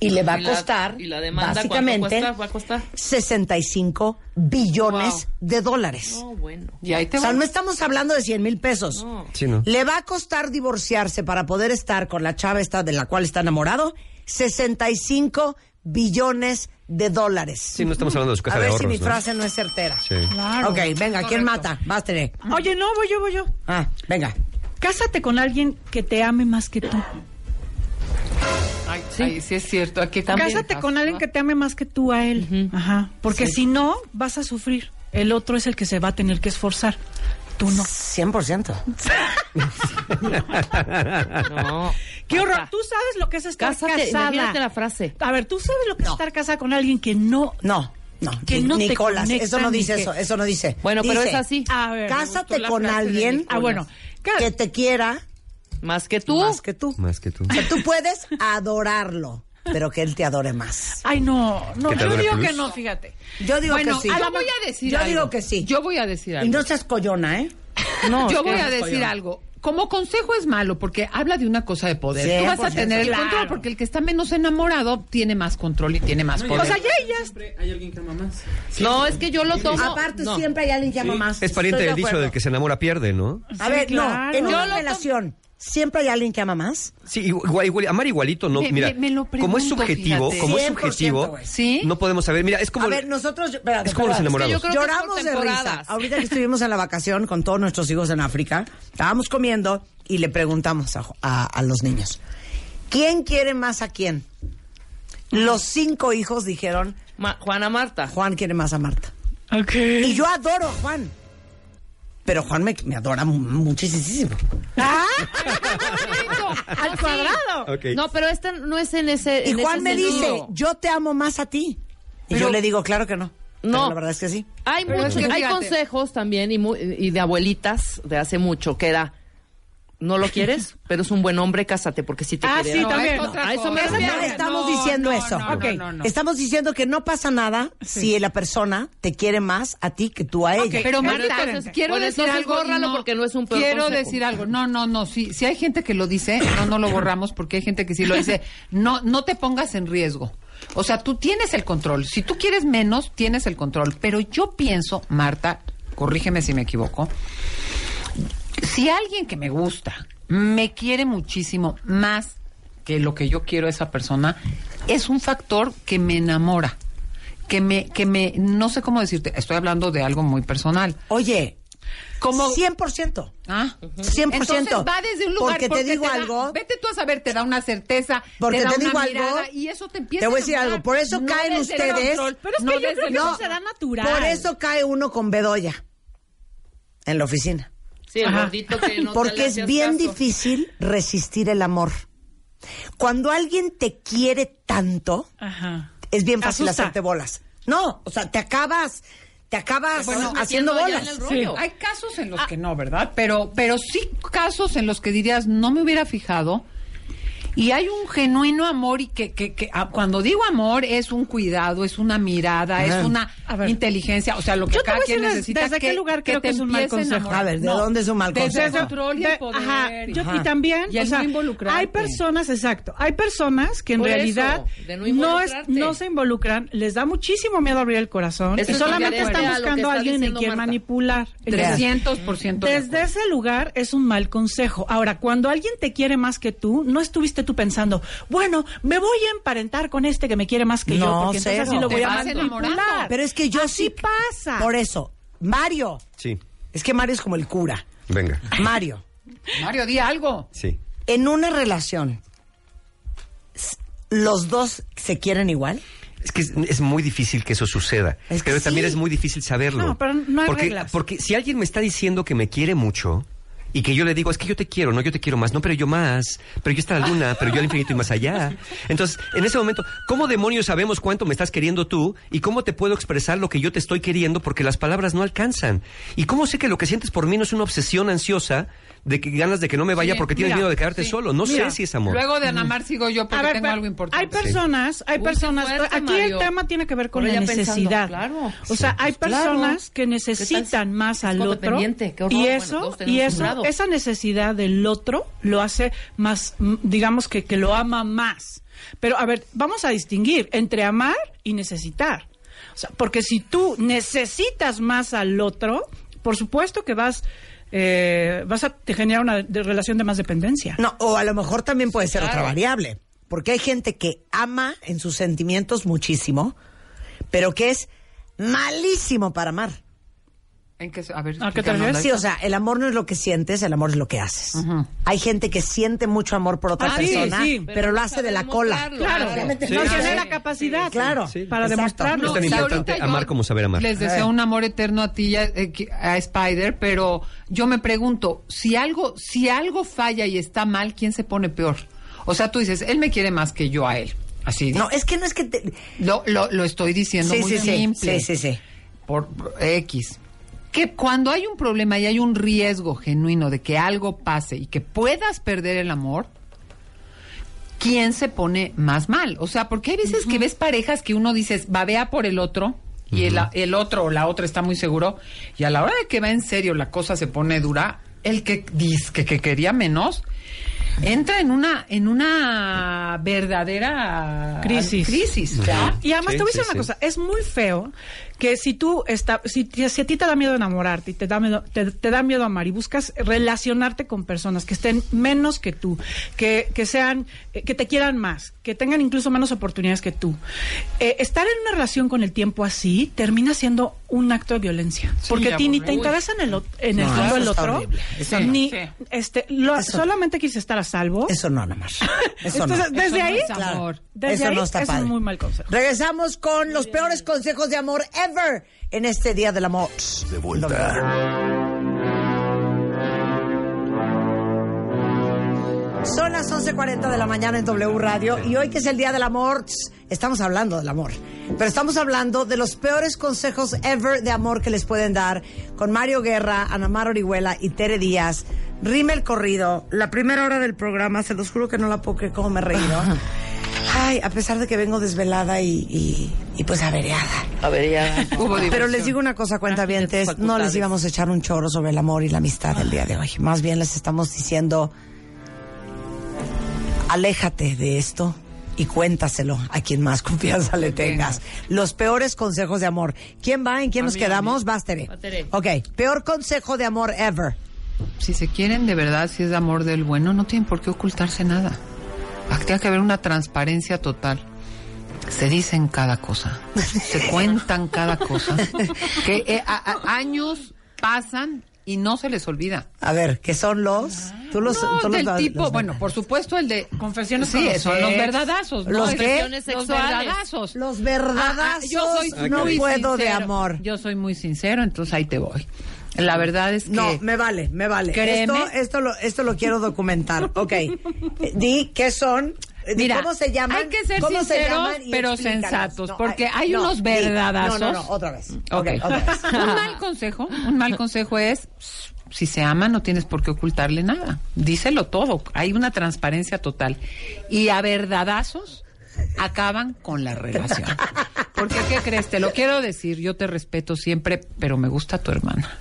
Speaker 7: y le va a
Speaker 3: ¿Y la-
Speaker 7: costar,
Speaker 3: y la
Speaker 7: básicamente,
Speaker 3: cuesta? ¿Va a costar?
Speaker 7: 65 billones
Speaker 3: Wow.
Speaker 7: de dólares.
Speaker 3: No, bueno.
Speaker 4: Y ahí te
Speaker 7: O sea, no estamos hablando de 100 mil pesos.
Speaker 3: No.
Speaker 9: Sí, ¿no?
Speaker 7: Le va a costar divorciarse para poder estar con la chava esta de la cual está enamorado 65 billones de dólares.
Speaker 9: Sí, no estamos hablando de su caja
Speaker 7: a
Speaker 9: de
Speaker 7: ver
Speaker 9: ahorros.
Speaker 7: si mi
Speaker 9: ¿no?
Speaker 7: frase no es certera.
Speaker 9: Sí.
Speaker 5: Claro.
Speaker 7: Ok, venga, ¿quién mata? Bástele.
Speaker 5: Oye, no, voy yo, voy yo.
Speaker 7: Ah, venga.
Speaker 5: Cásate con alguien que te ame más que tú.
Speaker 4: Ay, sí. sí es cierto. Aquí también.
Speaker 5: Cásate con alguien que te ame más que tú a él. Ajá. Porque si no, vas a sufrir. El otro es el que se va a tener que esforzar. Tú no.
Speaker 7: 100%. [LAUGHS]
Speaker 3: No.
Speaker 5: Qué horror. Tú sabes lo que es estar
Speaker 3: Cásate,
Speaker 5: casada.
Speaker 3: la frase.
Speaker 5: A ver, tú sabes lo que es estar casada con alguien que no.
Speaker 7: No, no.
Speaker 5: Que no te
Speaker 7: Nicolás,
Speaker 5: conecta
Speaker 7: eso no dice
Speaker 5: que-
Speaker 7: eso, eso no dice.
Speaker 3: Bueno, pero es así.
Speaker 5: A ver.
Speaker 7: Cásate con alguien.
Speaker 5: Ah, bueno.
Speaker 7: que te quiera
Speaker 3: Más que tú.
Speaker 7: más que tú.
Speaker 9: Más que tú.
Speaker 7: O sea, tú puedes adorarlo, pero que él te adore más.
Speaker 5: Ay, no, no,
Speaker 9: ¿Que te
Speaker 5: yo digo
Speaker 9: plus?
Speaker 5: que no, fíjate.
Speaker 7: Yo digo
Speaker 4: Bueno,
Speaker 7: que sí.
Speaker 4: a lo voy a decir
Speaker 7: Yo
Speaker 4: algo.
Speaker 7: digo que sí.
Speaker 4: Yo voy a decir
Speaker 7: Y
Speaker 4: algo.
Speaker 7: no seas collona, ¿eh? [LAUGHS]
Speaker 3: No,
Speaker 4: Yo voy a decir algo. Como consejo es malo porque habla de una cosa de poder. Tú vas a
Speaker 7: 100%,
Speaker 4: tener el
Speaker 5: claro.
Speaker 4: control porque el que está menos enamorado tiene más control y tiene más poder.
Speaker 5: O sea, ya ellas.
Speaker 10: Siempre hay alguien que ama más.
Speaker 3: No, es que yo lo tomo.
Speaker 7: Aparte,
Speaker 3: no.
Speaker 7: siempre hay alguien que ama más.
Speaker 9: Es pariente del dicho del que se enamora pierde, ¿no?
Speaker 7: A
Speaker 5: Sí,
Speaker 7: ver,
Speaker 5: claro.
Speaker 7: no, en
Speaker 5: Yo
Speaker 7: una
Speaker 5: lo
Speaker 7: relación, ¿siempre hay alguien que ama más?
Speaker 9: Sí, igual, igual- amar igualito, no,
Speaker 4: Me-
Speaker 9: mira,
Speaker 4: me- me lo
Speaker 9: como es subjetivo,
Speaker 4: fíjate.
Speaker 9: como es
Speaker 7: 100%,
Speaker 9: subjetivo,
Speaker 7: güey.
Speaker 4: ¿Sí?
Speaker 9: no podemos saber, mira, es como,
Speaker 7: a ver, nosotros... espérate,
Speaker 9: es como los enamorados.
Speaker 3: que
Speaker 7: Lloramos de risa. Ahorita que estuvimos en la vacación con todos nuestros hijos en África, estábamos comiendo y le preguntamos a, a- a los niños, ¿quién quiere más a quién? Los cinco hijos dijeron,
Speaker 3: Ma- Juana Marta.
Speaker 7: Juan quiere más a Marta. Y yo adoro a Juan. Pero Juan me, me adora mu- muchísimo.
Speaker 5: ¡Ah! [LAUGHS]
Speaker 3: Al
Speaker 5: ¡Al cuadrado!
Speaker 3: No, pero este no es en ese.
Speaker 7: Y
Speaker 3: en
Speaker 7: Juan
Speaker 3: ese
Speaker 7: me
Speaker 3: sentido.
Speaker 7: dice, yo te amo más a ti. Y
Speaker 3: Pero-
Speaker 7: yo le digo, claro que no.
Speaker 3: No.
Speaker 7: Pero la verdad es que sí.
Speaker 3: Hay,
Speaker 4: Pero
Speaker 3: mucho-
Speaker 4: es que
Speaker 3: hay consejos también y, mu- y de abuelitas de hace mucho que era no lo quieres, [LAUGHS] pero es un buen hombre, cásate, porque si te
Speaker 5: Ah,
Speaker 3: quiere.
Speaker 5: sí,
Speaker 3: No,
Speaker 5: también. A eso me
Speaker 7: No estamos
Speaker 4: No,
Speaker 7: diciendo
Speaker 4: no,
Speaker 7: eso.
Speaker 4: no,
Speaker 7: Ok.
Speaker 4: no, no, no.
Speaker 7: Estamos diciendo que no pasa nada si la persona te quiere más a ti que tú a ella.
Speaker 4: Pero
Speaker 3: Pero
Speaker 4: Marta,
Speaker 3: entonces,
Speaker 4: quiero decir algo.
Speaker 3: bórralo porque no es un peor
Speaker 4: Quiero
Speaker 3: consejo.
Speaker 4: decir algo. No, no, no. Si, si hay gente que lo dice, no, no lo borramos porque hay gente que sí lo dice. No, no te pongas en riesgo. O sea, tú tienes el control. Si tú quieres menos, tienes el control. Pero yo pienso, Marta, corrígeme si me equivoco. Si alguien que me gusta me quiere muchísimo más que lo que yo quiero a esa persona, es un factor que me enamora. Que me, que me, no sé cómo decirte, estoy hablando de algo muy personal.
Speaker 7: Oye,
Speaker 4: Como
Speaker 7: 100%.
Speaker 4: Ah,
Speaker 7: 100%.
Speaker 4: Entonces va desde un lugar
Speaker 7: Porque te digo
Speaker 4: da-
Speaker 7: algo.
Speaker 4: vete tú a saber, te da una certeza,
Speaker 7: Porque
Speaker 4: te da
Speaker 7: te digo
Speaker 4: una
Speaker 7: algo,
Speaker 4: mirada y eso te empieza
Speaker 7: Te voy a decir algo. Por eso
Speaker 4: No
Speaker 7: caen ustedes.
Speaker 4: control,
Speaker 5: Pero es que
Speaker 4: no
Speaker 5: yo
Speaker 4: desde
Speaker 5: creo que
Speaker 7: No,
Speaker 5: eso será natural.
Speaker 7: Por eso cae uno con bedoya en la oficina.
Speaker 3: Sí, el
Speaker 5: Ajá.
Speaker 3: gordito que no te
Speaker 7: Porque
Speaker 3: le
Speaker 7: es bien
Speaker 3: caso.
Speaker 7: difícil resistir el amor. Cuando alguien te quiere tanto,
Speaker 5: Ajá.
Speaker 7: es bien fácil
Speaker 5: Asusta.
Speaker 7: hacerte bolas. No, o sea, te acabas, te acabas
Speaker 3: Bueno,
Speaker 7: haciendo bolas.
Speaker 4: Hay casos en los que no, ¿verdad? Pero, pero sí casos en los que dirías, no me hubiera fijado. Y hay un genuino amor y que, que, que ah, cuando digo amor es un cuidado, es una mirada, es una
Speaker 5: A ver.
Speaker 4: inteligencia, o sea, lo que
Speaker 5: Yo
Speaker 4: cada quien necesita
Speaker 5: desde
Speaker 4: que,
Speaker 5: qué lugar creo que es un mal
Speaker 4: a
Speaker 5: consejo.
Speaker 7: A ver, ¿de dónde es un mal
Speaker 4: Desde el
Speaker 7: consejo?
Speaker 4: control y el poder.
Speaker 5: ajá, yo-
Speaker 4: Ajá.
Speaker 5: y también,
Speaker 4: Y el
Speaker 5: o sea,
Speaker 4: no involucrarte.
Speaker 5: hay personas, exacto, hay personas que en
Speaker 3: Por
Speaker 5: realidad
Speaker 3: no
Speaker 5: no, es, no se involucran, les da muchísimo miedo abrir el corazón
Speaker 3: Eso
Speaker 5: y solamente están buscando a alguien en quien
Speaker 3: Marta.
Speaker 5: manipular. Entonces,
Speaker 4: 300% de
Speaker 5: Desde ese lugar es un mal consejo. Ahora, cuando alguien te quiere más que tú, no estuviste tú pensando, bueno, me voy a emparentar con este que me quiere más que yo,
Speaker 7: No,
Speaker 5: porque entonces así lo voy a manipular.
Speaker 7: Pero es que yo
Speaker 5: Así
Speaker 7: sí
Speaker 5: pasa.
Speaker 7: Por eso, Mario.
Speaker 9: Sí,
Speaker 7: Es que Mario es como el cura.
Speaker 9: venga.
Speaker 7: Mario,
Speaker 4: Mario, di algo.
Speaker 9: Sí.
Speaker 7: en una relación, ¿los dos se quieren igual?
Speaker 9: Es que es, es muy difícil que eso suceda.
Speaker 7: Es que
Speaker 9: pero también
Speaker 7: sí.
Speaker 9: es muy difícil saberlo.
Speaker 5: No, pero no hay
Speaker 9: porque,
Speaker 5: reglas.
Speaker 9: Porque si alguien me está diciendo que me quiere mucho y que yo le digo, es que yo te quiero, no, yo te quiero más, no, pero yo más, pero yo hasta la luna, pero yo al infinito y más allá. Entonces, en ese momento, ¿cómo demonios sabemos cuánto me estás queriendo tú y cómo te puedo expresar lo que yo te estoy queriendo porque las palabras no alcanzan? ¿Y cómo sé que lo que sientes por mí no es una obsesión ansiosa de que ganas de que no me vaya
Speaker 4: Sí,
Speaker 9: porque tienes
Speaker 5: mira,
Speaker 9: miedo de quedarte
Speaker 4: sí.
Speaker 9: solo? No
Speaker 5: Mira,
Speaker 9: sé si es amor.
Speaker 4: Luego de Ana Mar sigo yo porque
Speaker 5: ver,
Speaker 4: tengo
Speaker 5: pero
Speaker 4: algo importante.
Speaker 5: Hay personas, hay
Speaker 3: Uy,
Speaker 5: personas.
Speaker 3: fuerte,
Speaker 5: aquí
Speaker 3: Mario.
Speaker 5: el tema tiene que ver con la
Speaker 3: ella pensando,
Speaker 5: necesidad.
Speaker 3: claro.
Speaker 5: O sea,
Speaker 9: Sí,
Speaker 5: hay
Speaker 3: pues claro.
Speaker 5: personas que
Speaker 3: ¿Qué
Speaker 5: necesitan más al otro
Speaker 3: horror.
Speaker 5: y eso y eso esa necesidad del otro lo hace más, digamos que que lo ama más. Pero a ver, vamos a distinguir entre amar y necesitar. O sea, porque si tú necesitas más al otro, por supuesto que vas eh, vas a te generar una de- relación de más dependencia.
Speaker 7: No, o a lo mejor también puede ser
Speaker 3: Claro.
Speaker 7: otra variable. Porque hay gente que ama en sus sentimientos muchísimo, pero que es malísimo para amar.
Speaker 4: ¿En qué a ver,
Speaker 5: ¿A qué te
Speaker 4: explícanos.
Speaker 5: refieres?
Speaker 7: Sí, o sea, el amor no es lo que sientes, el amor es lo que haces. Hay gente que siente mucho amor por otra
Speaker 5: Ah, sí,
Speaker 7: persona,
Speaker 5: sí.
Speaker 7: pero,
Speaker 3: Pero
Speaker 7: lo
Speaker 3: no
Speaker 7: hace de la cola.
Speaker 5: Claro,
Speaker 3: Obviamente
Speaker 9: Sí,
Speaker 5: no
Speaker 9: sí,
Speaker 5: tiene
Speaker 9: sí.
Speaker 5: la capacidad
Speaker 7: Claro,
Speaker 9: Sí.
Speaker 5: para
Speaker 7: exacto.
Speaker 5: demostrarlo.
Speaker 9: es tan importante amar como saber amar.
Speaker 4: Les deseo un amor eterno a ti y a, eh, a Spider, pero yo me pregunto, si algo, si algo falla y está mal, ¿quién se pone peor? O sea, tú dices, él me quiere más que yo a él. Así
Speaker 7: No, es que no es que te...
Speaker 4: lo, lo, lo estoy diciendo
Speaker 7: Sí,
Speaker 4: muy
Speaker 7: sí, sí,
Speaker 4: simple.
Speaker 7: sí, sí, sí.
Speaker 4: Por, por X. Que cuando hay un problema y hay un riesgo genuino de que algo pase y que puedas perder el amor, ¿quién se pone más mal? O sea, porque hay veces que ves parejas que uno dices, babea por el otro y el, el otro o la otra está muy seguro y a la hora de que va en serio la cosa se pone dura, el que dice que, que quería menos entra en una en una verdadera
Speaker 5: Crisis.
Speaker 4: crisis
Speaker 5: Y además
Speaker 9: Sí,
Speaker 5: te voy a
Speaker 9: sí,
Speaker 5: decir una
Speaker 9: sí.
Speaker 5: cosa, es muy feo que si tú está, si, si a ti te da miedo enamorarte y te da miedo, te, te da miedo amar y buscas relacionarte con personas que estén menos que tú, que, que sean, eh, que te quieran más, que tengan incluso menos oportunidades que tú, eh, estar en una relación con el tiempo así termina siendo un acto de violencia, porque a ti ni te interesa en el, en el
Speaker 7: No,
Speaker 5: fondo
Speaker 7: eso
Speaker 5: el
Speaker 7: está
Speaker 5: otro.
Speaker 7: Eso
Speaker 5: ni
Speaker 4: Sí.
Speaker 5: este, lo-
Speaker 7: Eso-
Speaker 5: solamente quieres estar a salvo.
Speaker 7: Eso no, nada más. Eso
Speaker 5: Entonces,
Speaker 7: no.
Speaker 5: desde
Speaker 4: Eso no
Speaker 5: ahí,
Speaker 4: es amor.
Speaker 5: desde
Speaker 7: Eso
Speaker 5: ahí
Speaker 7: no está
Speaker 5: es
Speaker 7: padre.
Speaker 5: un muy mal consejo.
Speaker 7: Regresamos con los peores consejos de amor ever en este Día del Amor.
Speaker 1: De vuelta.
Speaker 7: Son las 11.40 de la mañana en W Radio y hoy que es el Día del Amor, estamos hablando del amor. Pero estamos hablando de los peores consejos ever de amor que les pueden dar con Mario Guerra, Ana Mar Orihuela y Tere Díaz rime el corrido. La primera hora del programa, se los juro que no la puedo creer cómo me he reído. [LAUGHS] Ay, a pesar de que vengo desvelada y, y, y pues averiada.
Speaker 3: Averiada. [LAUGHS]
Speaker 7: Pero les digo una cosa, cuenta bien, no les íbamos a echar un choro sobre el amor y la amistad el día de hoy. Más bien les estamos diciendo, aléjate de esto y cuéntaselo a quien más [LAUGHS] confianza le tengas. Los peores consejos de amor. ¿Quién va? ¿En quién nos quedamos? Bástere.
Speaker 3: Va, Tere.
Speaker 7: Ok, peor consejo de amor ever.
Speaker 4: Si se quieren de verdad, si es de amor del bueno, no tienen por qué ocultarse nada. Ah, Tiene que haber una transparencia total. Se dicen cada cosa, se [LAUGHS] cuentan cada cosa. [LAUGHS] Que eh, a- a- años pasan y no se les olvida.
Speaker 7: A ver, ¿qué son los? Tú los,
Speaker 4: No,
Speaker 7: tú los-
Speaker 4: del
Speaker 7: los-
Speaker 4: tipo,
Speaker 7: los-
Speaker 4: bueno, por supuesto el de
Speaker 5: Confesiones
Speaker 4: Sí, son los verdadazos, ¿no?
Speaker 7: ¿Los qué?
Speaker 4: Los verdadazos.
Speaker 7: Los verdadazos.
Speaker 4: Ah, ah, yo soy
Speaker 7: no
Speaker 4: muy
Speaker 7: puedo de
Speaker 4: sincero.
Speaker 7: amor.
Speaker 4: Yo soy muy sincero, entonces ahí te voy. La verdad es que
Speaker 7: No, me vale, me vale.
Speaker 4: Créeme.
Speaker 7: Esto, esto, lo, esto lo quiero documentar. Ok. [LAUGHS] Di qué son. eh,
Speaker 4: Mira,
Speaker 7: ¿Cómo se llaman?
Speaker 4: hay que ser
Speaker 7: ¿Cómo se
Speaker 4: sinceros, pero sensatos,
Speaker 7: No,
Speaker 4: porque
Speaker 7: ay,
Speaker 4: hay
Speaker 7: no,
Speaker 4: unos verdadazos.
Speaker 7: No, no, no, otra vez.
Speaker 4: Ok.
Speaker 7: Ok, otra vez. [LAUGHS]
Speaker 4: un mal consejo, un mal consejo es si se ama no tienes por qué ocultarle nada. Díselo todo, hay una transparencia total. Y a verdadazos acaban con la relación. Porque ¿qué crees? Te lo quiero decir, yo te respeto siempre, pero me gusta tu hermana.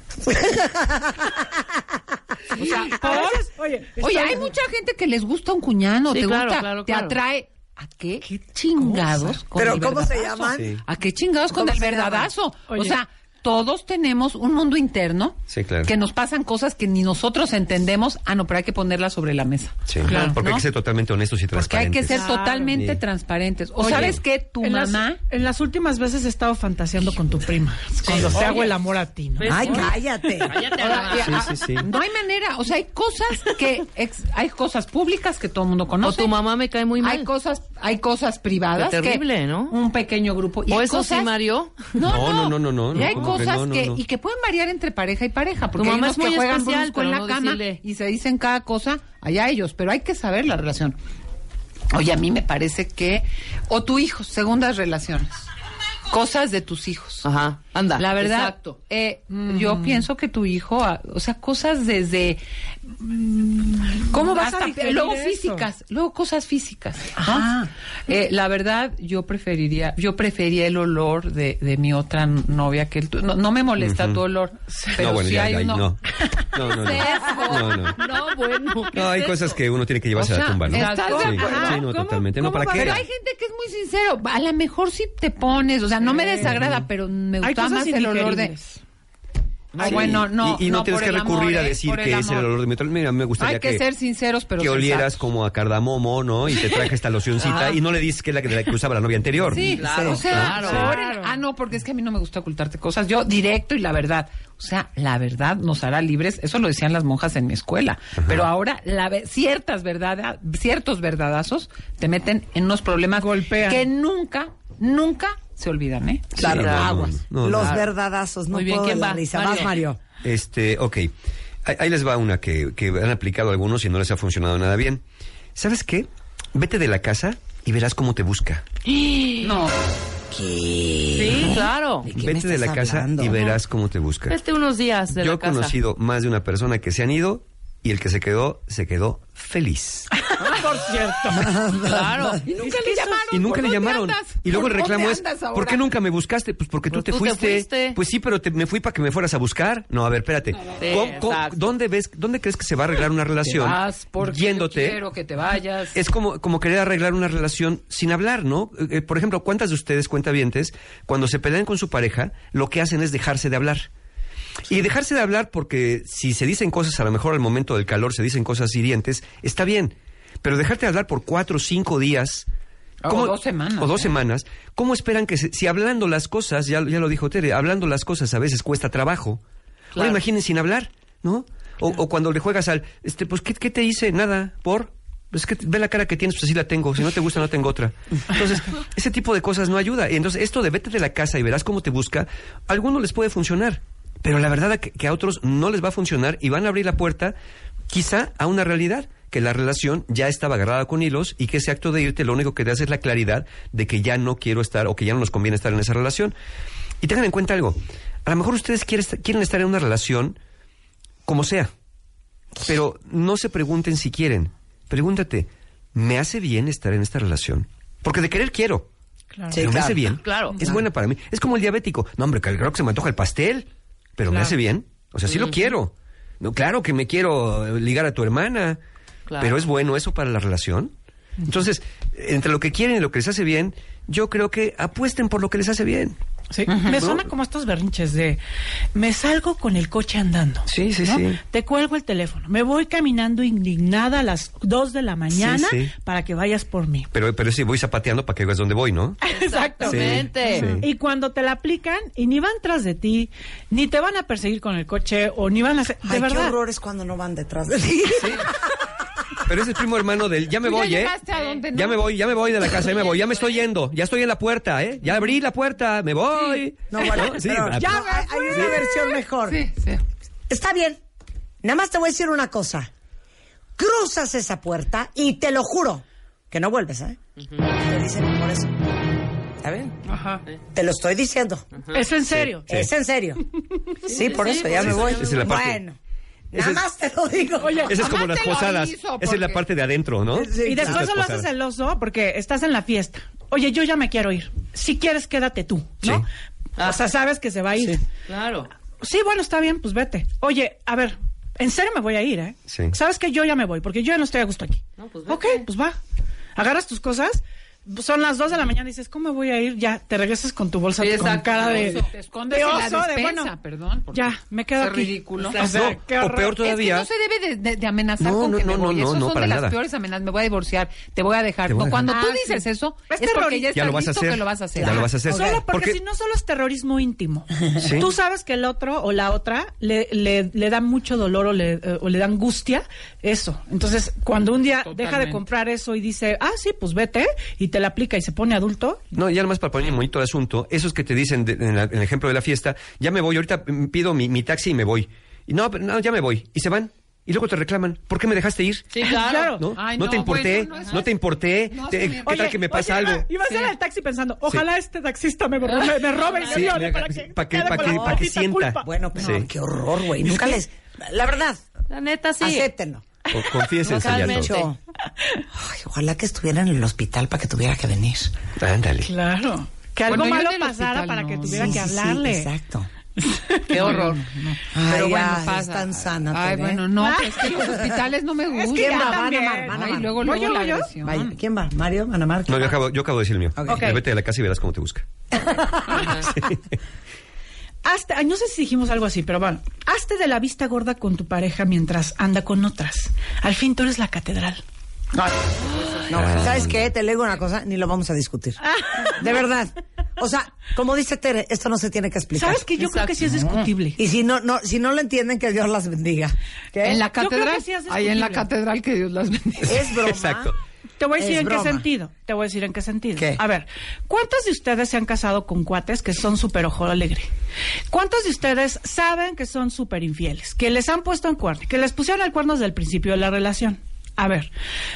Speaker 4: O sea, por-
Speaker 5: veces, oye,
Speaker 4: Oye, hay mucha gente que les gusta un cuñano,
Speaker 3: Sí,
Speaker 4: te
Speaker 3: claro,
Speaker 4: gusta,
Speaker 3: claro,
Speaker 4: te
Speaker 3: claro.
Speaker 4: atrae. ¿A qué, chingados? con
Speaker 7: Pero
Speaker 4: el
Speaker 7: ¿cómo se llaman?
Speaker 9: Sí.
Speaker 4: ¿A qué chingados con
Speaker 7: ¿Cómo
Speaker 4: el verdadazo? O sea, todos tenemos un mundo interno
Speaker 9: Sí, claro.
Speaker 4: que nos pasan cosas que ni nosotros entendemos. Ah, no, pero hay que ponerlas sobre la mesa.
Speaker 9: Sí,
Speaker 4: Claro,
Speaker 9: porque hay que ser totalmente honestos y
Speaker 4: Porque hay
Speaker 9: transparentes.
Speaker 4: que ser
Speaker 5: Claro.
Speaker 4: totalmente
Speaker 9: Sí.
Speaker 4: transparentes. O
Speaker 5: Oye,
Speaker 4: sabes que tu
Speaker 5: en las-
Speaker 4: mamá...
Speaker 5: en las últimas veces he estado fantaseando con tu prima. Cuando te
Speaker 3: Oye.
Speaker 5: hago el amor a ti, ¿no?
Speaker 3: ¿Ves?
Speaker 7: Ay, cállate.
Speaker 3: Cállate,
Speaker 4: Ahora,
Speaker 9: sí, sí.
Speaker 4: No hay manera, o sea, hay cosas que ex- hay cosas públicas que todo el mundo
Speaker 3: O
Speaker 4: conoce.
Speaker 3: tu mamá me cae muy mal.
Speaker 4: Hay cosas, hay cosas privadas.
Speaker 3: Qué terrible,
Speaker 4: que
Speaker 3: ¿no?
Speaker 4: Un pequeño grupo. Y
Speaker 3: ¿O eso sí,
Speaker 4: cosas-
Speaker 3: Mario?
Speaker 4: No,
Speaker 9: No,
Speaker 4: no,
Speaker 9: no, no, no,
Speaker 4: Y hay
Speaker 9: ¿cómo que
Speaker 4: cosas
Speaker 9: no, no,
Speaker 4: que,
Speaker 9: no?
Speaker 4: y que pueden variar entre pareja y pareja, porque hay
Speaker 3: mamá
Speaker 4: unos
Speaker 3: es muy
Speaker 4: que juegan
Speaker 3: especial,
Speaker 4: en
Speaker 3: pero
Speaker 4: la
Speaker 3: no
Speaker 4: cama
Speaker 3: decirle.
Speaker 4: y se dicen cada cosa, allá ellos, pero hay que saber la relación. Oye, a mí me parece que o tu hijo, segundas relaciones. Cosas de tus hijos.
Speaker 3: Ajá, anda.
Speaker 4: La verdad,
Speaker 3: Exacto.
Speaker 4: eh, yo pienso que tu hijo, ah, o sea, cosas desde mm, cómo vas
Speaker 5: Hasta
Speaker 4: a luego
Speaker 5: eso.
Speaker 4: físicas, luego cosas físicas. ¿no? Eh, la verdad, yo preferiría, yo prefería el olor de, de mi otra novia que el tu- no, no me molesta tu olor, pero
Speaker 9: no, bueno,
Speaker 4: sí
Speaker 9: ya,
Speaker 4: hay
Speaker 9: ya,
Speaker 4: uno.
Speaker 9: no. [LAUGHS] No, no, no. No, no.
Speaker 3: No, bueno. ¿qué
Speaker 9: No, hay
Speaker 3: es
Speaker 9: cosas que uno tiene que llevarse
Speaker 4: O
Speaker 9: a la tumba, ¿no?
Speaker 4: ¿estás de
Speaker 9: sí,
Speaker 4: acuerdo?
Speaker 9: sí, no,
Speaker 4: ¿Cómo-
Speaker 9: totalmente. No, ¿para qué?
Speaker 4: Pero hay gente que es muy sincero. A lo mejor sí te pones, o sea, no me desagrada, pero me gusta
Speaker 5: cosas
Speaker 4: más el olor de.
Speaker 5: indigeribles.
Speaker 4: Ah,
Speaker 9: Sí,
Speaker 4: bueno, no.
Speaker 9: Y, y no, tienes que
Speaker 4: amor,
Speaker 9: recurrir a
Speaker 4: ¿eh?
Speaker 9: decir que es el olor de otro. Mira, me gustaría
Speaker 4: Hay que,
Speaker 9: que,
Speaker 4: ser sinceros, pero
Speaker 9: que olieras
Speaker 4: sensatos.
Speaker 9: como a cardamomo, ¿no? Y te traje [LAUGHS] esta locioncita y no le dices que es la que, la que usaba la novia anterior.
Speaker 4: Sí,
Speaker 3: Claro,
Speaker 4: o sea,
Speaker 3: claro.
Speaker 4: ahora- ah, no, porque es que a mí no me gusta ocultarte cosas. Yo directo y la verdad. O sea, la verdad nos hará libres. Eso lo decían las monjas en mi escuela. Pero ahora la ve- ciertas verdades, ciertos verdadazos te meten en unos problemas
Speaker 5: Golpean.
Speaker 4: que nunca, nunca se olvidan, ¿eh?
Speaker 9: Claro, no,
Speaker 4: aguas.
Speaker 9: no, no,
Speaker 7: Los verdadazos, no
Speaker 3: Muy bien,
Speaker 7: puedo
Speaker 3: ¿quién
Speaker 7: de la
Speaker 3: va?
Speaker 7: risa.
Speaker 3: Mario.
Speaker 7: Vas, Mario.
Speaker 9: Este, ok. Ahí, ahí les va una que, que han aplicado algunos y no les ha funcionado nada bien. ¿Sabes qué? Vete de la casa y verás cómo te busca. [GASPS]
Speaker 4: No.
Speaker 3: Sí, claro.
Speaker 7: ¿De qué me
Speaker 9: Vete de la casa y verás cómo te busca.
Speaker 3: Vete unos días de
Speaker 9: Yo
Speaker 3: la
Speaker 9: he
Speaker 3: casa.
Speaker 9: conocido más de una persona que se han ido y el que se quedó, se quedó feliz. [LAUGHS]
Speaker 5: Por cierto.
Speaker 3: Claro. [LAUGHS]
Speaker 4: Y nunca le llamaron.
Speaker 9: Y nunca
Speaker 4: ¿Por
Speaker 9: le llamaron. Y luego
Speaker 4: ¿Por
Speaker 9: el reclamo es? ¿por qué nunca me buscaste? Pues porque tú
Speaker 3: Pues
Speaker 9: te
Speaker 3: tú te
Speaker 9: fuiste. Pues sí, pero te- me fui para que me fueras a buscar. No, a ver, espérate.
Speaker 3: Sí,
Speaker 9: ¿Cómo- cómo-
Speaker 3: exacto.
Speaker 9: ¿Dónde ves, dónde crees que se va a arreglar una relación?
Speaker 4: vas porque yo
Speaker 9: yéndote.
Speaker 4: quiero que te vayas.
Speaker 9: Es como, como querer arreglar una relación sin hablar, ¿no? Eh, eh, por ejemplo, ¿cuántas de ustedes, cuentavientes, cuando se pelean con su pareja, lo que hacen es dejarse de hablar? Y dejarse de hablar porque si se dicen cosas, a lo mejor al momento del calor se dicen cosas hirientes, está bien. Pero dejarte de hablar por cuatro o cinco días...
Speaker 4: O dos semanas,
Speaker 9: O dos
Speaker 4: ¿eh?
Speaker 9: semanas. ¿Cómo esperan que se- si hablando las cosas, ya, ya lo dijo Tere, hablando las cosas a veces cuesta trabajo?
Speaker 3: Claro.
Speaker 9: Ahora imaginen sin hablar, ¿no? O, o cuando le juegas al, este, pues, ¿qué, qué te hice? Nada, ¿por? Pues que ve la cara que tienes, pues así la tengo. Si no te gusta, no tengo otra. Entonces, ese tipo de cosas no ayuda. Y entonces, esto de vete de la casa y verás cómo te busca, a algunos les puede funcionar. Pero la verdad que, que a otros no les va a funcionar y van a abrir la puerta, quizá, a una realidad. Que la relación ya estaba agarrada con hilos y que ese acto de irte lo único que te hace es la claridad de que ya no quiero estar o que ya no nos conviene estar en esa relación. Y tengan en cuenta algo. A lo mejor ustedes quieren, quieren estar en una relación como sea. Pero no se pregunten si quieren. Pregúntate, ¿me hace bien estar en esta relación? Porque de querer quiero.
Speaker 5: Claro.
Speaker 9: pero me hace bien.
Speaker 3: Claro.
Speaker 9: Es buena para mí. Es como el diabético. No, hombre, creo que se me antoja el pastel, pero me hace bien. O sea, sí lo quiero. No, claro que me quiero ligar a tu hermana.
Speaker 3: Claro.
Speaker 9: Pero es bueno eso para la relación. Entonces, entre lo que quieren y lo que les hace bien, yo creo que apuesten por lo que les hace bien.
Speaker 5: Sí. Me suena como estos berrinches de me salgo con el coche andando.
Speaker 9: Sí, sí,
Speaker 5: ¿no?
Speaker 9: sí.
Speaker 5: Te cuelgo el teléfono. Me voy caminando indignada a las 2 de la mañana
Speaker 9: Sí, sí.
Speaker 5: para que vayas por mí.
Speaker 9: Pero, pero sí voy zapateando para que veas dónde voy, ¿no?
Speaker 3: Exactamente.
Speaker 9: Sí, sí.
Speaker 5: Y cuando te la aplican y ni van tras de ti, ni te van a perseguir con el coche o ni van a hacer... De
Speaker 7: Ay, qué
Speaker 5: verdad.
Speaker 7: horror es cuando no van detrás de ti. [LAUGHS]
Speaker 9: Pero es el primo hermano del ya me
Speaker 4: Tú ya
Speaker 9: voy, ¿eh?
Speaker 4: llegaste a donde no.
Speaker 9: Ya me voy, ya me voy de la casa, ya me voy, ya me estoy yendo, ya estoy en la puerta, ¿eh? Ya abrí la puerta, me voy.
Speaker 7: No, bueno,
Speaker 9: Sí,
Speaker 7: pero ya hay, hay una versión mejor.
Speaker 4: Sí, sí.
Speaker 7: Está bien. Nada más te voy a decir una cosa. Cruzas esa puerta y te lo juro que no vuelves, ¿eh? Te dicen por eso. ¿Está bien?
Speaker 5: Ajá.
Speaker 7: Te lo estoy diciendo.
Speaker 5: Es en serio.
Speaker 9: Sí.
Speaker 7: Es en serio. Sí, por eso, ya
Speaker 9: sí,
Speaker 7: me
Speaker 9: sí,
Speaker 7: voy.
Speaker 9: esa es la parte-
Speaker 7: Bueno, nada
Speaker 9: es-
Speaker 7: más te lo digo.
Speaker 5: Oye,
Speaker 9: Esa es como las posadas. Esa es la parte de adentro, ¿no?
Speaker 7: Sí,
Speaker 5: y después
Speaker 9: claro.
Speaker 5: solo haces celoso porque estás en la fiesta. Oye, yo ya me quiero ir. Si quieres, quédate tú, ¿no? O sea, sabes que se va a ir.
Speaker 3: Claro.
Speaker 5: Sí, bueno, está bien, pues vete. Oye, a ver, en serio me voy a ir, ¿eh?
Speaker 9: Sí.
Speaker 5: Sabes que yo ya me voy, porque yo ya no estoy a gusto aquí.
Speaker 3: No, pues vete.
Speaker 5: ok, pues va. Agarras tus cosas. Son las dos de la mañana y dices, ¿cómo voy a ir? Ya, te regresas con tu bolsa
Speaker 3: Sí,
Speaker 5: con
Speaker 3: exacto.
Speaker 5: cara de...
Speaker 4: Te escondes
Speaker 5: de
Speaker 4: en la
Speaker 5: oso, de,
Speaker 4: despensa,
Speaker 5: bueno,
Speaker 4: perdón. porque
Speaker 5: Ya, me quedo
Speaker 4: es
Speaker 5: aquí.
Speaker 4: ridículo.
Speaker 5: O sea,
Speaker 9: No,
Speaker 5: qué
Speaker 9: o
Speaker 5: horror.
Speaker 9: peor
Speaker 4: Es que
Speaker 9: todavía.
Speaker 4: no se debe de, de- de amenazar
Speaker 9: No,
Speaker 4: con
Speaker 9: no,
Speaker 4: que me
Speaker 9: no,
Speaker 4: voy.
Speaker 9: no,
Speaker 4: Esos
Speaker 9: no,
Speaker 4: son
Speaker 9: para
Speaker 4: de las
Speaker 9: nada.
Speaker 4: peores amenazas. Me voy a divorciar, te voy a dejar.
Speaker 9: Voy a
Speaker 4: No, cuando
Speaker 5: dejar.
Speaker 4: tú
Speaker 5: Ah,
Speaker 4: dices
Speaker 5: sí.
Speaker 4: eso,
Speaker 5: Es
Speaker 4: es, porque ya
Speaker 9: Ya
Speaker 4: estás
Speaker 9: lo vas a hacer.
Speaker 4: que lo vas a hacer.
Speaker 9: Ya lo vas a hacer.
Speaker 5: Solo porque
Speaker 9: Porque-
Speaker 5: si no solo es terrorismo íntimo.
Speaker 9: Sí.
Speaker 5: Tú sabes que el otro o la otra le, le, le da mucho dolor o le, eh, o le da angustia eso. Entonces, cuando un día deja de comprar eso y dice, ah, sí, pues vete, y te la aplica y se pone adulto,
Speaker 9: No, ya nomás para poner bonito el asunto, esos que te dicen de- en, la- en el ejemplo de la fiesta, ya me voy, ahorita pido mi, mi taxi y me voy. Y no, pero no, ya me voy. Y se van. Y luego te reclaman, ¿por qué me dejaste ir?
Speaker 3: Sí, claro. [LAUGHS]
Speaker 9: ¿No?
Speaker 4: Ay,
Speaker 9: no,
Speaker 4: no,
Speaker 9: te importé,
Speaker 4: bueno, no
Speaker 9: te importé.
Speaker 4: No,
Speaker 9: te-
Speaker 4: sí,
Speaker 9: ¿Qué
Speaker 4: oye,
Speaker 9: tal que me pasa
Speaker 5: Oye,
Speaker 9: algo?
Speaker 5: ah, Ibas a ir al taxi pensando, ojalá este taxista me, me, me robe y me
Speaker 9: Sí,
Speaker 5: para que,
Speaker 9: pa' que- pa' que-
Speaker 5: la
Speaker 9: pa' que sienta.
Speaker 5: culpa.
Speaker 7: Bueno, pero
Speaker 9: Sí.
Speaker 7: qué horror, güey. Nunca les... La verdad,
Speaker 3: La neta, sí.
Speaker 7: acéptenlo.
Speaker 9: O confiésense ya todo.
Speaker 7: Ay, ojalá que estuviera en el hospital para que tuviera que venir.
Speaker 9: Ándale.
Speaker 5: Claro. Que algo
Speaker 4: Bueno,
Speaker 5: malo pasara
Speaker 4: hospital
Speaker 5: para
Speaker 4: no.
Speaker 5: que tuviera
Speaker 7: Sí,
Speaker 5: que
Speaker 7: sí, sí,
Speaker 5: hablarle.
Speaker 7: exacto. [LAUGHS]
Speaker 3: Qué horror.
Speaker 7: Ay,
Speaker 4: Pero bueno,
Speaker 7: ya,
Speaker 4: pasa.
Speaker 7: es tan sana.
Speaker 4: Ay, bueno, no, [LAUGHS] pero es que los hospitales no me gustan.
Speaker 5: que
Speaker 7: ¿Quién va? Van a amar, van a
Speaker 4: Ay,
Speaker 7: amar.
Speaker 4: luego,
Speaker 5: ¿Voy
Speaker 4: luego
Speaker 5: yo,
Speaker 4: la
Speaker 5: voy yo?
Speaker 4: agresión.
Speaker 7: Vaya, ¿Quién va? ¿Mario? ¿Van a?
Speaker 9: No, yo acabo, yo acabo de decir el mío.
Speaker 7: Ok.
Speaker 9: Ya Vete a la casa y verás cómo te busca. [LAUGHS]
Speaker 5: Hazte, ay, no sé si dijimos algo así, pero bueno, hazte de la vista gorda con tu pareja mientras anda con otras. Al fin tú eres la catedral.
Speaker 7: No,
Speaker 9: Ah.
Speaker 7: ¿sabes qué? Te leo una cosa, ni lo vamos a discutir. De verdad. O sea, como dice Tere, esto no se tiene que explicar.
Speaker 5: ¿Sabes que Yo creo que sí es discutible.
Speaker 7: Y si no, no, si no lo entienden, que Dios las bendiga. ¿Qué?
Speaker 4: En la catedral.
Speaker 5: sí
Speaker 4: Ahí en la catedral que Dios las bendiga.
Speaker 7: Es broma.
Speaker 9: Exacto.
Speaker 5: Te voy a decir
Speaker 7: Es
Speaker 5: en
Speaker 7: broma.
Speaker 5: qué sentido. Te voy a decir en qué sentido.
Speaker 7: ¿Qué?
Speaker 5: A ver, ¿cuántos de ustedes se han casado con cuates que son súper ojo alegre? ¿Cuántos de ustedes saben que son súper infieles? Que les han puesto en cuerno, que les pusieron el cuerno desde el principio de la relación. A ver,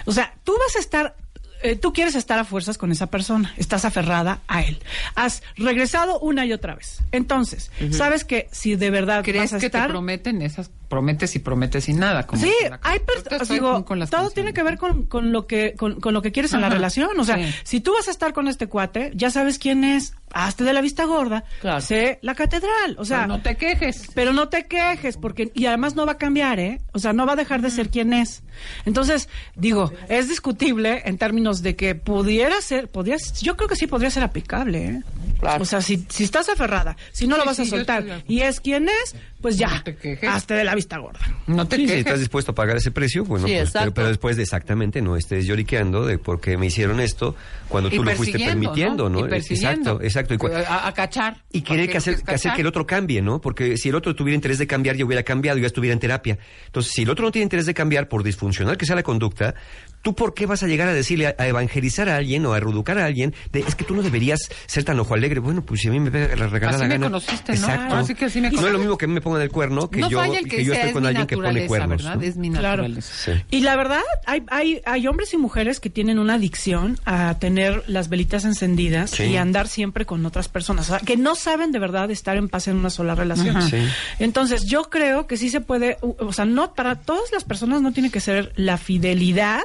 Speaker 5: o sea, tú vas a estar eh, tú quieres estar a fuerzas con esa persona, estás aferrada a él. Has regresado una y otra vez. Entonces, sabes que si de verdad
Speaker 4: ¿Crees
Speaker 5: vas a
Speaker 4: que
Speaker 5: estar
Speaker 4: te prometen esas? Prometes y prometes y nada. Como
Speaker 5: Sí, hay per-
Speaker 4: Ahorita estoy
Speaker 5: digo,
Speaker 4: con-
Speaker 5: todo
Speaker 4: canciones.
Speaker 5: tiene que ver con, con lo que con, con lo que quieres en la relación. O sea,
Speaker 4: sí.
Speaker 5: si tú vas a estar con este cuate, ya sabes quién es, hazte de la vista gorda,
Speaker 3: Claro.
Speaker 5: sé la catedral. O sea,
Speaker 4: Pero no te quejes.
Speaker 5: pero no te quejes, porque, y además no va a cambiar, ¿eh? O sea, no va a dejar de ser quien es. Entonces, digo, es discutible en términos de que pudiera ser, podría, yo creo que sí podría ser aplicable, ¿eh?
Speaker 3: Claro.
Speaker 5: O sea, si, si estás aferrada, si no
Speaker 4: Sí,
Speaker 5: lo vas a
Speaker 4: sí,
Speaker 5: soltar y es quien es, pues ya,
Speaker 4: No te quejes.
Speaker 5: hazte de la vista gorda.
Speaker 4: No te
Speaker 9: Sí, si estás dispuesto a pagar ese precio, bueno,
Speaker 3: Sí,
Speaker 9: pues, pero, pero después de exactamente no estés lloriqueando de por qué me hicieron esto cuando
Speaker 4: Y
Speaker 9: tú lo fuiste permitiendo, ¿no?
Speaker 4: Y.
Speaker 9: Exacto, exacto. Y,
Speaker 4: A, a cachar.
Speaker 9: y querer que hacer, que hacer
Speaker 4: cachar.
Speaker 9: que el otro cambie, ¿no? Porque si el otro tuviera interés de cambiar, ya hubiera cambiado, ya estuviera en terapia. Entonces, si el otro no tiene interés de cambiar, por disfuncional que sea la conducta, ¿tú por qué vas a llegar a decirle, a, a evangelizar a alguien o a reeducar a alguien de, es que tú no deberías ser tan ojo alegre? Bueno, pues si a mí me pega la regalada
Speaker 4: Así me
Speaker 9: gana.
Speaker 4: conociste, ¿no?
Speaker 9: Exacto.
Speaker 4: Así que así me
Speaker 9: no es lo mismo que me pongan el cuerno que
Speaker 4: no
Speaker 9: yo,
Speaker 4: que,
Speaker 9: que yo estoy
Speaker 4: es
Speaker 9: con alguien que pone cuernos.
Speaker 4: Es mi
Speaker 5: Claro.
Speaker 9: Sí.
Speaker 5: Y la verdad, hay, hay, hay hombres y mujeres que tienen una adicción a tener las velitas encendidas
Speaker 9: Sí.
Speaker 5: y andar siempre con otras personas, o sea, que no saben de verdad estar en paz en una sola relación.
Speaker 9: Sí.
Speaker 5: Entonces, yo creo que sí se puede, o sea, no para todas las personas no tiene que ser la fidelidad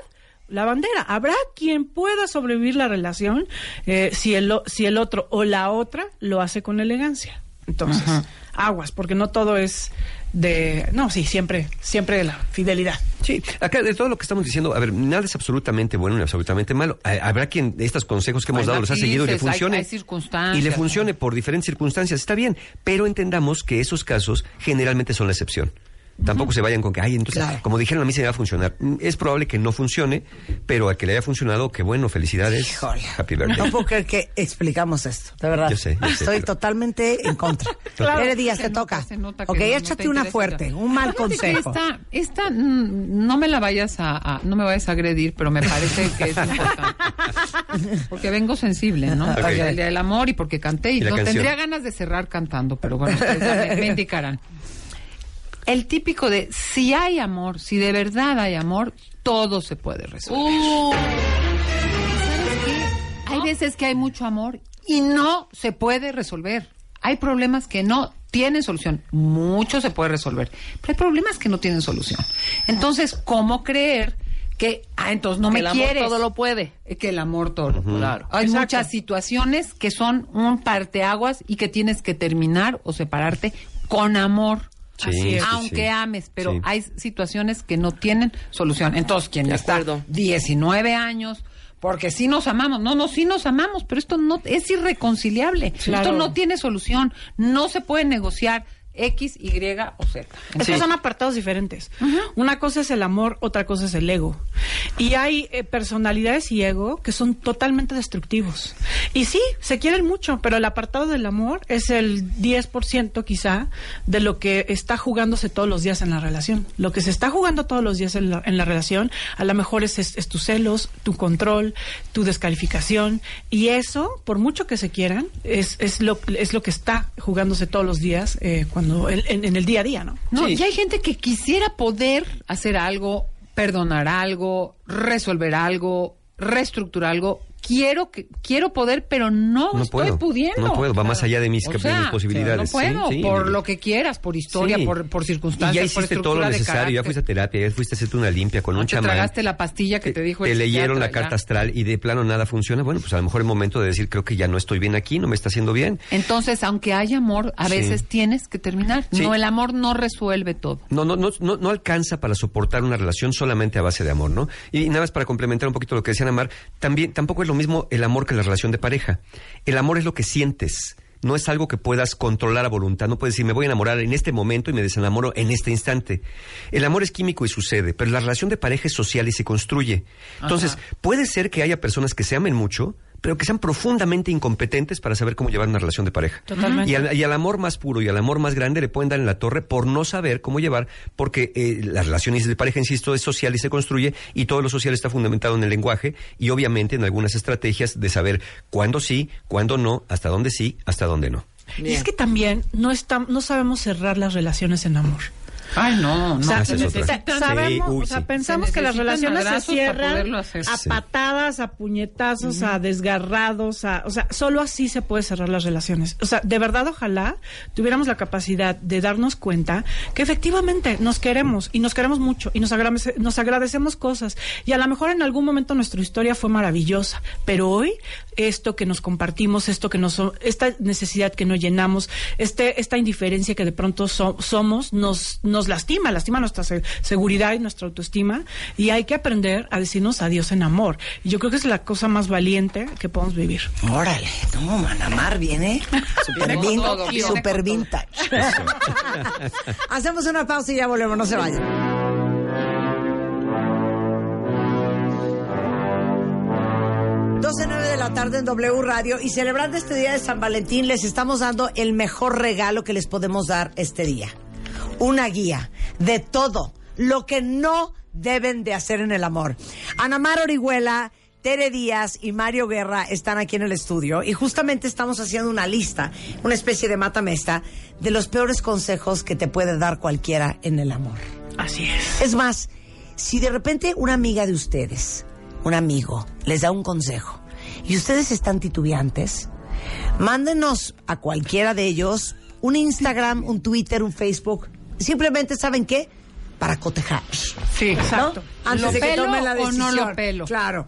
Speaker 5: la bandera. Habrá quien pueda sobrevivir la relación eh, si, el, o- si el otro o la otra lo hace con elegancia. Entonces, aguas, porque no todo es de... No, sí, siempre, siempre la fidelidad.
Speaker 9: Sí, acá de todo lo que estamos diciendo, a ver, nada es absolutamente bueno ni absolutamente malo. Ha- Habrá quien estos consejos que hemos
Speaker 4: Hay
Speaker 9: dado los ha seguido y le
Speaker 4: hay-
Speaker 9: funcione.
Speaker 4: hay circunstancias,
Speaker 9: y le
Speaker 4: ¿no?
Speaker 9: funcione por diferentes circunstancias. Está bien, pero entendamos que esos casos generalmente son la excepción. Tampoco se vayan con que, ay, entonces,
Speaker 7: Claro.
Speaker 9: como dijeron, a mí se me va a funcionar. Mm, Es probable que no funcione, pero al que le haya funcionado, qué bueno, felicidades.
Speaker 7: Híjole.
Speaker 9: Happy birthday.
Speaker 7: No puedo creer que explicamos esto, de verdad.
Speaker 9: Yo sé, yo sé,
Speaker 7: Estoy
Speaker 9: pero-
Speaker 7: totalmente en contra. [LAUGHS]
Speaker 9: Claro.
Speaker 7: Tere Díaz,
Speaker 4: Se
Speaker 7: te
Speaker 4: nota,
Speaker 7: toca.
Speaker 4: se nota
Speaker 7: ok,
Speaker 4: no- no te
Speaker 7: échate una fuerte, un mal
Speaker 4: Fíjate que
Speaker 7: consejo.
Speaker 4: Esta, esta mm, no me la vayas a, a- no me vayas a agredir, pero me parece que es importante. [LAUGHS] Porque vengo sensible, ¿no?
Speaker 9: Ok.
Speaker 4: Porque El día del amor y porque canté y, no
Speaker 9: canción.
Speaker 4: tendría ganas de cerrar cantando, pero bueno, ustedes ya me, me indicarán. El típico de si hay amor, si de verdad hay amor, todo se puede resolver. ¿Sabes qué? Hay veces que hay mucho amor y no se puede resolver. Hay problemas que no tienen solución. Mucho se puede resolver. Pero hay problemas que no tienen solución. Entonces, ¿cómo creer que, ah, entonces no
Speaker 3: Que
Speaker 4: me
Speaker 3: el amor
Speaker 4: quieres?
Speaker 3: todo lo puede.
Speaker 4: Eh, Que el amor todo lo puede.
Speaker 3: Claro.
Speaker 4: Hay
Speaker 5: Exacto.
Speaker 4: muchas situaciones que son un parteaguas y que tienes que terminar o separarte con amor.
Speaker 9: Sí,
Speaker 4: Aunque
Speaker 9: sí.
Speaker 4: ames, pero
Speaker 9: Sí.
Speaker 4: hay situaciones que no tienen solución. Entonces, quien está
Speaker 3: acuerdo.
Speaker 4: 19 años, porque sí nos amamos, no, no, sí nos amamos, pero esto no es irreconciliable.
Speaker 5: Claro.
Speaker 4: Esto no tiene solución, no se puede negociar X, Y o Z.
Speaker 5: Es
Speaker 9: Sí.
Speaker 5: que son apartados diferentes. Una cosa es el amor, otra cosa es el ego. Y hay eh, personalidades y ego que son totalmente destructivos. Y sí, se quieren mucho, pero el apartado del amor es el 10% quizá de lo que está jugándose todos los días en la relación. Lo que se está jugando todos los días en la, en la relación, a lo mejor es, es, es tus celos, tu control, tu descalificación. Y eso, por mucho que se quieran, es, es, lo, es lo que está jugándose todos los días eh, cuando en, en- en el día a día, ¿no?
Speaker 4: No,
Speaker 9: Sí.
Speaker 4: y hay gente que quisiera poder hacer algo, perdonar algo, resolver algo, reestructurar algo. Quiero que quiero poder, pero no,
Speaker 9: No
Speaker 4: estoy
Speaker 9: puedo,
Speaker 4: pudiendo.
Speaker 9: no puedo, va más allá de mis
Speaker 4: O
Speaker 9: cap-
Speaker 4: sea,
Speaker 9: de mis posibilidades.
Speaker 4: No puedo,
Speaker 9: Sí, sí.
Speaker 4: por lo que quieras, por historia,
Speaker 9: Sí.
Speaker 4: por, por circunstancias,
Speaker 9: Y ya
Speaker 4: por
Speaker 9: hiciste todo lo necesario, ya fuiste a terapia, ya fuiste a hacerte una limpia con
Speaker 4: No
Speaker 9: un
Speaker 4: te
Speaker 9: chamán.
Speaker 4: tragaste la pastilla que te dijo el
Speaker 9: Te leyeron la carta
Speaker 4: ya.
Speaker 9: astral y de plano nada funciona. Bueno, pues a lo mejor el momento de decir, creo que ya no estoy bien aquí, no me está haciendo bien.
Speaker 4: Entonces, aunque hay amor, a veces tienes que terminar. No, el amor no resuelve todo.
Speaker 9: No, no, no, no, no alcanza para soportar una relación solamente a base de amor, ¿no? Y, nada más para complementar un poquito lo que decían Amar, también tampoco es lo mismo el amor que la relación de pareja. El amor es lo que sientes. No es algo que puedas controlar a voluntad. No puedes decir, me voy a enamorar en este momento y me desenamoro en este instante. El amor es químico y sucede, pero la relación de pareja es social y se construye. Entonces, puede ser que haya personas que se amen mucho, pero que sean profundamente incompetentes para saber cómo llevar una relación de pareja.
Speaker 5: Totalmente.
Speaker 9: Y al, y al amor más puro y al amor más grande le pueden dar en la torre por no saber cómo llevar, porque eh, la relación de pareja, insisto, es social y se construye, y todo lo social está fundamentado en el lenguaje y obviamente en algunas estrategias de saber cuándo sí, cuándo no, hasta dónde sí, hasta dónde no.
Speaker 5: Y es que también no, estam- no sabemos cerrar las relaciones en amor.
Speaker 4: Ay, no, no.
Speaker 5: O sea,
Speaker 9: es
Speaker 5: sabemos,
Speaker 9: Sí, uy,
Speaker 5: o sea, pensamos
Speaker 4: Se
Speaker 5: que las relaciones se cierran a patadas, a puñetazos, a desgarrados, a, o sea, solo así se puede cerrar las relaciones. O sea, de verdad, ojalá tuviéramos la capacidad de darnos cuenta que efectivamente nos queremos y nos queremos mucho y nos, agradece- nos agradecemos cosas. Y a lo mejor en algún momento nuestra historia fue maravillosa, pero hoy esto que nos compartimos, esto que nos, esta necesidad que nos llenamos, este, esta indiferencia que de pronto so- somos, nos, nos lastima, lastima nuestra se- seguridad y nuestra autoestima y hay que aprender a decirnos adiós en amor. Y yo creo que es la cosa más valiente que podemos vivir.
Speaker 7: Órale, no, Manamar viene [LAUGHS] super, super vintage. [LAUGHS] Hacemos una pausa y ya volvemos, no se vayan. 12.09 de la tarde en W Radio y celebrando este día de San Valentín les estamos dando el mejor regalo que les podemos dar este día. Una guía de todo lo que no deben de hacer en el amor. Ana Mar Orihuela, Tere Díaz y Mario Guerra están aquí en el estudio y justamente estamos haciendo una lista, una especie de matamesta de los peores consejos que te puede dar cualquiera en el amor.
Speaker 5: Así es.
Speaker 7: Es más, si de repente una amiga de ustedes, un amigo, les da un consejo y ustedes están titubeantes, mándenos a cualquiera de ellos un Instagram, un Twitter, un Facebook. Simplemente, ¿saben qué? Para cotejar.
Speaker 4: Sí, exacto.
Speaker 7: ¿no? Antes
Speaker 4: ¿Lo
Speaker 7: de que
Speaker 4: pelo
Speaker 7: tomen la
Speaker 4: o no
Speaker 7: decisión.
Speaker 4: lo pelo?
Speaker 7: Claro.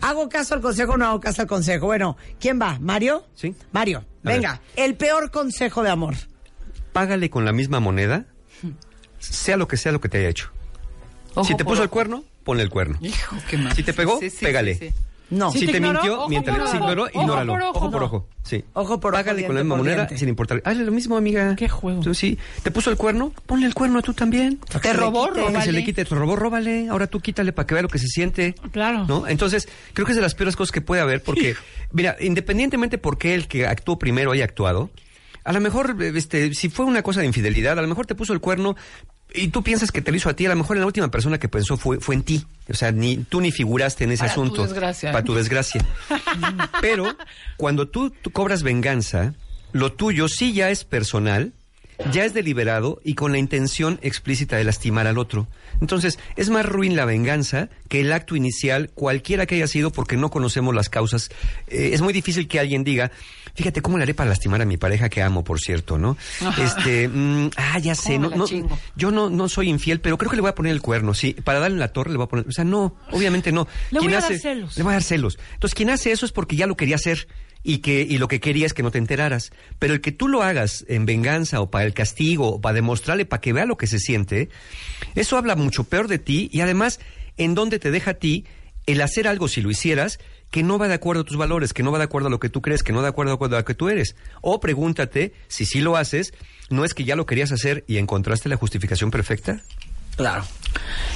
Speaker 7: ¿Hago caso al consejo o no hago caso al consejo? Bueno, ¿quién va? ¿Mario?
Speaker 9: Sí.
Speaker 7: Mario,
Speaker 9: A
Speaker 7: venga. El peor consejo de amor.
Speaker 9: Págale con la misma moneda, sea lo que sea lo que te haya hecho.
Speaker 4: Ojo
Speaker 9: si te
Speaker 4: por
Speaker 9: puso el cuerno, ponle el cuerno.
Speaker 4: Hijo, qué mal.
Speaker 9: Si te pegó,
Speaker 4: Sí, sí, sí,
Speaker 9: pégale.
Speaker 4: sí, sí.
Speaker 7: No.
Speaker 9: Si,
Speaker 5: Si
Speaker 9: te,
Speaker 5: te ignoró,
Speaker 9: mintió,
Speaker 5: ojo
Speaker 9: miéntale.
Speaker 5: por
Speaker 9: Si
Speaker 5: ojo.
Speaker 9: ignoró,
Speaker 5: Ojo
Speaker 9: ignóralo.
Speaker 5: por ojo.
Speaker 9: Ojo por ojo. Sí.
Speaker 7: Ojo por ojo,
Speaker 9: Págale con la misma moneda sin importar. Hazle lo mismo, amiga.
Speaker 5: Qué juego.
Speaker 9: Tú, sí. ¿Te puso el cuerno? Ponle el cuerno a tú también.
Speaker 7: Te robó,
Speaker 9: que se
Speaker 7: róbale.
Speaker 9: le quite. Te robó, róbale. Ahora tú quítale para que vea lo que se siente.
Speaker 5: Claro.
Speaker 9: ¿No? Entonces, creo que es de las peores cosas que puede haber porque, mira, independientemente por qué el que actuó primero haya actuado, a lo mejor, este, si fue una cosa de infidelidad, a lo mejor te puso el cuerno y tú piensas que te lo hizo a ti, a lo mejor la última persona que pensó fue, fue en ti. O sea, ni tú ni figuraste en ese
Speaker 4: Para tu
Speaker 9: asunto.
Speaker 4: desgracia.
Speaker 9: Para tu desgracia. [LAUGHS] Pero cuando tú, tú cobras venganza, lo tuyo sí ya es personal, ya es deliberado y con la intención explícita de lastimar al otro. Entonces, es más ruin la venganza que el acto inicial, cualquiera que haya sido, porque no conocemos las causas. Eh, es muy difícil que alguien diga, fíjate cómo le haré para lastimar a mi pareja que amo, por cierto, ¿no? Este, mm, ah, ya sé,
Speaker 4: ¿Cómo
Speaker 9: no, no, yo no, no soy infiel, pero creo que le voy a poner el cuerno, sí, para darle en la torre le voy a poner, o sea, no, obviamente no.
Speaker 5: Le voy a dar celos.
Speaker 9: Le voy a dar celos. Entonces, quien hace eso es porque ya lo quería hacer y que y lo que quería es que no te enteraras. Pero el que tú lo hagas en venganza o para el castigo o para demostrarle, para que vea lo que se siente, eso habla mucho peor de ti y además en dónde te deja a ti el hacer algo si lo hicieras que no va de acuerdo a tus valores, que no va de acuerdo a lo que tú crees, que no va de acuerdo a lo que tú eres. O pregúntate si sí lo haces, ¿no es que ya lo querías hacer y encontraste la justificación perfecta?
Speaker 7: Claro.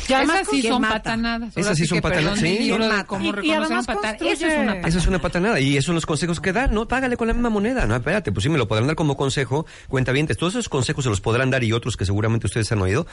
Speaker 5: Y además
Speaker 4: Esas sí
Speaker 7: ¿quién
Speaker 4: son
Speaker 7: mata?
Speaker 4: patanadas.
Speaker 9: Esas sí son patanadas, sí.
Speaker 5: Y- y
Speaker 4: reconocer
Speaker 5: además construye-
Speaker 4: Eso es una patanada.
Speaker 9: Esa es una patanada y esos son los consejos que dan, ¿no? Págale con la misma moneda. No, espérate, pues sí me lo podrán dar como consejo, cuentavientes. Todos esos consejos se los podrán dar y otros que seguramente ustedes han oído,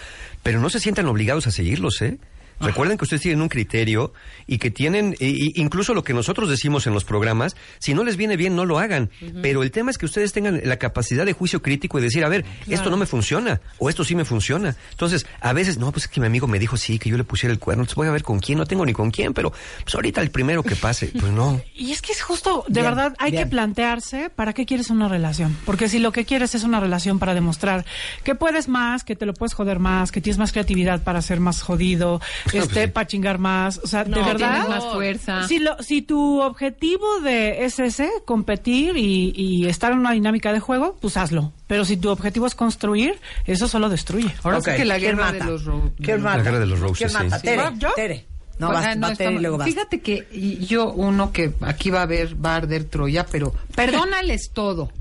Speaker 9: pero no se sientan obligados a seguirlos, ¿eh? Recuerden que ustedes tienen un criterio y que tienen, incluso lo que nosotros decimos en los programas, si no les viene bien, no lo hagan. Pero el tema es que ustedes tengan la capacidad de juicio crítico y decir, a ver, esto no me funciona, o esto sí me funciona. Entonces, a veces, no, pues es que mi amigo me dijo sí, que yo le pusiera el cuerno, entonces voy a ver con quién, no tengo ni con quién, pero pues ahorita el primero que pase, pues no.
Speaker 5: Y es que es justo, de
Speaker 7: Bien,
Speaker 5: verdad, hay
Speaker 7: bien.
Speaker 5: que plantearse para qué quieres una relación. Porque si lo que quieres es una relación para demostrar que puedes más, que te lo puedes joder más, que tienes más creatividad para ser más jodido, este,
Speaker 9: pues sí.
Speaker 5: para chingar más. O sea, de
Speaker 3: No,
Speaker 5: verdad.
Speaker 4: tienes más fuerza.
Speaker 5: Si, lo, si tu objetivo de es ese, competir y, y estar en una dinámica de juego, pues hazlo. Pero si tu objetivo es construir, eso solo destruye.
Speaker 4: Ahora
Speaker 7: Ok,
Speaker 4: sí que la
Speaker 7: ¿quién
Speaker 4: guerra
Speaker 7: mata?
Speaker 4: de los...
Speaker 7: ¿Quién
Speaker 4: de-
Speaker 7: mata?
Speaker 9: La guerra de los roses,
Speaker 7: ¿Quién mata?
Speaker 9: sí.
Speaker 7: Tere.
Speaker 5: ¿Yo?
Speaker 7: Tere. No,
Speaker 4: Pues,
Speaker 7: vas,
Speaker 4: ah, no,
Speaker 7: va
Speaker 4: estamos-
Speaker 7: luego vas.
Speaker 4: Fíjate que yo uno que aquí va a haber, va a arder Troya, pero [LAUGHS] perdónales todo,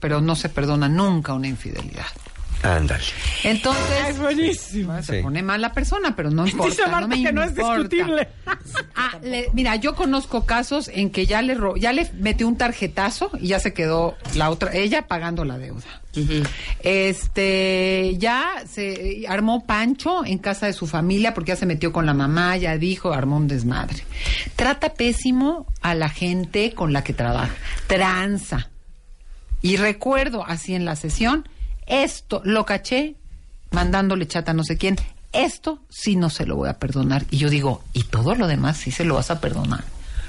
Speaker 4: pero no se perdona nunca una infidelidad.
Speaker 9: Ándale.
Speaker 4: Entonces,
Speaker 5: Es buenísimo.
Speaker 4: se
Speaker 9: Sí.
Speaker 4: pone mal la persona, pero no importa.
Speaker 5: Dice Marta
Speaker 4: no me
Speaker 5: que no es discutible. [LAUGHS]
Speaker 4: Ah, le- mira, yo conozco casos en que ya le ro- ya le metió un tarjetazo y ya se quedó la otra, ella pagando la deuda. Este, ya se armó Pancho en casa de su familia porque ya se metió con la mamá, ya dijo, armó un desmadre. Trata pésimo a la gente con la que trabaja. Tranza. Y recuerdo así en la sesión, esto lo caché mandándole chata a no sé quién. Esto sí no se lo voy a perdonar. Y yo digo, ¿y todo lo demás sí se lo vas a perdonar?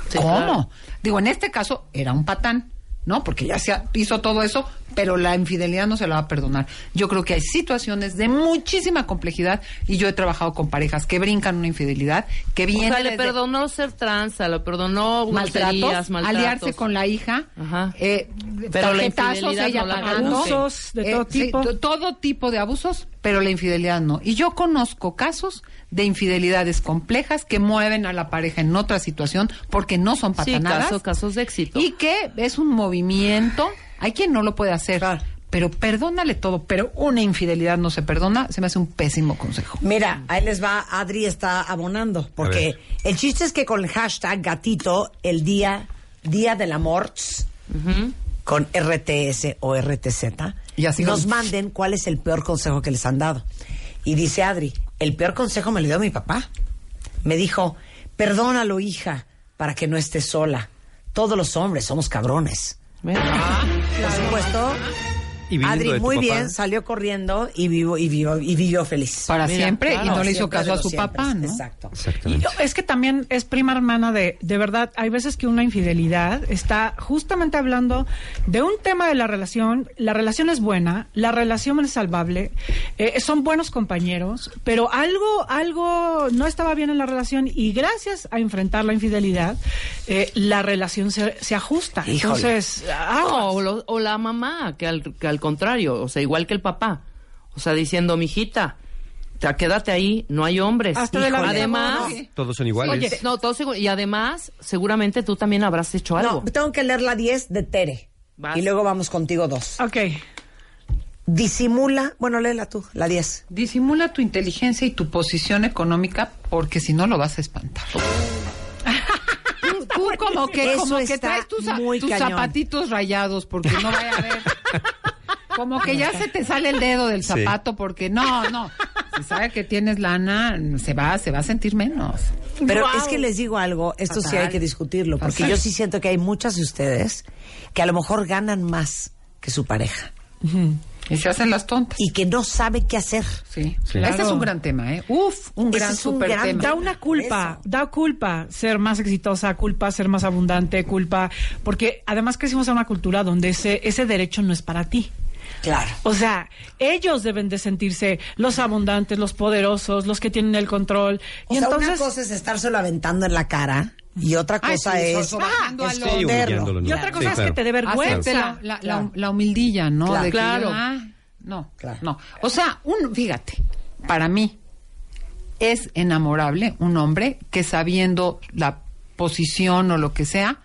Speaker 3: Sí,
Speaker 4: ¿Cómo?
Speaker 3: claro.
Speaker 4: Digo, en este caso era un patán, ¿no? Porque ya se ha- hizo todo eso, pero la infidelidad no se la va a perdonar. Yo creo que hay situaciones de muchísima complejidad y yo he trabajado con parejas que brincan una infidelidad, que
Speaker 3: O
Speaker 4: viene
Speaker 3: sea, le perdonó ser tranza, le perdonó
Speaker 4: maltratos, aliarse con la hija,
Speaker 3: Ajá.
Speaker 4: eh,
Speaker 3: Pero
Speaker 4: tarjetazos, ella
Speaker 3: no la
Speaker 4: pagando.
Speaker 5: Abusos de todo
Speaker 4: Eh, sí,
Speaker 5: tipo.
Speaker 4: to- todo tipo de abusos, pero la infidelidad no. Y yo conozco casos de infidelidades complejas que mueven a la pareja en otra situación porque no son
Speaker 3: Sí,
Speaker 4: patanadas.
Speaker 3: caso- casos de éxito.
Speaker 4: Y que es un movimiento. Hay quien no lo puede hacer. Pero perdónale todo, pero una infidelidad no se perdona, se me hace un pésimo consejo.
Speaker 7: Mira, ahí les va, Adri está abonando, porque el chiste es que con el hashtag gatito, el día, día del amor, con RTS o RTZ,
Speaker 4: Y así
Speaker 7: nos manden cuál es el peor consejo que les han dado. Y dice Adri, el peor consejo me lo dio mi papá. Me dijo, perdónalo, hija, para que no estés sola. Todos los hombres somos cabrones. Por supuesto,
Speaker 9: Y viniendo
Speaker 7: Adri
Speaker 9: de tu
Speaker 7: muy
Speaker 9: papá.
Speaker 7: bien salió corriendo y vivo y vivo y vivió feliz.
Speaker 4: Para siempre y no le hizo caso a su
Speaker 7: siempre.
Speaker 4: papá, ¿no?
Speaker 7: Exacto.
Speaker 9: Exactamente.
Speaker 5: Es que también es prima hermana de, de verdad, hay veces que una infidelidad está justamente hablando de un tema de la relación, la relación es buena, la relación es salvable, eh, son buenos compañeros, pero algo, algo no estaba bien en la relación y gracias a enfrentar la infidelidad, eh, la relación se, se ajusta.
Speaker 7: Híjole.
Speaker 5: Entonces.
Speaker 3: No, o, lo- o la mamá, que al, que al contrario, o sea, igual que el papá. O sea, diciendo, mijita, te- quédate ahí, no hay hombres.
Speaker 5: Hasta de la vida,
Speaker 3: además,
Speaker 5: no.
Speaker 9: Todos son iguales.
Speaker 3: oye, no, todos igual- y además, seguramente tú también habrás hecho algo.
Speaker 7: No, tengo que leer la 10 de Tere.
Speaker 3: Vas.
Speaker 7: Y luego vamos contigo dos.
Speaker 5: Ok.
Speaker 7: Disimula, bueno, léela tú, la 10.
Speaker 4: Disimula tu inteligencia y tu posición económica porque si no lo vas a espantar. [LAUGHS] Tú, tú como que,
Speaker 7: Eso
Speaker 4: como que traes tus, tus zapatitos rayados porque no vaya a ver. Como que ya se te sale el dedo del
Speaker 9: Sí.
Speaker 4: zapato porque no, no. Si sabe que tienes lana, se va, se va a sentir menos.
Speaker 7: Pero es que les digo algo, esto sí hay que discutirlo, porque
Speaker 4: Fatal.
Speaker 7: yo sí siento que hay muchas de ustedes que a lo mejor ganan más que su pareja
Speaker 4: Y se hacen las tontas.
Speaker 7: y que no saben qué hacer.
Speaker 4: Sí,
Speaker 9: Sí.
Speaker 4: Este es un gran tema, ¿eh? Uf, un
Speaker 7: Ese
Speaker 4: gran
Speaker 7: es un
Speaker 4: super
Speaker 7: gran
Speaker 4: tema.
Speaker 5: Da una culpa,
Speaker 7: Eso.
Speaker 5: da culpa ser más exitosa, culpa ser más abundante, culpa, porque además crecimos en una cultura donde ese, ese derecho no es para ti.
Speaker 7: Claro.
Speaker 5: O sea, ellos deben de sentirse los abundantes, los poderosos, los que tienen el control.
Speaker 7: O
Speaker 5: y
Speaker 7: sea,
Speaker 5: entonces,
Speaker 7: una cosa es estárselo aventando en la cara y otra
Speaker 4: Ay,
Speaker 7: cosa
Speaker 4: sí,
Speaker 7: es
Speaker 4: sobajando a lo-
Speaker 9: Sí,
Speaker 7: esconderlo.
Speaker 9: humillándolo, ¿no?
Speaker 5: y otra
Speaker 9: Sí,
Speaker 5: cosa es que te dé vergüenza.
Speaker 4: La, la, la-
Speaker 7: Claro.
Speaker 4: la humildilla, ¿no?
Speaker 7: Claro.
Speaker 4: De que,
Speaker 3: Claro.
Speaker 4: ah, no,
Speaker 7: Claro.
Speaker 4: no. O sea, un, fíjate, para mí es enamorable un hombre que sabiendo la posición o lo que sea,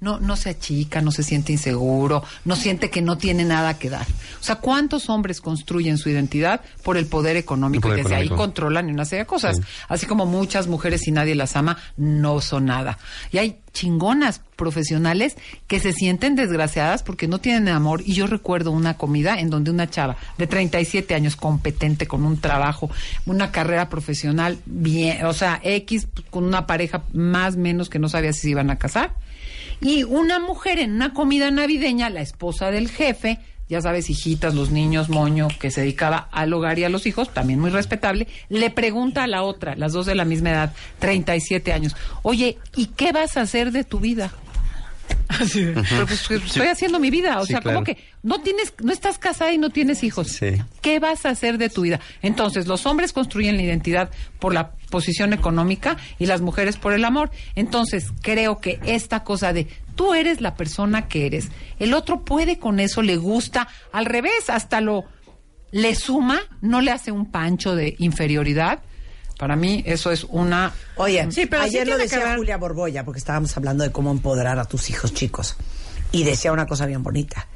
Speaker 4: no, no se achica, no se siente inseguro, no siente que no tiene nada que dar. O sea, ¿cuántos hombres construyen su identidad por el poder económico
Speaker 9: El poder
Speaker 4: y desde ahí controlan una serie de cosas?
Speaker 9: Sí.
Speaker 4: Así como muchas mujeres, si nadie las ama, no son nada. Y hay chingonas profesionales que se sienten desgraciadas porque no tienen amor. Y yo recuerdo una comida en donde una chava de 37 años, competente, con un trabajo, una carrera profesional bien, o sea, X, con una pareja más menos que no sabía si se iban a casar. Y una mujer en una comida navideña, la esposa del jefe, ya sabes, hijitas, los niños, moño, que se dedicaba al hogar y a los hijos, también muy respetable, le pregunta a la otra, las dos de la misma edad, 37 años, oye, ¿y qué vas a hacer de tu vida? Pero, pues, estoy haciendo mi vida, o
Speaker 9: Sí,
Speaker 4: sea,
Speaker 9: claro.
Speaker 4: como que no tienes, no estás casada y no tienes hijos.
Speaker 9: Sí.
Speaker 4: ¿Qué vas a hacer de tu vida? Entonces, los hombres construyen la identidad por la posición económica y las mujeres por el amor. Entonces, creo que esta cosa de tú eres la persona que eres, el otro puede con eso, le gusta, al revés, hasta lo le suma, no le hace un pancho de inferioridad. Para mí eso es una
Speaker 7: Oye,
Speaker 5: Sí, pero sí
Speaker 7: ayer lo decía
Speaker 5: ver-
Speaker 7: Julia Borboya, porque estábamos hablando de cómo empoderar a tus hijos chicos. Y decía una cosa bien bonita.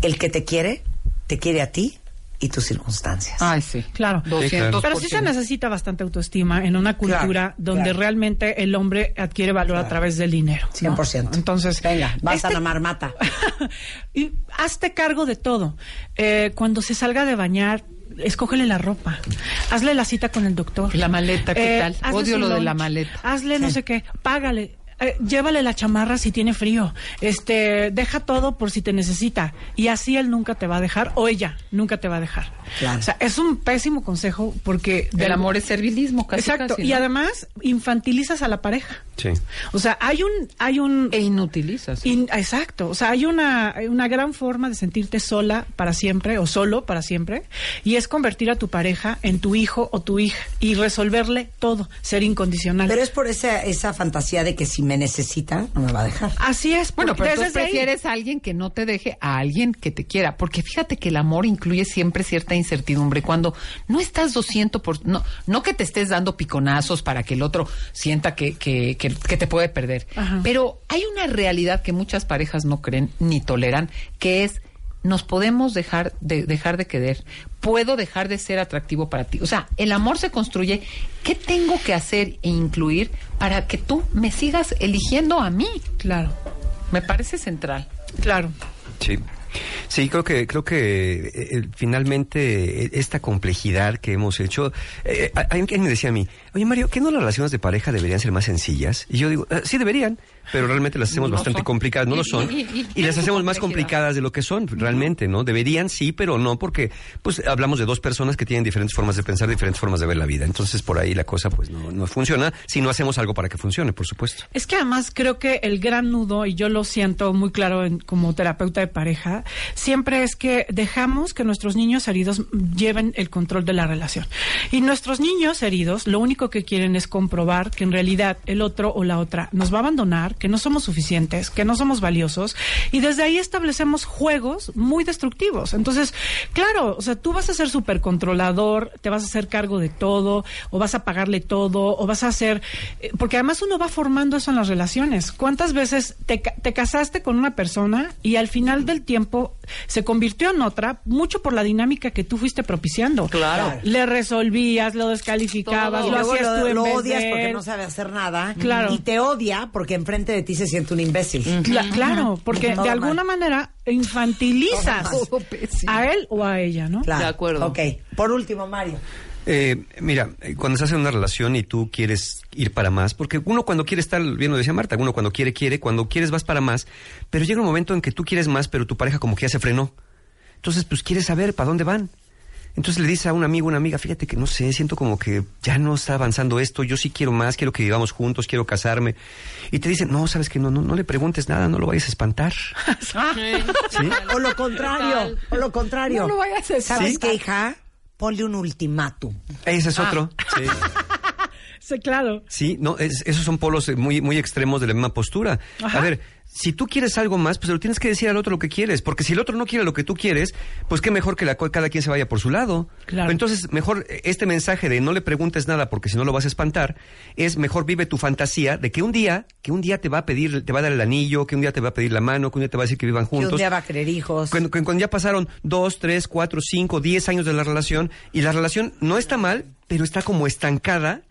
Speaker 7: El que te quiere, te quiere a ti y tus circunstancias.
Speaker 4: Ay, sí.
Speaker 5: Claro.
Speaker 4: 200%.
Speaker 5: Pero sí se necesita bastante autoestima en una cultura
Speaker 7: Claro,
Speaker 5: donde
Speaker 7: claro.
Speaker 5: realmente el hombre adquiere valor a través del dinero. ¿no?
Speaker 7: 100%.
Speaker 5: Entonces,
Speaker 7: Venga, vas
Speaker 5: este-
Speaker 7: a la marmata. [LAUGHS]
Speaker 5: y hazte cargo de todo. Eh, cuando se salga de bañar, escógele la ropa. Hazle la cita con el doctor.
Speaker 4: La maleta, ¿qué tal?
Speaker 5: hazle
Speaker 4: Odio lo de la maleta.
Speaker 5: Hazle no sé qué. Págale. Eh, llévale la chamarra si tiene frío. Este, deja todo por si te necesita. Y así él nunca te va a dejar o ella nunca te va a dejar.
Speaker 7: Claro.
Speaker 5: O sea, es un pésimo consejo porque
Speaker 4: El amor es servilismo, casi
Speaker 5: Exacto.
Speaker 4: casi,
Speaker 5: Y además infantilizas a la pareja.
Speaker 9: Sí.
Speaker 5: O sea, hay un hay un
Speaker 4: E inutilizas.
Speaker 5: In- exacto, o sea, hay una, hay una gran forma de sentirte sola para siempre o solo para siempre y es convertir a tu pareja en tu hijo o tu hija y resolverle todo, ser incondicional.
Speaker 7: Pero es por esa, esa fantasía de que si me necesita, no me va a dejar.
Speaker 5: Así es.
Speaker 4: Bueno,
Speaker 5: porque
Speaker 4: pero
Speaker 5: ahí-
Speaker 4: prefieres a alguien que no te deje a alguien que te quiera, porque fíjate que el amor incluye siempre cierta incertidumbre. Cuando no estás 200 por no no que te estés dando piconazos para que el otro sienta que que, que, que te puede perder,
Speaker 5: Ajá.
Speaker 4: pero hay una realidad que muchas parejas no creen ni toleran, que es nos podemos dejar de dejar de querer. Puedo dejar de ser atractivo para ti. O sea, el amor se construye. ¿Qué tengo que hacer e incluir para que tú me sigas eligiendo a mí?
Speaker 5: Claro,
Speaker 4: Me parece central.
Speaker 5: claro.
Speaker 9: Sí. Sí, creo que creo que eh, eh, finalmente eh, esta complejidad que hemos hecho, eh, hay alguien me decía a mí, oye Mario, ¿qué no las relaciones de pareja deberían ser más sencillas? Y yo digo, "Ah, sí deberían, pero realmente las hacemos
Speaker 4: No
Speaker 9: bastante
Speaker 4: son.
Speaker 9: complicadas, no lo son,
Speaker 4: y-
Speaker 9: las hacemos más complicadas de lo que son, realmente, ¿no? Deberían sí, pero no porque pues hablamos de dos personas que tienen diferentes formas de pensar, diferentes formas de ver la vida. Entonces por ahí la cosa pues no, no funciona si no hacemos algo para que funcione, por supuesto.
Speaker 5: Es que además creo que el gran nudo, y yo lo siento muy claro en- como terapeuta de pareja, siempre es que dejamos que nuestros niños heridos lleven el control de la relación. Y nuestros niños heridos lo único que quieren es comprobar que en realidad el otro o la otra nos va a abandonar, que no somos suficientes, que no somos valiosos, y desde ahí establecemos juegos muy destructivos. Entonces, claro, o sea, tú vas a ser súper controlador, te vas a hacer cargo de todo, o vas a pagarle todo, o vas a hacer... eh, Porque además uno va formando eso en las relaciones. ¿Cuántas veces te, ca- te casaste con una persona y al final del tiempo se convirtió en otra, mucho por la dinámica que tú fuiste propiciando?
Speaker 3: Claro.
Speaker 5: Le resolvías, lo descalificabas,
Speaker 7: Y
Speaker 5: lo
Speaker 7: luego
Speaker 5: hacías tú
Speaker 7: lo,
Speaker 5: en
Speaker 7: lo
Speaker 5: vez
Speaker 7: odias
Speaker 5: de
Speaker 7: porque no sabe hacer nada.
Speaker 5: Claro.
Speaker 7: Y te odia porque enfrente de ti se siente un imbécil.
Speaker 5: Cla- claro, porque
Speaker 7: Todo
Speaker 5: de
Speaker 7: mal.
Speaker 5: alguna manera infantilizas
Speaker 7: Todo
Speaker 5: a él o a ella, ¿no?
Speaker 7: Claro.
Speaker 3: De acuerdo.
Speaker 7: Ok. Por último, Mario.
Speaker 9: Eh, mira, eh, cuando estás en una relación y tú quieres ir para más, porque uno cuando quiere estar, bien lo decía Marta, uno cuando quiere, quiere, cuando quieres vas para más, pero llega un momento en que tú quieres más, pero tu pareja como que ya se frenó. Entonces, pues quieres saber para dónde van. Entonces le dice a un amigo, una amiga, fíjate que no sé, siento como que ya no está avanzando esto, yo sí quiero más, quiero que vivamos juntos, quiero casarme. Y te dicen, no, sabes que no, no, no le preguntes nada, no lo vayas a espantar. [LAUGHS] ¿Sí?
Speaker 7: O lo contrario, o lo contrario.
Speaker 4: No lo vayas a
Speaker 7: ¿Sabes
Speaker 9: ¿Sí?
Speaker 7: qué, hija? Ponle un ultimátum.
Speaker 9: Ese es otro. Sí. [LAUGHS]
Speaker 5: Sí, claro.
Speaker 9: Sí, no, es- esos son polos muy, muy extremos de la misma postura.
Speaker 5: Ajá.
Speaker 9: A ver, si tú quieres algo más, pues lo tienes que decir al otro lo que quieres, porque si el otro no quiere lo que tú quieres, pues qué mejor que la, cada quien se vaya por su lado.
Speaker 5: Claro.
Speaker 9: Entonces, mejor eh, este mensaje de no le preguntes nada porque si no lo vas a espantar, es mejor vive tu fantasía de que un día, que un día te va a pedir, te va a dar el anillo, que un día te va a pedir la mano, que un día te va a decir que vivan
Speaker 7: Que
Speaker 9: juntos.
Speaker 7: un día va a querer hijos.
Speaker 9: Cuando- cuando ya pasaron dos, tres, cuatro, cinco, diez años de la relación y la relación no está mal, pero está como estancada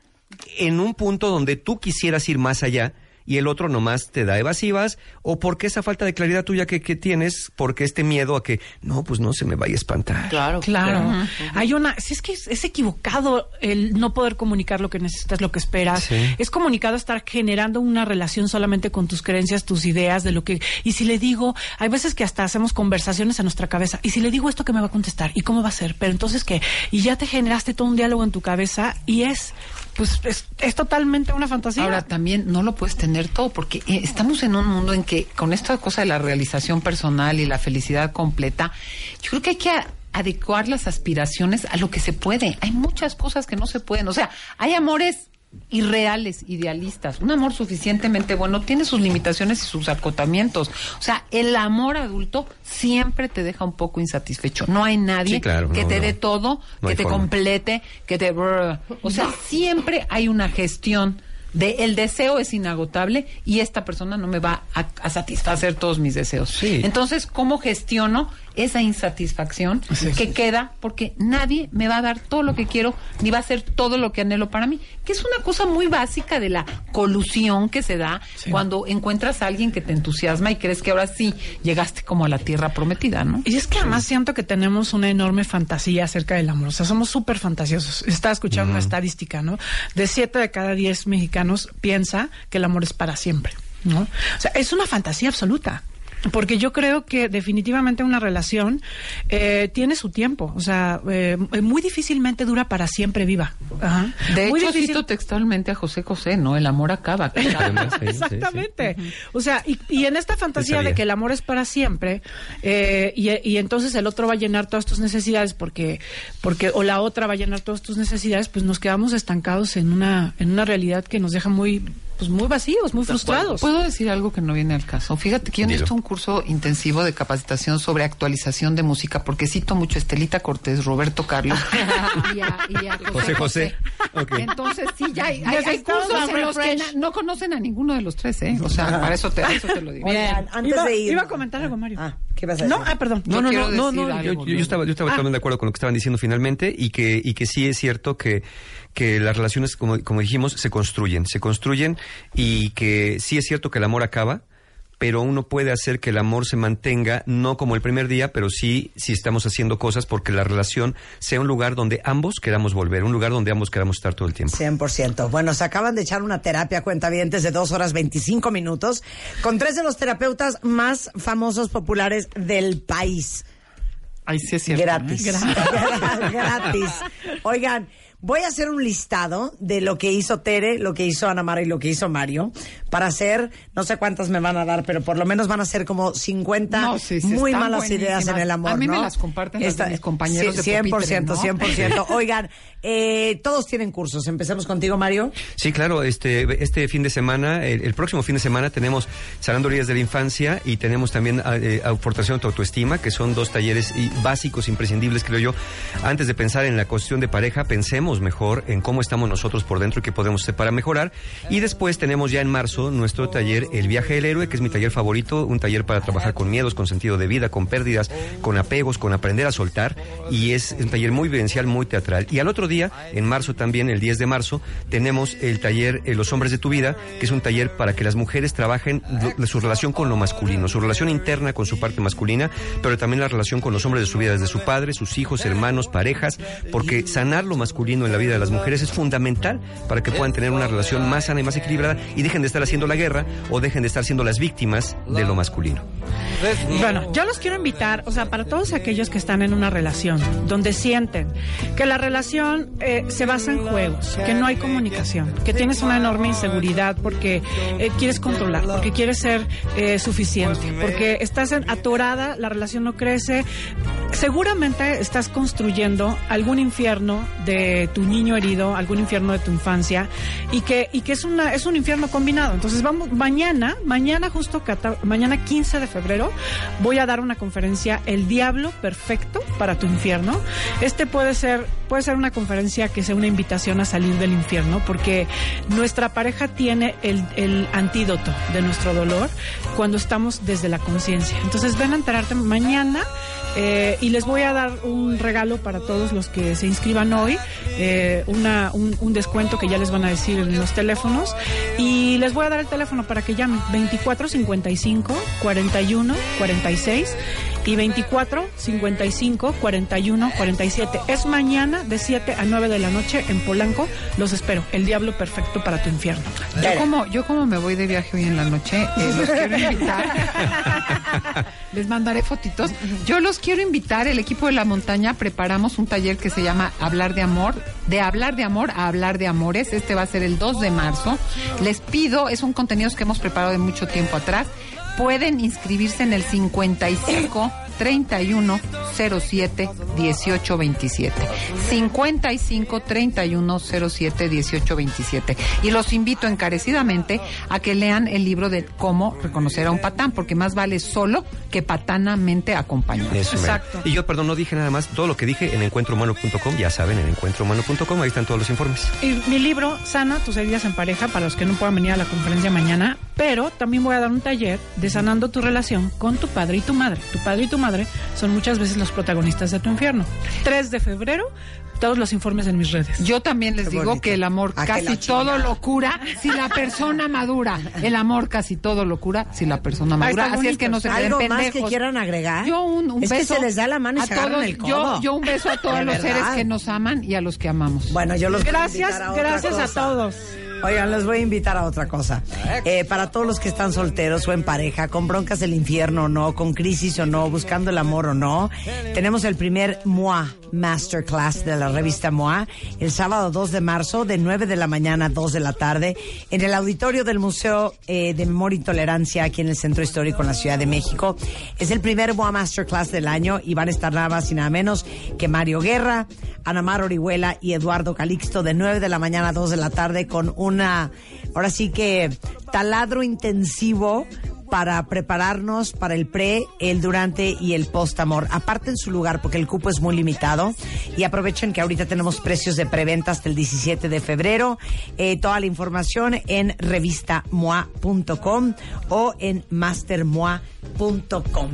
Speaker 9: en un punto donde tú quisieras ir más allá y el otro nomás te da evasivas o porque esa falta de claridad tuya que, que tienes, porque este miedo a que no, pues no se me vaya a espantar.
Speaker 3: Claro.
Speaker 5: Claro. Hay una, si es que es, es equivocado el no poder comunicar lo que necesitas, lo que esperas.
Speaker 9: Sí.
Speaker 5: Es comunicado estar generando una relación solamente con tus creencias, tus ideas de lo que y si le digo, hay veces que hasta hacemos conversaciones en nuestra cabeza y si le digo esto que me va a contestar y cómo va a ser, pero entonces qué y ya te generaste todo un diálogo en tu cabeza y es pues es, es totalmente una fantasía.
Speaker 4: Ahora también no lo puedes tener todo porque eh, estamos en un mundo en que con esta cosa de la realización personal y la felicidad completa, yo creo que hay que adecuar las aspiraciones a lo que se puede. Hay muchas cosas que no se pueden. O sea, hay amores irreales, idealistas. Un amor suficientemente bueno tiene sus limitaciones y sus acotamientos. O sea, el amor adulto siempre te deja un poco insatisfecho. No hay nadie
Speaker 9: Sí, claro,
Speaker 4: que
Speaker 9: no,
Speaker 4: te
Speaker 9: no.
Speaker 4: dé todo,
Speaker 9: No
Speaker 4: que te
Speaker 9: forma.
Speaker 4: complete, que te... brr. O sea, siempre hay una gestión de el deseo es inagotable y esta persona no me va a, a satisfacer todos mis deseos.
Speaker 9: Sí.
Speaker 4: Entonces, ¿cómo gestiono esa insatisfacción que queda? Porque nadie me va a dar todo lo que quiero ni va a hacer todo lo que anhelo para mí. Que es una cosa muy básica de la colusión que se da cuando encuentras a alguien que te entusiasma y crees que ahora sí llegaste como a la tierra prometida, ¿no?
Speaker 5: Y es que además siento que tenemos una enorme fantasía acerca del amor. O sea, somos súper fantasiosos. Estaba escuchando una estadística, ¿no? De siete de cada diez mexicanos piensa que el amor es para siempre, ¿no? O sea, es una fantasía absoluta. Porque yo creo que definitivamente una relación eh, tiene su tiempo. O sea, eh, muy difícilmente dura para siempre viva. Ajá.
Speaker 4: De
Speaker 5: Muy
Speaker 4: hecho,
Speaker 5: difícil-
Speaker 4: cito textualmente a José José, ¿no? El amor acaba. [LAUGHS]
Speaker 9: Además, sí, sí, sí.
Speaker 5: Exactamente. O sea, y, y en esta fantasía de que el amor es para siempre, eh, y, y entonces el otro va a llenar todas tus necesidades porque, porque, o la otra va a llenar todas tus necesidades, pues nos quedamos estancados en una, en una realidad que nos deja muy, pues muy vacíos, muy frustrados.
Speaker 4: ¿Puedo decir algo que no viene al caso? Fíjate que yo necesito un curso intensivo de capacitación sobre actualización de música, porque cito mucho a Estelita Cortés, Roberto Carlos [LAUGHS] y a, y a
Speaker 9: José José. Ok.
Speaker 4: Entonces, sí, ya hay, hay- hay cursos en los que no conocen a ninguno de los tres, ¿eh? O sea, para eso te, eso te lo digo.
Speaker 7: Oigan, antes
Speaker 5: iba,
Speaker 7: de ir.
Speaker 5: iba a comentar algo, Mario.
Speaker 7: Ah, ¿qué vas a
Speaker 5: No,
Speaker 7: decir?
Speaker 5: ah, perdón.
Speaker 9: No,
Speaker 4: Yo
Speaker 9: no, no, no,
Speaker 4: decir
Speaker 9: no, yo,
Speaker 4: algo,
Speaker 9: yo- yo estaba, yo estaba
Speaker 5: Ah.
Speaker 9: totalmente de acuerdo con lo que estaban diciendo finalmente y que, y que sí es cierto que, que las relaciones, como, como dijimos, se construyen, se construyen y que sí es cierto que el amor acaba, pero uno puede hacer que el amor se mantenga, no como el primer día, pero sí si estamos haciendo cosas porque la relación sea un lugar donde ambos queramos volver, un lugar donde ambos queramos estar todo el tiempo.
Speaker 7: 100%. Bueno, se acaban de echar una terapia cuentavientes de dos horas 25 minutos con tres de los terapeutas más famosos populares del país.
Speaker 4: Ay, sí es cierto.
Speaker 7: Gratis.
Speaker 4: ¿eh?
Speaker 7: Gratis. [LAUGHS] Oigan, voy a hacer un listado de lo que hizo Tere, lo que hizo Ana Mara y lo que hizo Mario para hacer, no sé cuántas me van a dar, pero por lo menos van a ser como 50
Speaker 4: No, sí, sí,
Speaker 7: muy malas ideas en el amor.
Speaker 4: A mí me
Speaker 7: ¿no?
Speaker 4: las comparten las de mis compañeros de
Speaker 7: 100%,
Speaker 4: pupitre, ¿no?
Speaker 7: 100%. [LAUGHS] Oigan, eh, todos tienen cursos. Empecemos contigo, Mario.
Speaker 9: Sí, claro, este, este fin de semana, el, el próximo fin de semana tenemos Sanando Heridas de la Infancia y tenemos también eh, Fortalección de tu Autoestima, que son dos talleres y- básicos, imprescindibles, creo yo. Antes de pensar en la cuestión de pareja, pensemos mejor en cómo estamos nosotros por dentro y qué podemos hacer para mejorar. Y después tenemos ya en marzo nuestro taller El Viaje del Héroe, que es mi taller favorito, un taller para trabajar con miedos, con sentido de vida, con pérdidas, con apegos, con aprender a soltar. Y es un taller muy vivencial, muy teatral. Y al otro día, en marzo también, el 10 de marzo, tenemos el taller eh, Los Hombres de tu Vida, que es un taller para que las mujeres trabajen su relación con lo masculino, su relación interna con su parte masculina, pero también la relación con los hombres de su vida, desde su padre, sus hijos, hermanos, parejas, porque sanar lo masculino en la vida de las mujeres es fundamental para que puedan tener una relación más sana y más equilibrada y dejen de estar haciendo la guerra o dejen de estar siendo las víctimas de lo masculino.
Speaker 5: Bueno, yo los quiero invitar, o sea, para todos aquellos que están en una relación, donde sienten que la relación eh, se basa en juegos, que no hay comunicación, que tienes una enorme inseguridad porque eh, quieres controlar, porque quieres ser eh, suficiente, porque estás atorada, la relación no crece. Seguramente estás construyendo algún infierno de tu niño herido, algún infierno de tu infancia y que y que es una es un infierno combinado. Entonces vamos mañana, mañana justo mañana 15 de febrero voy a dar una conferencia El diablo perfecto para tu infierno. Este puede ser puede ser una conferencia que sea una invitación a salir del infierno porque nuestra pareja tiene el, el antídoto de nuestro dolor cuando estamos desde la conciencia. Entonces ven a enterarte mañana eh, y les voy a dar un regalo para todos los que se inscriban hoy, eh, una, un, un descuento que ya les van a decir en los teléfonos. Y les voy a dar el teléfono para que llamen 24 55 41 46 y 24 55 41 47. Es mañana de 7 a 9 de la noche en Polanco. Los espero. El diablo perfecto para tu infierno.
Speaker 4: Yo como, yo como me voy de viaje hoy en la noche, eh, los quiero invitar. [LAUGHS] Les mandaré fotitos. Yo los quiero invitar, el equipo de la montaña preparamos un taller que se llama Hablar de Amor, de hablar de amor a hablar de amores. Este va a ser el 2 de marzo. Les pido, es un contenido que hemos preparado de mucho tiempo atrás. Pueden inscribirse en el 55 31 07 18 27. 55 31 07 18 27. Y los invito encarecidamente a que lean el libro de cómo reconocer a un patán, porque más vale solo que patanamente acompañado.
Speaker 9: Eso, mero. Y yo, perdón, no dije nada más. Todo lo que dije en encuentrohumano.com, ya saben, en encuentrohumano.com, ahí están todos los informes.
Speaker 5: Y mi libro, Sana tus heridas en pareja, para los que no puedan venir a la conferencia mañana, pero también voy a dar un taller de sanando tu relación con tu padre y tu madre. Tu padre y tu madre son muchas veces los protagonistas de tu infierno. 3 de febrero, todos los informes en mis redes.
Speaker 4: Yo también les
Speaker 5: Qué
Speaker 4: digo
Speaker 5: bonito.
Speaker 4: que el amor
Speaker 5: que
Speaker 4: casi todo lo cura si la persona madura. El amor casi todo lo cura si la persona madura. Así es que no se queden
Speaker 7: ¿Algo
Speaker 4: pendejos.
Speaker 7: más que quieran agregar?
Speaker 4: Yo un, un
Speaker 7: es que
Speaker 4: beso
Speaker 7: se les da la mano y
Speaker 4: a
Speaker 7: se
Speaker 4: todos-
Speaker 7: el codo.
Speaker 4: Yo, yo un beso a todos los seres que nos aman y a los que amamos.
Speaker 7: Bueno, yo los voy a
Speaker 5: Gracias,
Speaker 7: invitar a
Speaker 5: gracias a
Speaker 7: cosa.
Speaker 5: todos.
Speaker 7: Oigan, les voy a invitar a otra cosa. Eh, para todos los que están solteros o en pareja, con broncas del infierno o no, con crisis o no, buscando el amor o no, tenemos el primer MOA Masterclass de la revista MOA el sábado 2 de marzo de 9 de la mañana a 2 de la tarde en el auditorio del Museo eh, de Memoria y Tolerancia aquí en el Centro Histórico en la Ciudad de México. Es el primer MOA Masterclass del año y van a estar nada más y nada menos que Mario Guerra, Ana Mar Orihuela y Eduardo Calixto de 9 de la mañana a 2 de la tarde con una, ahora sí que taladro intensivo para prepararnos para el pre, el durante y el post amor. Aparten su lugar porque el cupo es muy limitado y aprovechen que ahorita tenemos precios de preventa hasta el 17 de febrero. Eh, toda la información en revistamoa.com o en mastermoa.com.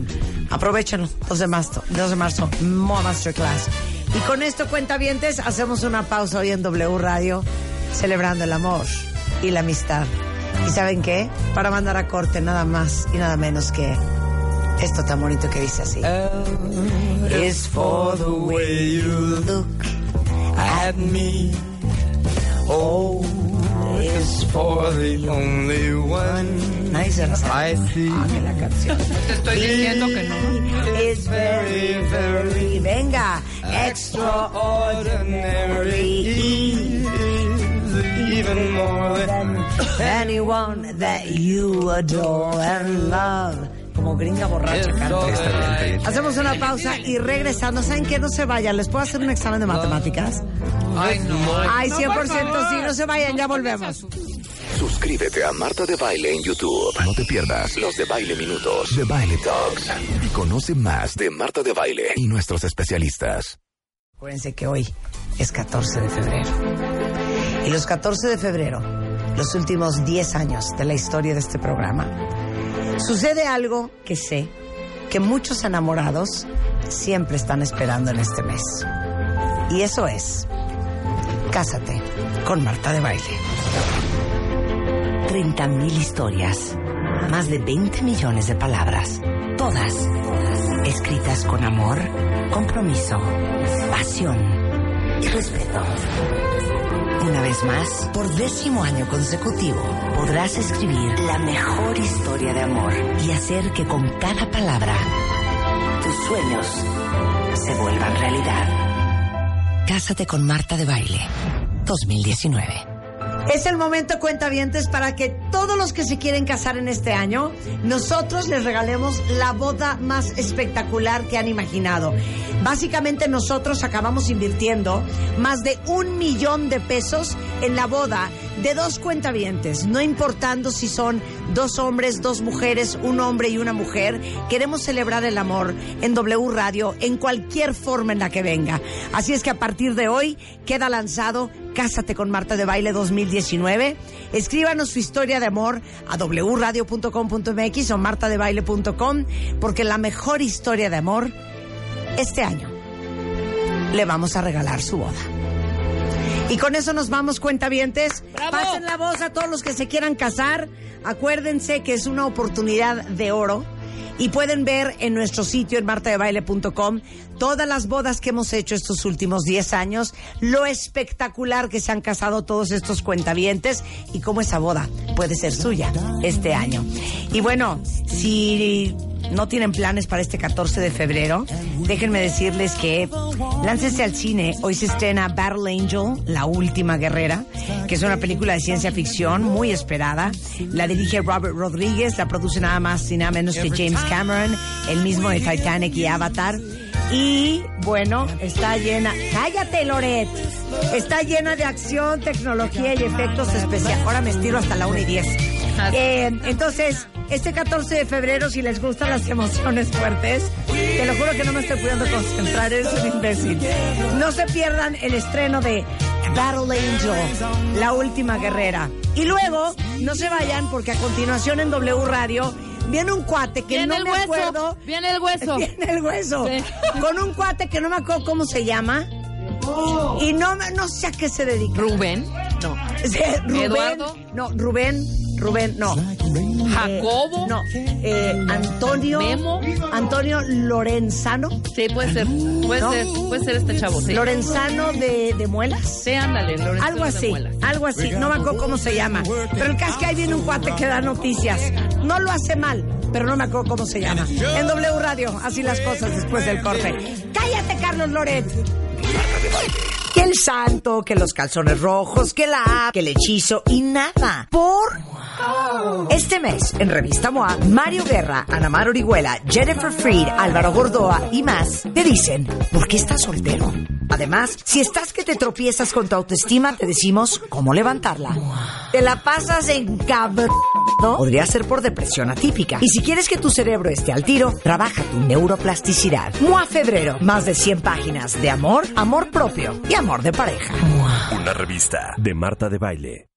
Speaker 7: Aprovechenlo, 2 de marzo, 2 de marzo, Moa Masterclass. Y con esto, cuentavientes, hacemos una pausa hoy en W Radio, celebrando el amor y la amistad ¿Y saben qué? Para mandar a corte nada más y nada menos que esto tan bonito que dice así.
Speaker 2: is for the way you look at me. O is for the only one
Speaker 7: Nadie se.
Speaker 2: I see.
Speaker 7: la canción.
Speaker 4: Te estoy diciendo que no.
Speaker 7: It's very, very, venga, extraordinary.
Speaker 2: Even more than
Speaker 7: Anyone that you adore and love. Como gringa borracha canta. Hacemos una pausa y regresando, ¿saben qué? No se vayan. ¿Les puedo hacer un examen de matemáticas?
Speaker 4: Ay, no.
Speaker 7: Ay,
Speaker 4: No,
Speaker 7: 100%
Speaker 4: por favor.
Speaker 7: sí, no se vayan, ya volvemos.
Speaker 1: Suscríbete a Marta de Baile en YouTube. No te pierdas los de Baile Minutos, de Baile Talks. Y conoce más de Marta de Baile y nuestros especialistas.
Speaker 7: Acuérdense que hoy es 14 de febrero. Y los 14 de febrero, los últimos 10 años de la historia de este programa, sucede algo que sé que muchos enamorados siempre están esperando en este mes. Y eso es, cásate con Marta de Baile.
Speaker 8: 30.000 historias, más de 20 millones de palabras, todas escritas con amor, compromiso, pasión y respeto. Una vez más, por décimo año consecutivo, podrás escribir la mejor historia de amor y hacer que con cada palabra tus sueños se vuelvan realidad. Cásate con Marta de Baile, 2019.
Speaker 7: Es el momento, cuentavientes, para que todos los que se quieren casar en este año, nosotros les regalemos la boda más espectacular que han imaginado. Básicamente nosotros acabamos invirtiendo más de un millón de pesos en la boda de dos cuentavientes, no importando si son dos hombres, dos mujeres, un hombre y una mujer. Queremos celebrar el amor en W Radio en cualquier forma en la que venga. Así es que a partir de hoy queda lanzado Cásate con Marta de Baile 2019. Escríbanos su historia de amor a wradio.com.mx o martadebaile.com porque la mejor historia de amor este año le vamos a regalar su boda. Y con eso nos vamos, cuentavientes. Pasen la voz a todos los que se quieran casar. Acuérdense que es una oportunidad de oro. Y pueden ver en nuestro sitio en martadebaile.com todas las bodas que hemos hecho estos últimos 10 años, lo espectacular que se han casado todos estos cuentavientes y cómo esa boda puede ser suya este año. Y bueno, si no tienen planes para este 14 de febrero, déjenme decirles que láncense al cine. Hoy se estrena Battle Angel, La Última Guerrera, que es una película de ciencia ficción muy esperada. La dirige Robert Rodríguez, la produce nada más y nada menos que James Cameron, el mismo de Titanic y Avatar. Y bueno, está llena. ¡Cállate, Loret! Está llena de acción, tecnología y efectos especiales. Ahora me estiro hasta la 1 y 10. Eh, entonces, este 14 de febrero, si les gustan las emociones fuertes, te lo juro que no me estoy pudiendo concentrar, eres un imbécil. No se pierdan el estreno de Battle Angel, la última guerrera. Y luego, no se vayan porque a continuación en W Radio viene un cuate que
Speaker 3: Viene
Speaker 7: no
Speaker 3: el
Speaker 7: me
Speaker 3: hueso,
Speaker 7: acuerdo.
Speaker 3: viene el hueso. [LAUGHS]
Speaker 7: Viene el hueso.
Speaker 3: Sí.
Speaker 7: Con un cuate que no me acuerdo cómo se llama. Y no, me- no sé a qué se dedica.
Speaker 3: Rubén. No.
Speaker 7: Rubén.
Speaker 3: Eduardo.
Speaker 7: No, Rubén. Rubén, no.
Speaker 3: Jacobo.
Speaker 7: Eh, no. Eh, Antonio.
Speaker 3: Memo.
Speaker 7: Antonio Lorenzano.
Speaker 3: Sí, puede ser. Puede
Speaker 7: ¿No?
Speaker 3: ser. Puede ser este chavo, sí.
Speaker 7: Lorenzano de, de Muelas.
Speaker 3: Sí, ándale. Lorenzo
Speaker 7: Algo
Speaker 3: de
Speaker 7: así, algo así, no me acuerdo cómo se llama. Pero el caso es que ahí viene un cuate que da noticias. No lo hace mal, pero no me acuerdo cómo se llama. En W Radio, así las cosas después del corte. ¡Cállate, Carlos Loret! Que el santo, que los calzones rojos, que la app, que el hechizo y nada. Por este mes, en Revista MOA, Mario Guerra, Ana Mar Orihuela, Jennifer Freed, Álvaro Gordoa y más te dicen por qué estás soltero. Además, si estás que te tropiezas con tu autoestima, te decimos cómo levantarla. Te la pasas en cabrón. Podría ser por depresión atípica. Y si quieres que tu cerebro esté al tiro, trabaja tu neuroplasticidad. MOA Febrero. Más de 100 páginas de amor, amor propio y amor de pareja.
Speaker 1: Una revista de Marta de Baile.